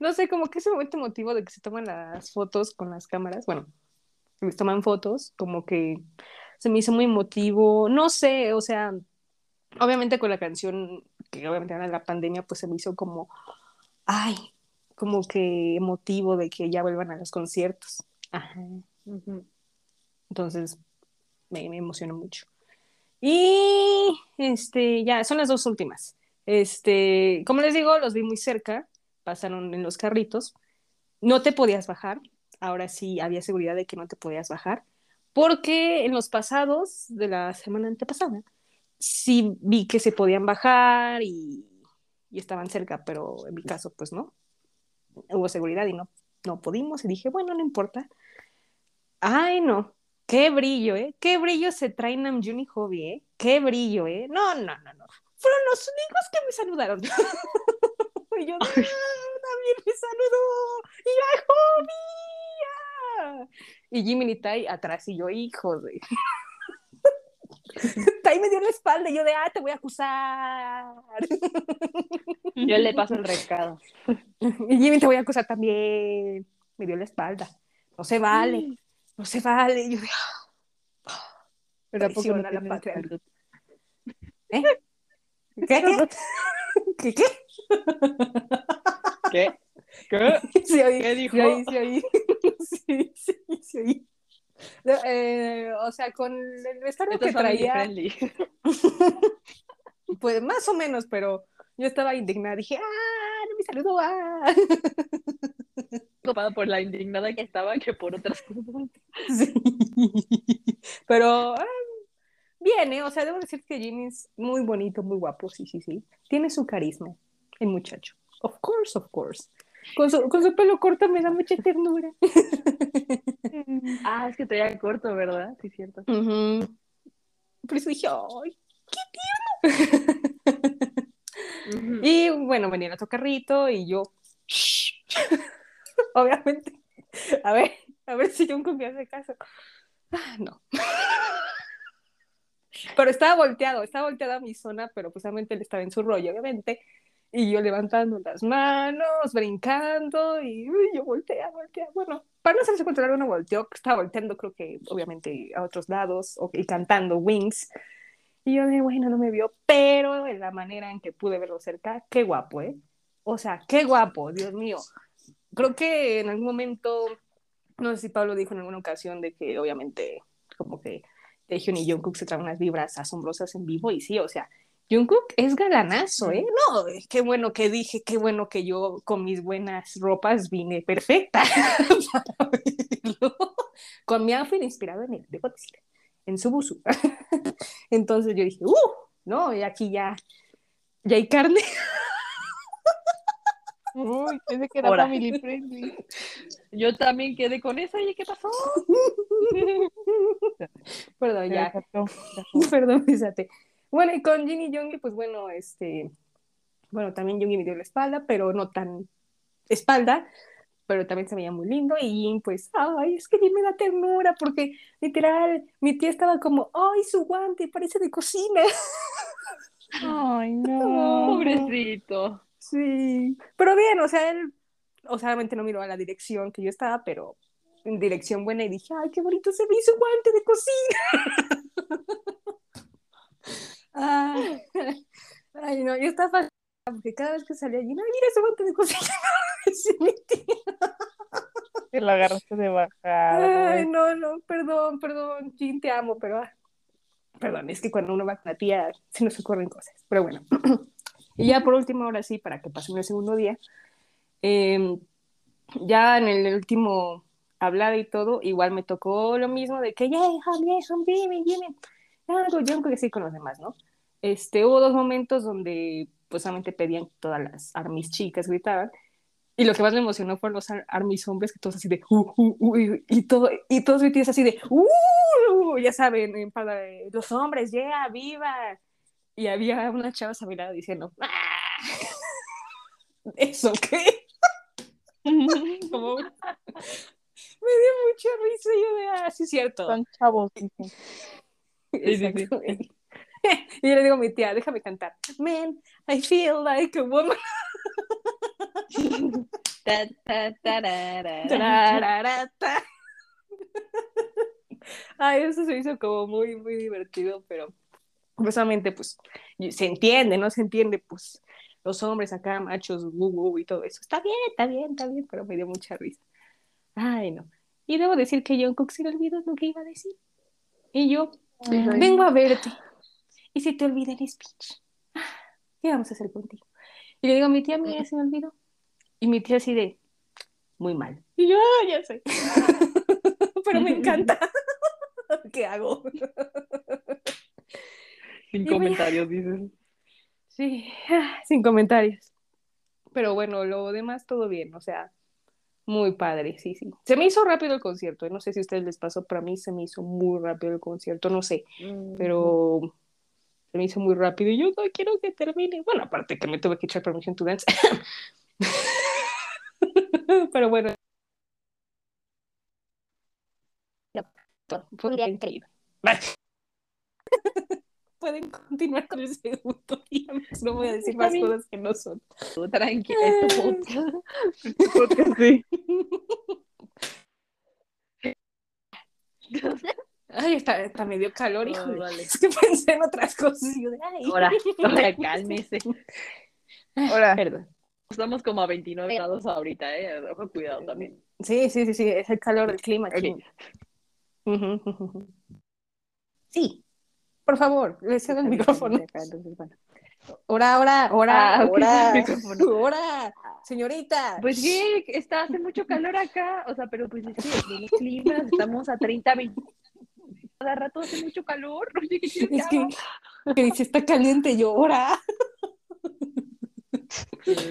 no sé, como que ese momento emotivo de que se toman las fotos con las cámaras, bueno, les toman fotos, como que se me hizo muy emotivo, no sé, o sea, obviamente con la canción, que obviamente era la pandemia, pues se me hizo como, ay, como que emotivo de que ya vuelvan a los conciertos. Ajá. Entonces, me, me emocionó mucho. Y este, ya, son las dos últimas. Este, como les digo, los vi muy cerca, pasaron en los carritos. No te podías bajar, ahora sí había seguridad de que no te podías bajar, porque en los pasados de la semana antepasada, sí vi que se podían bajar y, y estaban cerca, pero en mi caso, pues no. Hubo seguridad y no, no pudimos. Y dije, bueno, no importa. Ay, no. Qué brillo, ¿eh? Qué brillo se trae Namjoon y Hobby, ¿eh? Qué brillo, ¿eh? No, no, no, no. Fueron los únicos que me saludaron. y yo, ah, también me saludó. Y ay, Hobby. ah. Y Jimmy y Tai atrás y yo, hijo de... Tai me dio la espalda y yo de, ah, te voy a acusar. Yo le paso el recado. Y Jimmy te voy a acusar también. Me dio la espalda. No se vale. No se vale. Y yo de, Pero ¿a poco Traición no la patria. ¿eh? ¿Qué? ¿Qué? ¿Qué? ¿Qué? ¿Qué? Sí, oí, ¿Qué dijo? sí, oí, sí, oí. Sí, sí, sí, oí. Eh, o sea, con el vestuario que traía, pues más o menos, pero yo estaba indignada. Dije, ah, no me saludó. Ah. Ocupada por la indignada que estaba que por otras cosas. Sí. Pero ah, bien, ¿eh? O sea, debo decir que Jimmy es muy bonito, muy guapo, sí, sí, sí. Tiene su carisma, el muchacho. Of course, of course. Con su, con su pelo corto me da mucha ternura. Ah, es que traía corto, ¿verdad? Sí, cierto. Ujú. Por eso dije, ¡ay! Ujú. Y bueno, venía el otro carrito y yo, obviamente, a ver, a ver si Jungkook me hace caso. Ah, no. Pero estaba volteado, estaba volteado a mi zona, pero obviamente él estaba en su rollo, obviamente. Y yo levantando las manos, brincando, y uy, yo voltea, voltea. Bueno, para no hacerse controlar, uno volteó, estaba volteando, creo que obviamente a otros lados, y cantando Wings. Y yo de, bueno, no me vio, pero en la manera en que pude verlo cerca, qué guapo, ¿eh? O sea, qué guapo, Dios mío. Creo que en algún momento, no sé si Pablo dijo en alguna ocasión de que obviamente como que Taehyung y Jungkook se traen unas vibras asombrosas en vivo y sí, o sea, Jungkook es galanazo, ¿eh? No, qué bueno que dije, qué bueno que yo con mis buenas ropas vine perfecta para verlo. Con mi outfit inspirado en él, debo decir, en su busu. Entonces yo dije, ¡uh! No, y aquí ya, ya hay carne. Uy, pensé que era family friendly. Yo también quedé con eso. Oye, ¿qué pasó? Perdón, ya. Perdón, fíjate. Bueno, y con Jin y Yoongi, pues bueno, este, bueno, también Yoongi me dio la espalda, pero no tan espalda, pero también se veía muy lindo y Jin, pues, ay, es que Jin me da ternura porque literal, mi tía estaba como, ay, su guante, parece de cocina. Ay, no. Pobrecito. Sí, pero bien, o sea, él, o sea, obviamente no miró a la dirección que yo estaba, pero en dirección buena y dije, ay, qué bonito se ve su guante de cocina. ay, ay, no, yo estaba fascinada porque cada vez que salía allí, no, mira ese guante de tía. Te lo agarraste de bajada. Ay, no, no, perdón, perdón, Jin, te amo, pero ah, perdón, es que cuando uno va con la tía se nos ocurren cosas, pero bueno. y ya por último, ahora sí, para que pasemos el segundo día, eh, ya en el último hablada y todo, igual me tocó lo mismo de que, ya, Jimmy, Jimmy, Jimmy, algo, yo que sí con los demás, ¿no? Este, hubo dos momentos donde pues solamente pedían que todas las armies chicas gritaban, y lo que más me emocionó fueron los ar- armies hombres, que todos así de, uh, uh, uh, y, y todo, y todos gritaban así de, uh, ya saben, en para los hombres, yeah, viva. Y había una chava a mi lado diciendo, "Ah, ¿eso qué? Como, me dio mucha risa y yo de, ah, sí, cierto. Son chavos, dicen. Y yo le digo a mi tía, déjame cantar. Man, I feel like a woman. Ta, ta. Tararata. Ay, eso se hizo como muy, muy divertido, pero precisamente, pues, se entiende, ¿no? Se entiende, pues, los hombres acá, machos, wu, y todo eso. Está bien, está bien, está bien, pero me dio mucha risa. Ay, no. Y debo decir que John Cook se le olvidó lo que iba a decir. Y yo, vengo a verte. Y se te olvida el speech. Ah, ¿Qué vamos a hacer contigo? Y le digo, mi tía mía se me olvidó. Y mi tía así de, muy mal. Y yo, ah, ya sé. pero me encanta. ¿Qué hago? Sin Y voy a- comentarios, dices. Sí, sin comentarios. Pero bueno, lo demás todo bien, o sea, muy padre, sí, sí. Se me hizo rápido el concierto, ¿eh? no sé si a ustedes les pasó, pero a mí se me hizo muy rápido el concierto, no sé, Mm, pero se me hizo muy rápido y yo no quiero que termine. Bueno, aparte que me tuve que echar permission to dance. pero bueno. Fue Un día increíble. Vale. Pueden continuar con el segundo día, no voy a decir más cosas que no son. tranquila, es tu podcast. Tu podcast, sí. Ay, está, está medio calor, Oh, vale. Es que pensé en otras cosas y yo de, ay. Ahora, ahora cálmese. Ahora, Perdón. Estamos como a 29 grados ahorita, ¿eh? Ojo, cuidado también. Sí, sí, sí, sí, es el calor del clima. Aquí. Sí, por favor, le cedo el micrófono. Acá, entonces, bueno. Ora, ora, ora, Ah, ok, ora, el micrófono. ora, señorita. Pues sí, está, hace mucho calor acá, o sea, pero pues es que los climas estamos a 30, 20. Cada rato hace mucho calor. Oye, ¿qué es que que, dice, está caliente, yo, ora.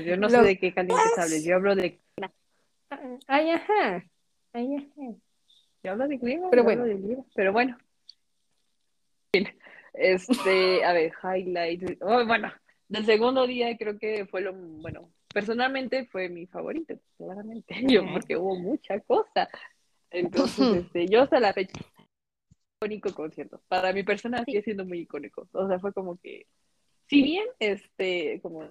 Yo no sé de qué calientes hables, yo hablo de, Ay, ajá. Ay, ajá. yo hablo de clima, Pero bueno. de clima, pero bueno. Este, a ver, highlights. Oh, bueno, del segundo día creo que fue lo, bueno, personalmente fue mi favorito, claramente, yo, porque hubo mucha cosa. Entonces, este, yo hasta la fecha, icónico concierto. Para mi persona sigue siendo muy icónico. O sea, fue como que, si bien, este, como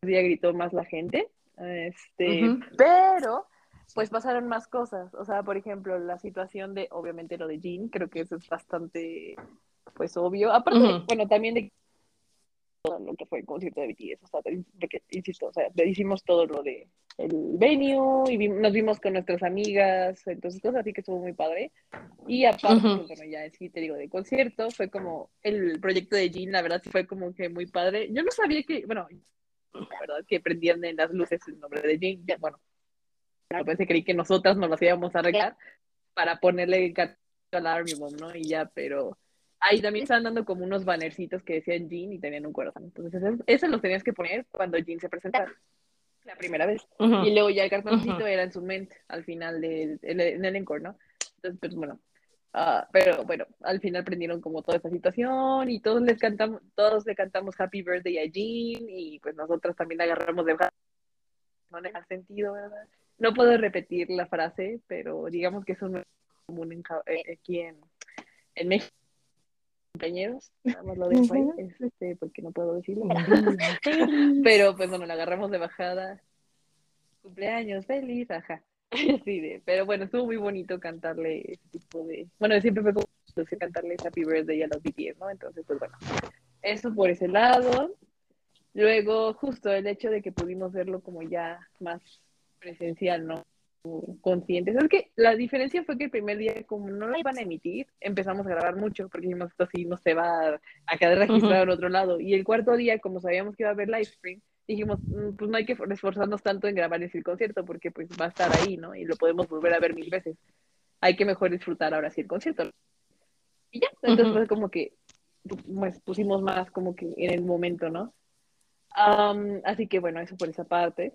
día gritó más la gente, este, pero pues pasaron más cosas. O sea, por ejemplo, la situación de, obviamente, lo de Jean, creo que eso es bastante, pues, obvio. Aparte, bueno, también de todo lo que fue el concierto de BTS, o sea, porque, insisto, o sea, hicimos todo lo de el venue y vi- nos vimos con nuestras amigas, entonces cosas así que estuvo muy padre. Y aparte, Ujú. pues, bueno, ya sí te digo, de concierto, fue como el proyecto de Jean, la verdad sí fue como que muy padre. Yo no sabía que, bueno, la verdad que prendían en las luces el nombre de Jean, ya, bueno, a veces creí que nosotras nos las íbamos a arreglar para ponerle cat- al Army Bomb, ¿no? Y ya, pero ahí también estaban dando como unos bannercitos que decían Jean y tenían un corazón. Entonces, esos, esos los tenías que poner cuando Jean se presentara la primera vez. Ujú. Y luego ya el cartoncito Ujú. era en su mente al final del el- en el encore, ¿no? Entonces, pues bueno. ah, pero bueno, al final aprendieron como toda esta situación y todos les cantamos, todos le cantamos Happy Birthday a Jean y pues nosotras también agarramos de no deja sentido, ¿verdad? No puedo repetir la frase, pero digamos que eso no es común en eh, aquí en, en México. Compañeros, nada más lo dejo ahí, este, porque no puedo decirlo. Pero pues bueno, la agarramos de bajada. Cumpleaños, feliz, ajá. Sí, de, pero bueno, estuvo muy bonito cantarle ese tipo de. Bueno, siempre fue como cantarle Happy Birthday a los BTS, ¿no? Entonces, pues bueno, eso por ese lado. Luego, justo el hecho de que pudimos verlo como ya más presencial, ¿no? Conscientes. Es que la diferencia fue que el primer día, como no lo iban a emitir, empezamos a grabar mucho, porque dijimos, esto sí no se va a quedar registrado en otro lado. Y el cuarto día, como sabíamos que iba a haber live stream, dijimos, "Mm, pues no hay que esforzarnos tanto en grabar ese concierto, porque pues va a estar ahí, ¿no? Y lo podemos volver a ver mil veces. Hay que mejor disfrutar ahora sí el concierto. Y ya, entonces Ujú. fue como que pues, pusimos más como que en el momento, ¿no? Am, así que bueno, eso por esa parte.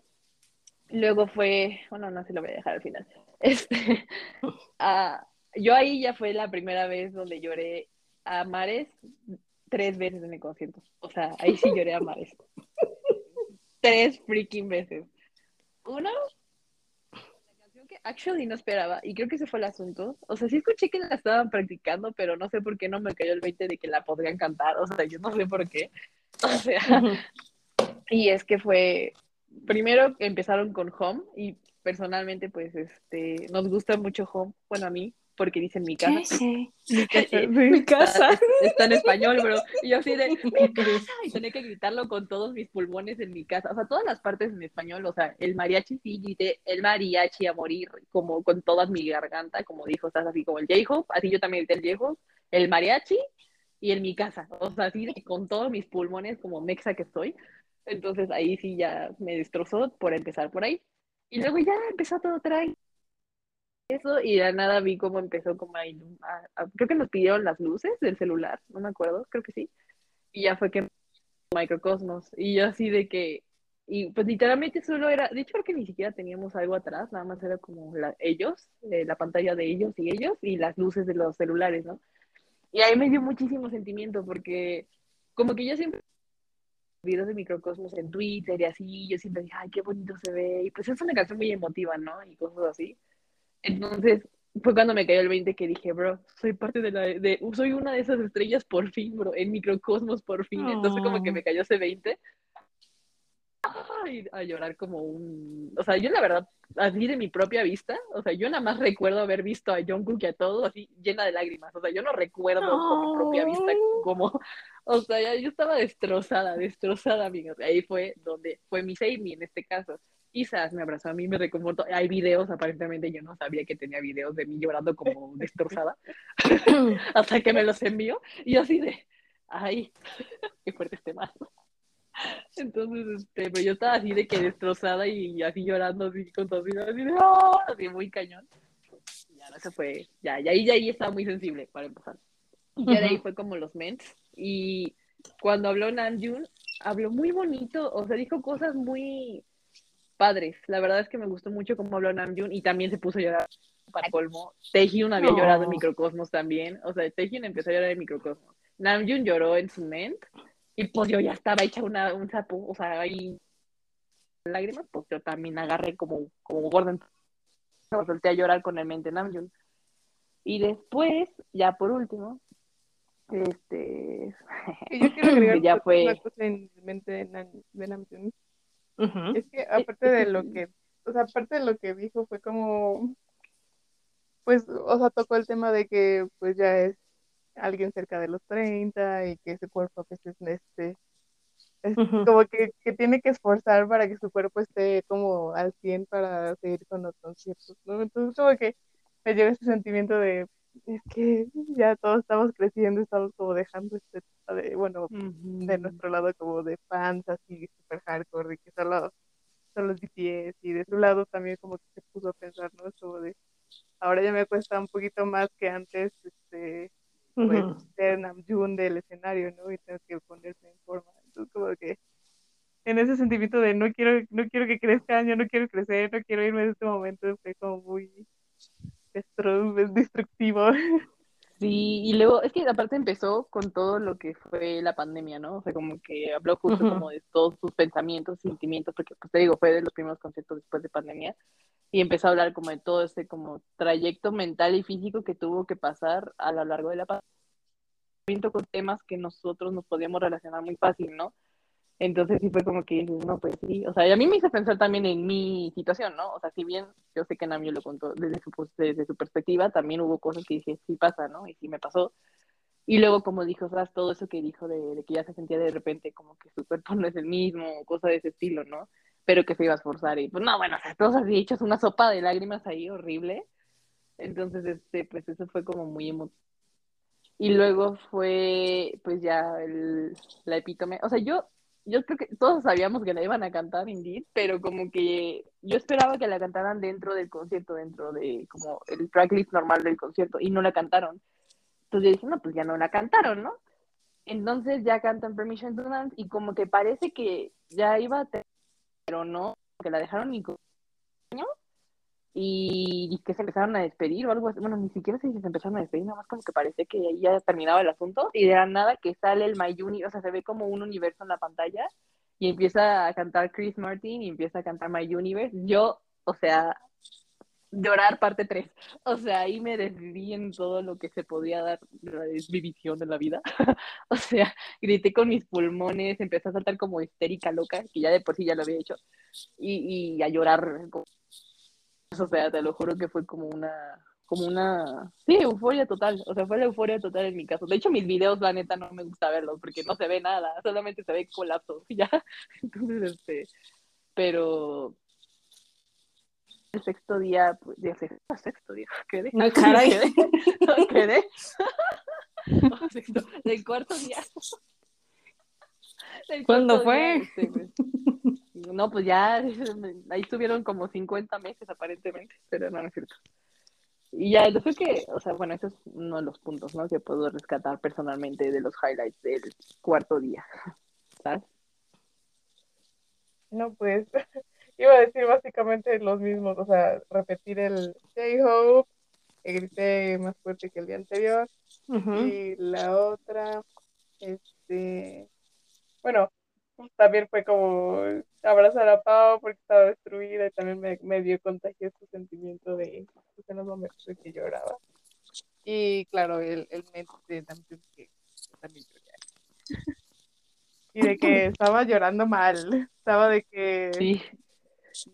Luego fue, bueno, no se lo voy a dejar al final. Este, ah, yo ahí ya fue la primera vez donde lloré a mares tres veces en el concierto. O sea, ahí sí lloré a mares. tres freaking veces. Uno, la canción que actually no esperaba, y creo que ese fue el asunto. O sea, sí escuché que la estaban practicando, pero no sé por qué no me cayó el 20 de que la podrían cantar. O sea, yo no sé por qué. O sea, y es que fue, primero empezaron con Home y personalmente pues este, nos gusta mucho Home, bueno a mí, porque dicen mi casa. Sí. Mi casa, sí. Mi casa. Está, está en español, bro. Y yo así de, mi casa. Y tenía que gritarlo con todos mis pulmones en mi casa. O sea, todas las partes en español. O sea, el mariachi sí grité el mariachi a morir, como con toda mi garganta, como dijo, estás así como el J-Hope. Así yo también grité el J-Hope, el mariachi y en mi casa. O sea, así de con todos mis pulmones, como mexa que estoy. Entonces ahí sí ya me destrozó por empezar por ahí. Y luego ya empezó todo tranquilo eso y de nada vi cómo empezó como a, a- a- creo que nos pidieron las luces del celular, no me acuerdo, creo que sí. Y ya fue que microcosmos y yo así de que y pues literalmente solo era, de hecho creo que ni siquiera teníamos algo atrás, nada más era como la, ellos, eh, la pantalla de ellos y ellos y las luces de los celulares, ¿no? Y ahí me dio muchísimo sentimiento porque como que yo siempre videos de microcosmos en Twitter y así, yo siempre dije, ay, qué bonito se ve, y pues es una canción muy emotiva, ¿no? Y cosas así. Entonces, fue cuando me cayó el 20 que dije, bro, soy parte de la, de, soy una de esas estrellas por fin, bro, en microcosmos por fin. Entonces, como que Oh. me cayó ese 20. Ay, a llorar como un... O sea, yo la verdad, así de mi propia vista, o sea, yo nada más recuerdo haber visto a Jungkook y a todo así llena de lágrimas. O sea, yo no recuerdo con mi propia vista como... O sea, yo estaba destrozada, destrozada, amigos. Ahí fue donde fue mi Amy en este caso. Quizás me abrazó a mí, me reconfortó. Hay videos, aparentemente yo no sabía que tenía videos de mí llorando como destrozada, hasta que me los envió. Y yo así de, ay, qué fuerte este más. Entonces, este, pero yo estaba así de que destrozada y así llorando, así con todo, así de, ¡ah! así muy cañón. Y no, eso fue, ya, ya ahí, ya ahí estaba muy sensible para empezar. Y ya de ahí fue como los ments. Y cuando habló Namjoon, habló muy bonito, o sea, dijo cosas muy padres. La verdad es que me gustó mucho cómo habló Namjoon y también se puso a llorar para colmo. Taehyun había No. llorado en Microcosmos también, o sea, Taehyun empezó a llorar en Microcosmos. Namjoon lloró en su ment y pues yo ya estaba hecha una, un sapo, o sea, ahí lágrimas, pues yo también agarré como, como Gordon, me solté a llorar con el mente Namjoon. Y después, ya por último, este, yo quiero agregar Ya una fue. cosa en mente de, Nam- de Namjoon. Ujú. Es que aparte de lo que, o sea, aparte de lo que dijo fue como, pues, o sea, tocó el tema de que pues ya es alguien cerca de los 30 y que su cuerpo pues es este, es Ujú. como que, que tiene que esforzar para que su cuerpo esté como al 100 para seguir con los conciertos, ¿no? Entonces como que me llega ese sentimiento de, es que ya todos estamos creciendo, estamos como dejando este, de, bueno, de nuestro lado como de fans así super hardcore y que solo son los BTS y de su lado también como que se puso a pensar, ¿no? Como de ahora ya me cuesta un poquito más que antes este pues Ujú. ser Namjoon del escenario, ¿no? Y tengo que ponerse en forma. Entonces como que en ese sentimiento de no quiero no quiero que crezcan, yo no quiero crecer, no quiero irme de este momento, fue como muy destru- destructivo. Sí, y luego, es que aparte empezó con todo lo que fue la pandemia, ¿no? O sea, como que habló justo como de todos sus pensamientos, sentimientos, porque pues te digo, fue de los primeros conciertos después de pandemia, y empezó a hablar como de todo ese como trayecto mental y físico que tuvo que pasar a lo largo de la pandemia con temas que nosotros nos podíamos relacionar muy fácil, ¿no? Entonces sí fue como que no, pues sí, o sea, a mí me hizo pensar también en mi situación, ¿no? O sea, si bien yo sé que Namio lo contó desde su, desde su perspectiva, también hubo cosas que dije, sí pasa, ¿no? Y sí me pasó. Y luego, como dijo Sas, todo eso que dijo de, de que ya se sentía de repente como que su cuerpo no es el mismo, cosas de ese estilo, ¿no? Pero que se iba a esforzar y pues no, bueno, o sea, todos así hechos una sopa de lágrimas ahí horrible. Entonces, este, pues eso fue como muy emotivo. Y luego fue, pues ya, el, la epítome. O sea, yo, yo creo que todos sabíamos que la iban a cantar, Indeed, pero como que yo esperaba que la cantaran dentro del concierto, dentro de como el tracklist normal del concierto, y no la cantaron. Entonces yo dije, no, pues ya no la cantaron, ¿no? Entonces ya cantan Permission to Dance, y como que parece que ya iba a tener, pero no, que la dejaron ni con y, y que se empezaron a despedir o algo así. Bueno, ni siquiera si se empezaron a despedir, nada más como que parece que ahí ya terminaba el asunto y de la nada que sale el My Uni, o sea, se ve como un universo en la pantalla y empieza a cantar Chris Martin y empieza a cantar My Universe. Yo, o sea, llorar parte 3. O sea, ahí me desviví en todo lo que se podía dar, es mi visión de la vida. o sea, grité con mis pulmones, empecé a saltar como histérica loca, que ya de por sí ya lo había hecho, y, y a llorar. como- O sea, te lo juro que fue como una, como una, sí, euforia total, o sea, fue la euforia total en mi caso. De hecho, mis videos, la neta, no me gusta verlos porque no se ve nada, solamente se ve colapso, ya. Entonces, este, pero el sexto día, pues, el sexto, sexto día, quedé. No, caray. Quedé, no, quedé. No, sexto, del cuarto día. Del ¿Cuándo cuarto día, fue? este, pues, no, pues ya, ahí estuvieron como 50 meses aparentemente, pero no, no es cierto. Y ya, yo creo que, o sea, bueno, ese es uno de los puntos, ¿no? Que puedo rescatar personalmente de los highlights del cuarto día, ¿sabes? No, pues iba a decir básicamente los mismos, o sea, repetir el J-Hope, que grité más fuerte que el día anterior, y la otra, este, bueno, también fue como abrazar a Pau porque estaba destruida y también me, me dio contagió este sentimiento de pues, en los momentos en que lloraba. Y claro, el, el de Damsel que también lloré. Y de que estaba llorando mal, estaba de que Sí.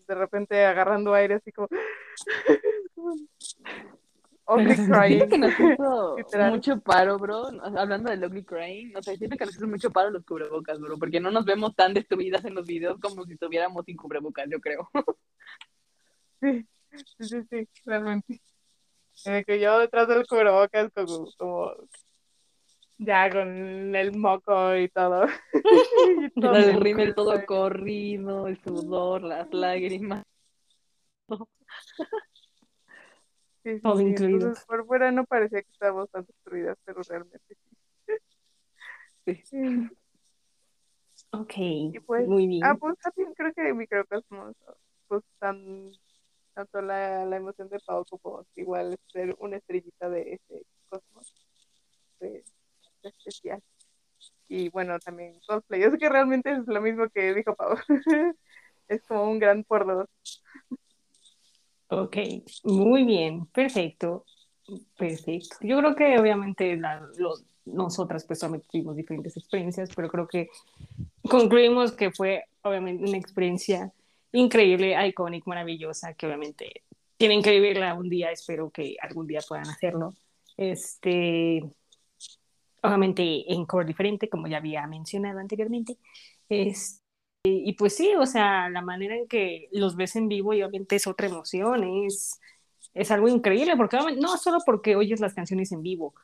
de repente agarrando aire así como ugly crying. Siento que nos hizo mucho paro, bro. Hablando del Ugly Crane, o sea, siento que nos hizo mucho paro los cubrebocas, bro, porque no nos vemos tan destruidas en los videos como si estuviéramos sin cubrebocas, yo creo. Sí, sí, sí, sí, realmente. De que yo detrás del cubrebocas como, como ya con el moco y todo. Y todo el rímel todo corrido, el sudor, las lágrimas. Sí, sí, Todo sí, incluido. Entonces, por fuera no parecía que estábamos tan destruidas, pero realmente sí. Sí. Sí. Ok, Y pues, muy bien. ah, pues también creo que Microcosmos, pues tan, tanto la, la emoción de Pau como igual ser una estrellita de ese cosmos fue especial. Y bueno, también cosplay, es que realmente es lo mismo que dijo Pau. es como un gran por dos. Ok, muy bien, perfecto, perfecto. Yo creo que obviamente la- los- nosotras pues tuvimos diferentes experiencias, pero creo que concluimos que fue obviamente una experiencia increíble, icónica, maravillosa, que obviamente tienen que vivirla un día, espero que algún día puedan hacerlo. Este, obviamente en color diferente, como ya había mencionado anteriormente. Este, y pues sí, o sea, la manera en que los ves en vivo y obviamente es otra emoción, es, es algo increíble, porque no solo porque oyes las canciones en vivo,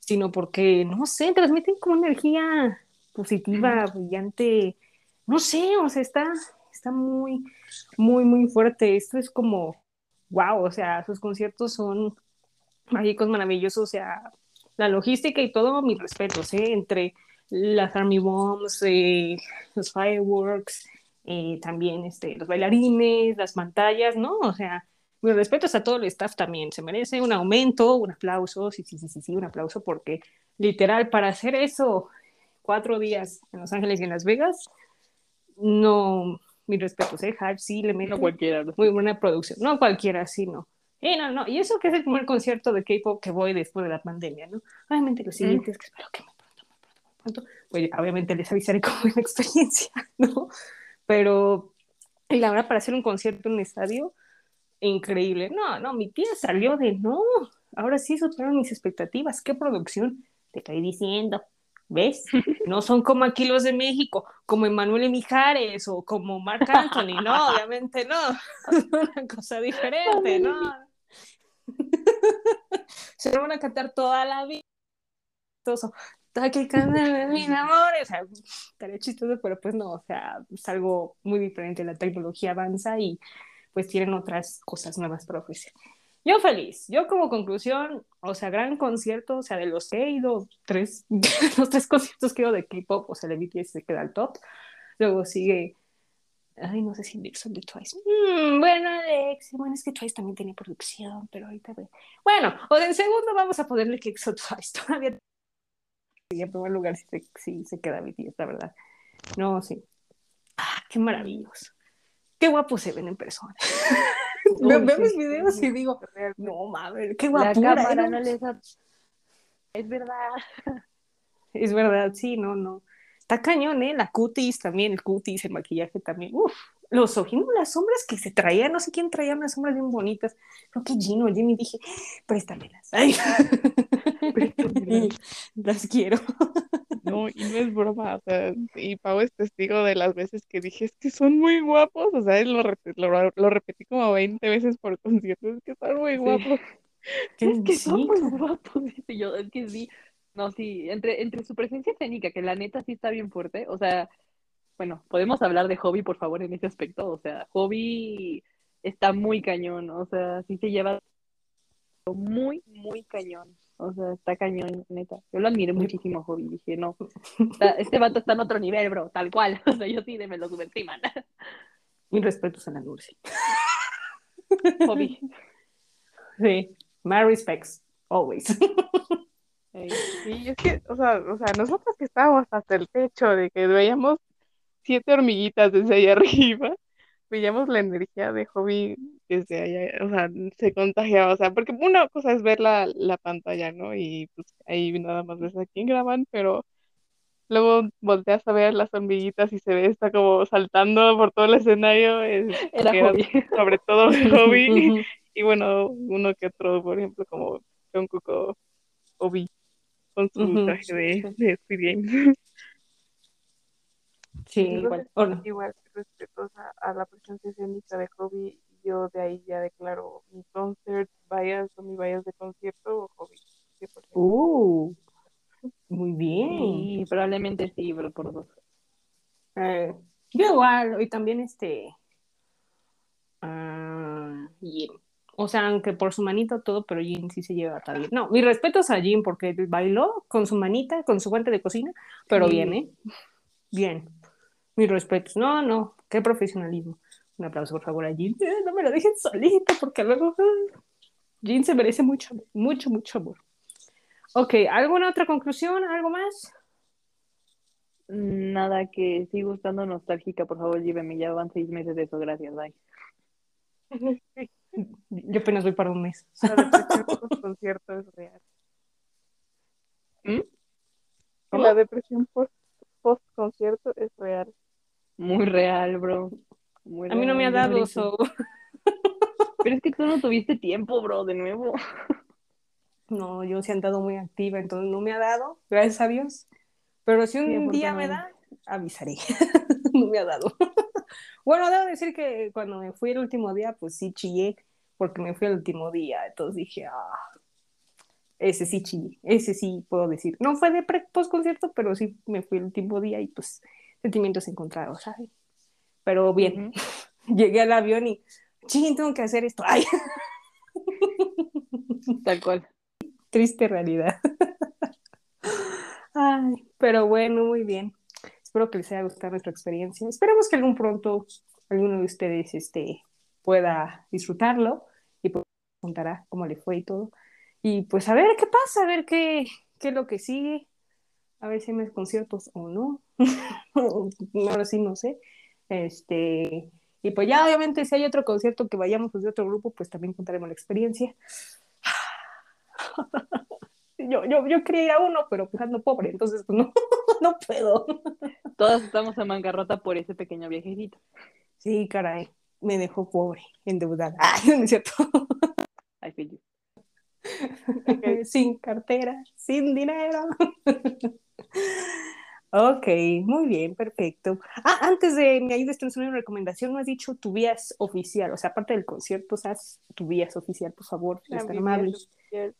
sino porque, no sé, transmiten como energía positiva, brillante, no sé, o sea, está, está muy, muy, muy fuerte. Esto es como, wow, o sea, sus conciertos son mágicos, maravillosos, o sea, la logística y todo, mis respetos, ¿eh? Entre las Army Bombs, eh, los fireworks, eh, también este, los bailarines, las pantallas, ¿no? O sea, mis respetos a todo el staff también, se merece un aumento, un aplauso, sí, sí, sí, sí, sí, un aplauso, porque literal, para hacer eso cuatro días en Los Ángeles y en Las Vegas, no, mis respetos, ¿eh? Hype sí le mete No cualquiera. muy buena producción, no cualquiera, sí, no. Y no, no, y eso que es el primer concierto de K-pop que voy después de la pandemia, ¿no? Obviamente los siguientes, que espero que muy pues obviamente les avisaré cómo es la experiencia, ¿no? Pero la verdad, para hacer un concierto en un estadio, increíble. No, no, mi tía salió de, no, ahora sí superaron mis expectativas, qué producción, te estoy diciendo. ¿Ves? No son como aquí los de México, como Emanuel Mijares o como Marc Anthony, no, obviamente no. Es una cosa diferente, ¿no? Se lo van a cantar toda la vida. Todo que cantar mi amor. O sea, estaría chistoso, pero pues no, o sea, es algo muy diferente. La tecnología avanza y pues tienen otras cosas nuevas para ofrecer. Yo feliz, yo como conclusión, o sea, gran concierto, o sea, de los que he ido, tres, los tres conciertos que he ido de K-pop, o sea, el BTS se queda al top. Luego sigue, ay, no sé si Dixon de Twice. Mm, bueno, Alex, bueno, es que Twice también tiene producción, pero ahorita. Bueno, o en segundo vamos a ponerle que Twice todavía. Y en primer lugar sí se, sí se queda BTS, la verdad. No, sí. Ah, qué maravilloso. Qué guapos se ven en persona. Veo sí. mis videos y digo, no mames, qué La guapura. cámara ¿eh? no les ha- Es verdad. Es verdad, sí, no, no. Está cañón, ¿eh? La cutis también, el cutis, el maquillaje también. Uf, los ojos, las sombras que se traían, no sé quién traía unas sombras bien bonitas. Creo que Gino, Jimmy, dije, préstamelas. Ay. las quiero. No, y no es broma, o sea, y Pau es testigo de las veces que dije, es que son muy guapos, o sea, lo, lo, lo repetí como 20 veces por concierto, es que son muy guapos. Es que son Sí, muy guapos, dice yo, es que sí, no, sí, entre, entre su presencia escénica, que la neta sí está bien fuerte, o sea, bueno, podemos hablar de Hobby, por favor, en ese aspecto, o sea, Hobby está muy cañón, o sea, sí se lleva muy, muy cañón, o sea, está cañón, neta, yo lo admiré muchísimo Hobby, dije, no, está- este vato está en otro nivel, bro, tal cual, o sea, yo sí, me lo subestiman, Mis respetos a la Nurse. Hobby. Sí, my respects, always. Sí, es que, o sea, o sea, nosotros que estábamos hasta el techo de que veíamos siete hormiguitas desde allá arriba, veíamos la energía de Hobby desde allá, o sea, se contagiaba, o sea, porque una cosa es ver la, la pantalla, ¿no? Y pues ahí nada más ves a quién graban, pero luego volteas a ver las hormiguitas y se ve, está como saltando por todo el escenario, es, Era Hobby. sobre todo Hobby, y bueno, uno que otro, por ejemplo, como Jungkook o Obi, con su Ujú. traje de, de Squid Game. Sí, igual. ¿O no? Igual, respetuosa a la presencia escénica de Hobby, yo de ahí ya declaro mi concert bias o mi bias de concierto o Hobby. 100%. Uh, muy bien. Sí, probablemente sí, bro, por dos. Eh, yo igual, y también este. ah, Jin. O sea, aunque por su manito todo, pero Jin sí se lleva tan bien. No, mis respetos a Jin porque bailó con su manita, con su guante de cocina, pero Sí. bien, ¿eh? Bien. Mis respetos. No, no, qué profesionalismo. Un aplauso, por favor, a Jin. Eh, no me lo dejen solita porque luego. ah, Jin se merece mucho, mucho, mucho amor. Ok, ¿alguna otra conclusión? ¿Algo más? Nada, que sigo estando nostálgica, por favor, lléveme, ya van seis meses de eso, gracias, bye. Yo apenas voy para un mes. la depresión post concierto es real. ¿Mm? La depresión post, post concierto es real. Muy real, bro. Muy A mí no me ha real, dado eso. Pero es que tú no tuviste tiempo, bro, de nuevo. No, yo sí he andado muy activa, entonces no me ha dado, gracias a Dios. Pero si un Sí, día me da, avisaré. no me ha dado. bueno, debo decir que cuando me fui el último día, pues sí chillé, porque me fui el último día. Entonces dije, ah, ese sí chillé, ese sí puedo decir. No fue de pre post concierto, pero sí me fui el último día y pues sentimientos encontrados, ¿sabes? Pero bien, llegué al avión y, ching, tengo que hacer esto. Ay, Tal cual. triste realidad. Ay, pero bueno, muy bien. Espero que les haya gustado nuestra experiencia. Esperemos que algún pronto alguno de ustedes este, pueda disfrutarlo y pues contará cómo le fue y todo. Y pues a ver qué pasa, a ver qué, qué es lo que sigue, a ver si hay más conciertos o no. Ahora sí no sé. Este, y pues ya obviamente si hay otro concierto que vayamos pues, de otro grupo, pues también contaremos la experiencia. Yo, yo, yo quería ir a uno, pero pues ando pobre, entonces pues, no, no puedo. Todas estamos en bancarrota por ese pequeño viajecito. Sí, caray, me dejó pobre, endeudada. Ay, no es cierto. I feel you. sin cartera, sin dinero. Ok, muy bien, perfecto. Ah, antes de me ayudes, tienes una recomendación, no has dicho tu vías oficial, o sea, aparte del concierto, haz tu vías oficial, por favor, si mi amable.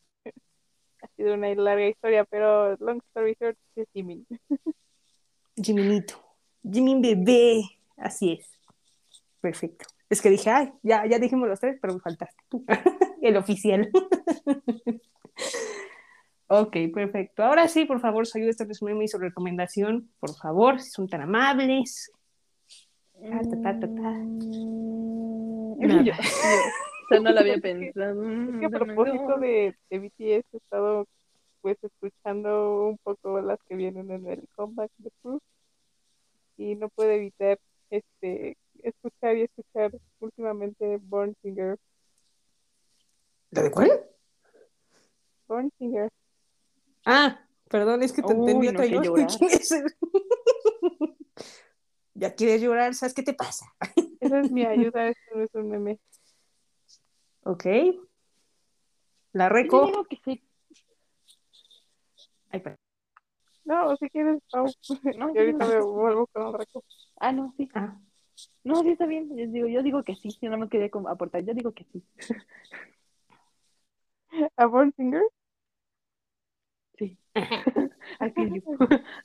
Ha sido una larga historia, pero long story short, es Jimin. Jiminito, Jimin bebé, así es. Perfecto. Es que dije, ay, ya, ya dijimos los tres, pero me faltaste tú, el oficial. ok, perfecto. Ahora sí, por favor, soy este resumen y su recomendación, por favor, si son tan amables. Ta, ta, ta, ta, ta. Mm, Nada. yo- yo- o sea, no lo había pensado. Es que a propósito de, de BTS he estado pues escuchando un poco las que vienen en el comeback de Proof y no puedo evitar este escuchar y escuchar últimamente Born Singer. ¿La de cuál? Born Singer. Ah, perdón, es que te Uy, entendí no otra yo. llorar. ¿Quién es? ya quieres llorar, ¿sabes qué te pasa? Es Esa es mi ayuda, esto no es un meme. Ok. La Yo reco. digo que sí. Ay, perdón. No, si quieres, Pau. No, Y ahorita me no. vuelvo con otra cosa. Ah, no, sí. Ah, No, sí está bien. Yo digo, yo digo que sí. Yo nada más quería aportar. Yo digo que sí. ¿A Born Singer? Sí. I feel you.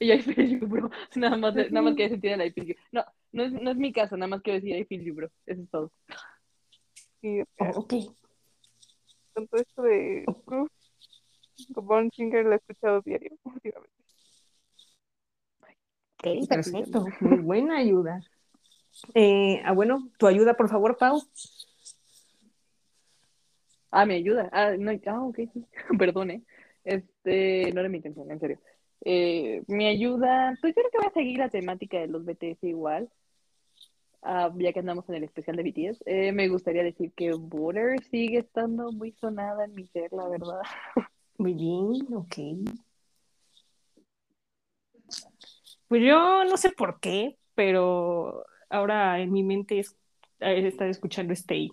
y I feel you, bro. Nada más, nada más quería sentir el I feel you. No, no es, no es mi caso. Nada más quiero decir I feel you, bro. Eso es todo. Sí, oh, ok. con todo esto de Proof, Born Singer la he escuchado diario últimamente. Ok, Perfecto. Muy buena ayuda. Eh, ah, bueno, tu ayuda, por favor, Pau. Ah, me ayuda. Ah, no, ah, ok, sí. Perdón, ¿eh? Este, no era mi intención, en serio. Eh, mi ayuda, pues yo creo que voy a seguir la temática de los BTS igual. Ah, ya que andamos en el especial de BTS. Eh, me gustaría decir que Butter sigue estando muy sonada en mi ser, la verdad. Muy bien, ok. Pues yo no sé por qué, pero ahora en mi mente es, he estado escuchando Stay.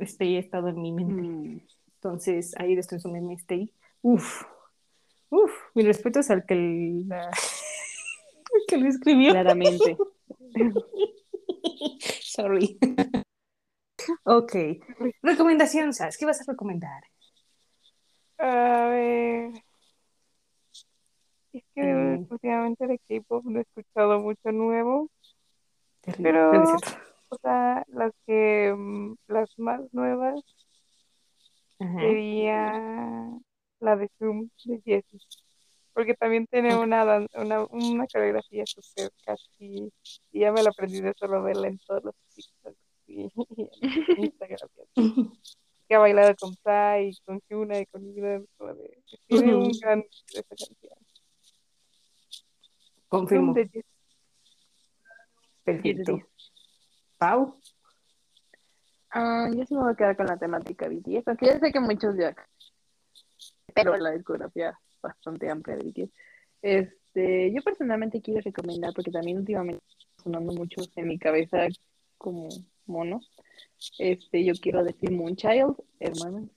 Stay ha estado en mi mente. Mm, Entonces, ahí estoy meme Stay. Uf, uf, mi respeto es al que, la- que lo escribió. claramente. Sorry. Ok. Recomendación, ¿sabes? ¿Qué vas a recomendar? A ver. Es que Mm. últimamente de K-pop no he escuchado mucho nuevo. Terrible. Pero-. O sea, las que mm, las más nuevas Ajá. sería la de Zoom de Jessie. Porque también tiene una, dan- una, una coreografía súper catchy. Y ya me la aprendí de solo verla en todos los TikToks y, y en Instagram. y. Que ha bailado con Psy, con Hyuna y con de- Tiene un gran esa canción. Confirmo. de. Perfecto. Pau. Ah, yo sí me voy a quedar con la temática BTS, aunque ya sé que muchos ya, pero la discografía bastante amplia de BTS. Este, yo personalmente quiero recomendar, porque también últimamente sonando mucho en mi cabeza como mono. Este, yo quiero decir Moonchild, hermano,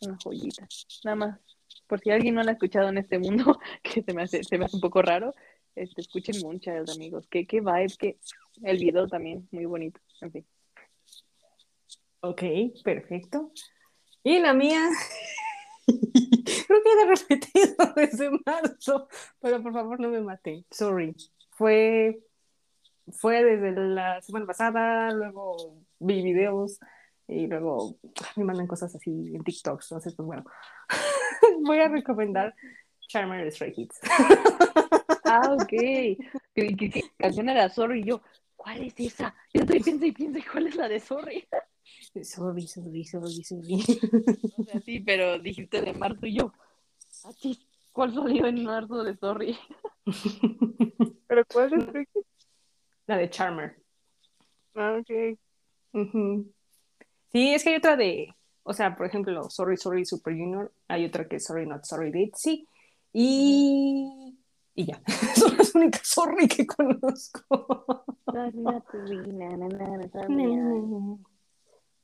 una joyita. Nada más, por si alguien no la ha escuchado en este mundo, que se me hace, se me hace un poco raro, este, escuchen Moonchild, amigos. Qué, qué vibe, que el video también, muy bonito. En fin. Ok, perfecto. Y la mía, creo que he repetido desde marzo, pero por favor no me maten. Sorry. Fue, fue desde la semana pasada, luego vi videos y luego me mandan cosas así en TikTok. Entonces, pues bueno, voy a recomendar Charmer Stray Kids. Ah, ok. Que, que, que canción era Sorry y yo, ¿cuál es esa? Yo estoy piensa y piensa, ¿cuál es la de Sorry? Sorry, sorry, sorry, sorry. O sea, sí, pero dijiste de marzo y yo, ¿cuál salió en marzo de Sorry? ¿Pero cuál es? La de Charmer. Ah, ok. Sí, es que hay otra de, o sea, por ejemplo, Sorry, Sorry, Super Junior, hay otra que es Sorry, Not Sorry, Ditzy, y, y ya, son las únicas Sorry que conozco.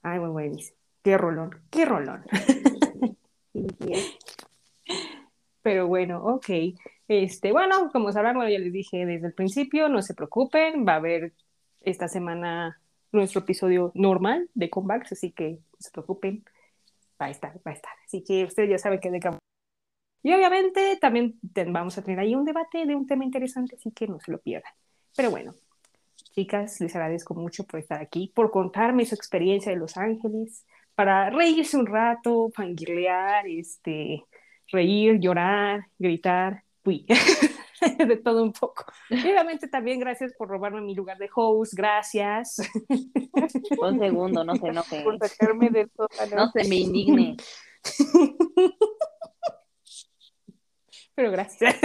Ay, muy buenísimo. Qué rolón, qué rolón. Pero bueno, ok. Este, bueno, como sabrán, bueno, ya les dije desde el principio, no se preocupen, va a haber esta semana nuestro episodio normal de comebacks, así que no se preocupen, va a estar, va a estar. Así que ustedes ya saben que de. Y obviamente también vamos a tener ahí un debate de un tema interesante, así que no se lo pierdan. Pero bueno, chicas, les agradezco mucho por estar aquí, por contarme su experiencia de Los Ángeles, para reírse un rato, fangirlear, este, reír, llorar, gritar, uy, de todo un poco. Y obviamente también gracias por robarme mi lugar de host, gracias. Un segundo, no se enoje. Por sacarme del sótano. No se me indigne. Pero gracias.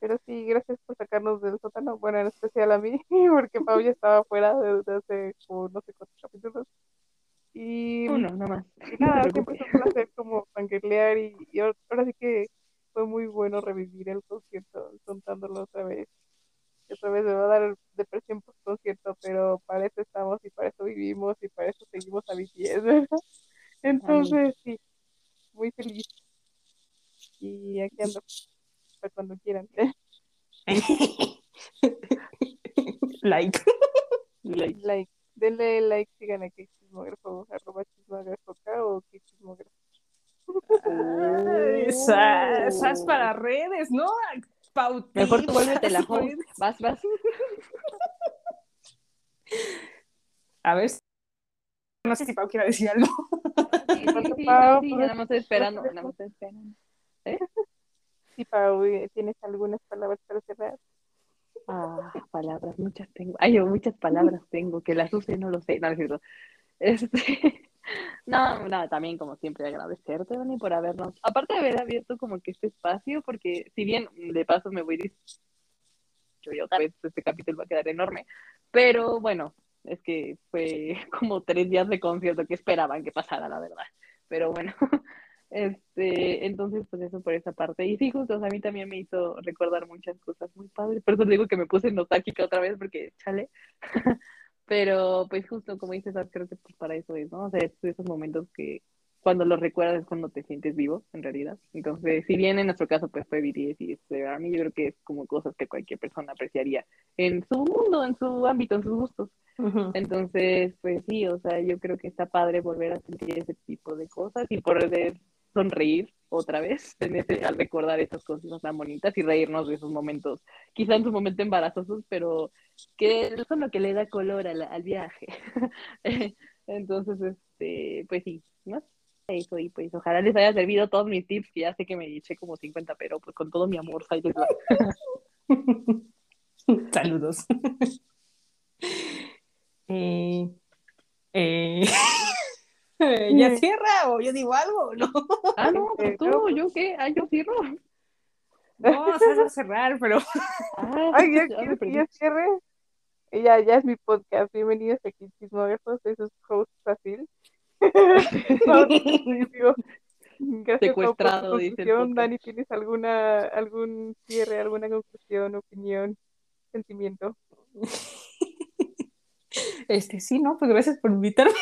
Pero sí, gracias por sacarnos del sótano. Bueno, en especial a mí, porque Pau ya estaba fuera desde hace como no sé cuántos capítulos. Y, Uno, nada más. y nada, No siempre es un placer como fangirlear y, y ahora sí que fue muy bueno revivir el concierto contándolo otra vez. otra vez me va a dar depresión por concierto, pero para eso estamos y para eso vivimos y para eso seguimos a BTS, ¿verdad? Entonces, sí, muy feliz. Y aquí ando, para cuando quieran. like. Like, like, denle like, sigan a que chismógrafo, arroba chismógrafo acá o que chismógrafo. Esas, esas para redes, ¿no? Mejor tú vuélvete la host. Vas, vas. A ver. si- No sé si Pau quiere decir algo. Sí, sí, sí, Pau, sí, nada más estoy esperando, nada más estoy esperando. Sí, Pau, eh, ¿tienes algunas palabras para cerrar? Ah, palabras, muchas tengo. Ay, yo muchas palabras tengo, que las use no lo sé, no, no. Este, no, no, también como siempre agradecerte, Dani, por habernos, aparte de haber abierto como que este espacio, porque si bien de paso me voy diciendo, yo otra vez este capítulo va a quedar enorme, pero bueno, es que fue como tres días de concierto que esperaban que pasara, la verdad. Pero bueno, este, entonces pues eso por esa parte. Y sí, justo, o sea, a mí también me hizo recordar muchas cosas muy padres. Por eso digo que me puse nostálgica otra vez porque, chale. Pero pues justo como dices, Sas, creo que pues para eso es, ¿no? O sea, es esos momentos que cuando los recuerdas es cuando te sientes vivo, en realidad. Entonces, si bien en nuestro caso pues fue BTS y este Army, yo creo que es como cosas que cualquier persona apreciaría en su mundo, en su ámbito, en sus gustos. Entonces, pues sí, o sea, yo creo que está padre volver a sentir ese tipo de cosas y poder sonreír otra vez en ese, al recordar esas cosas tan bonitas y reírnos de esos momentos, quizá en su momento embarazosos, pero que son lo que le da color al, al viaje. Entonces, este, pues sí, ¿no? Eso, y pues ojalá les haya servido todos mis tips, que ya sé que me eché como 50, pero pues con todo mi amor. Saludos. Eh, eh, ¿Ya cierra o yo digo algo? No, Ah, no, pues tú, ¿yo qué? Ah, yo cierro. no, se va a cerrar, pero Ah, Ay, ya ya que ya cierre. Ya, ya es mi podcast. Bienvenidos aquí, chismógrafos. Soy su host fácil. Digo, Gracias Pau, por Secuestrado, dice el. Dani, ¿tienes alguna, algún cierre, alguna conclusión, opinión, sentimiento? este sí, ¿no? Pues gracias por invitarme.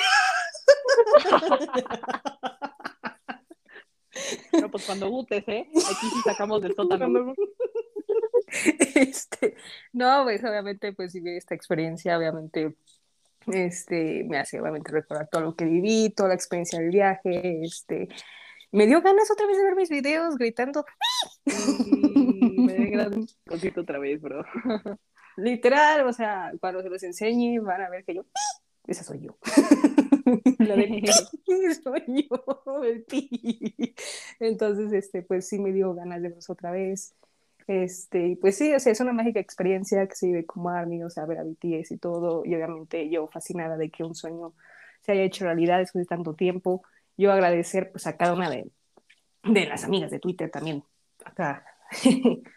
Pero pues cuando gustes, ¿eh? Aquí sí sacamos del sótano. Este, no, pues obviamente, pues vivir esta experiencia, obviamente, este, me hace obviamente recordar todo lo que viví, toda la experiencia del viaje, este, me dio ganas otra vez de ver mis videos gritando, Y me alegra un concierto otra vez, bro. literal, o sea, cuando se los enseñe van a ver que yo, esa soy yo. La de soy yo, el pi. Entonces, este, pues sí me dio ganas de verlos otra vez. Este, pues sí, o sea, es una mágica experiencia que se vive como Army, o sea, ver a BTS y todo, y obviamente yo fascinada de que un sueño se haya hecho realidad después de tanto tiempo. Yo agradecer pues a cada una de, de las amigas de Twitter también, acá,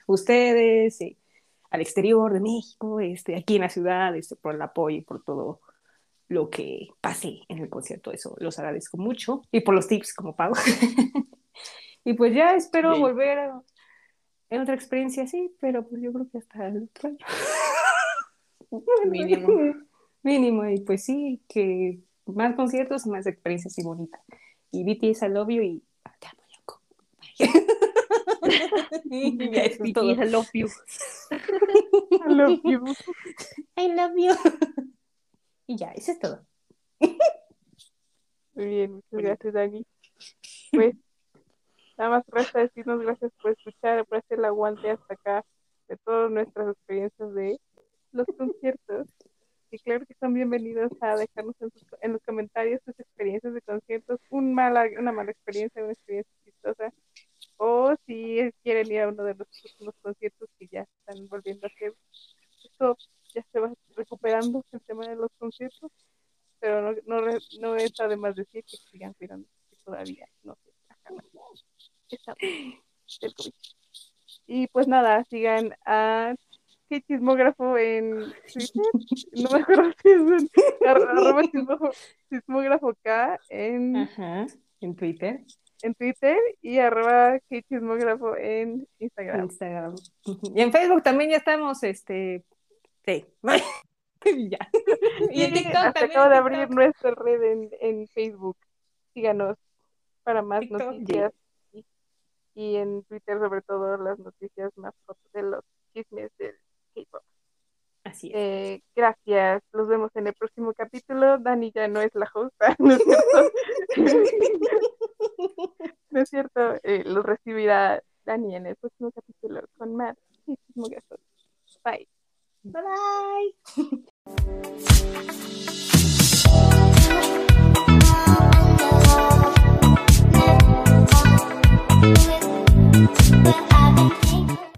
ustedes, eh, al exterior de México, este, aquí en la ciudad, este, por el apoyo y por todo lo que pasé en el concierto, eso los agradezco mucho, y por los tips como pago. y pues ya espero Bien. volver a, en otra experiencia así, pero pues yo creo que hasta el otro año. Mínimo. Mínimo, y pues sí, que más conciertos más experiencias y bonitas. Y BTS, I love you y te amo, loco. y. BTS, I love you. I love you. I love you. Y ya, eso es todo. Muy bien, muchas gracias, Dani. Pues nada más resta decirnos gracias por escuchar, por hacer el aguante hasta acá de todas nuestras experiencias de los conciertos. Y claro que son bienvenidos a dejarnos en, sus- en los comentarios sus experiencias de conciertos, un mala, una mala experiencia, una experiencia chistosa, o si quieren ir a uno de los próximos conciertos que ya están volviendo a hacer. Esto ya se va recuperando el tema de los conciertos pero no, no, re- no está de más decir que sigan cuidando que todavía no se del COVID. Y pues nada, sigan a qué chismógrafo en Twitter, no me acuerdo si es en ar- arroba chismógrafo, chismógrafo K en, Ajá, en Twitter, en Twitter y arroba qué chismógrafo en Instagram. Instagram. Y en Facebook también ya estamos este, Sí. Y ya. Y en Y TikTok hasta también. acabo de abrir nuestra red en, en Facebook. Síganos para más TikTok, noticias. Y, y en Twitter, sobre todo, las noticias más de los chismes del K-pop. Así es. Eh, gracias. Los vemos en el próximo capítulo. Dani ya no es la host, ¿no es cierto? no es cierto. Eh, los recibirá Dani en el próximo capítulo con más chismogazos. Bye. Bye bye.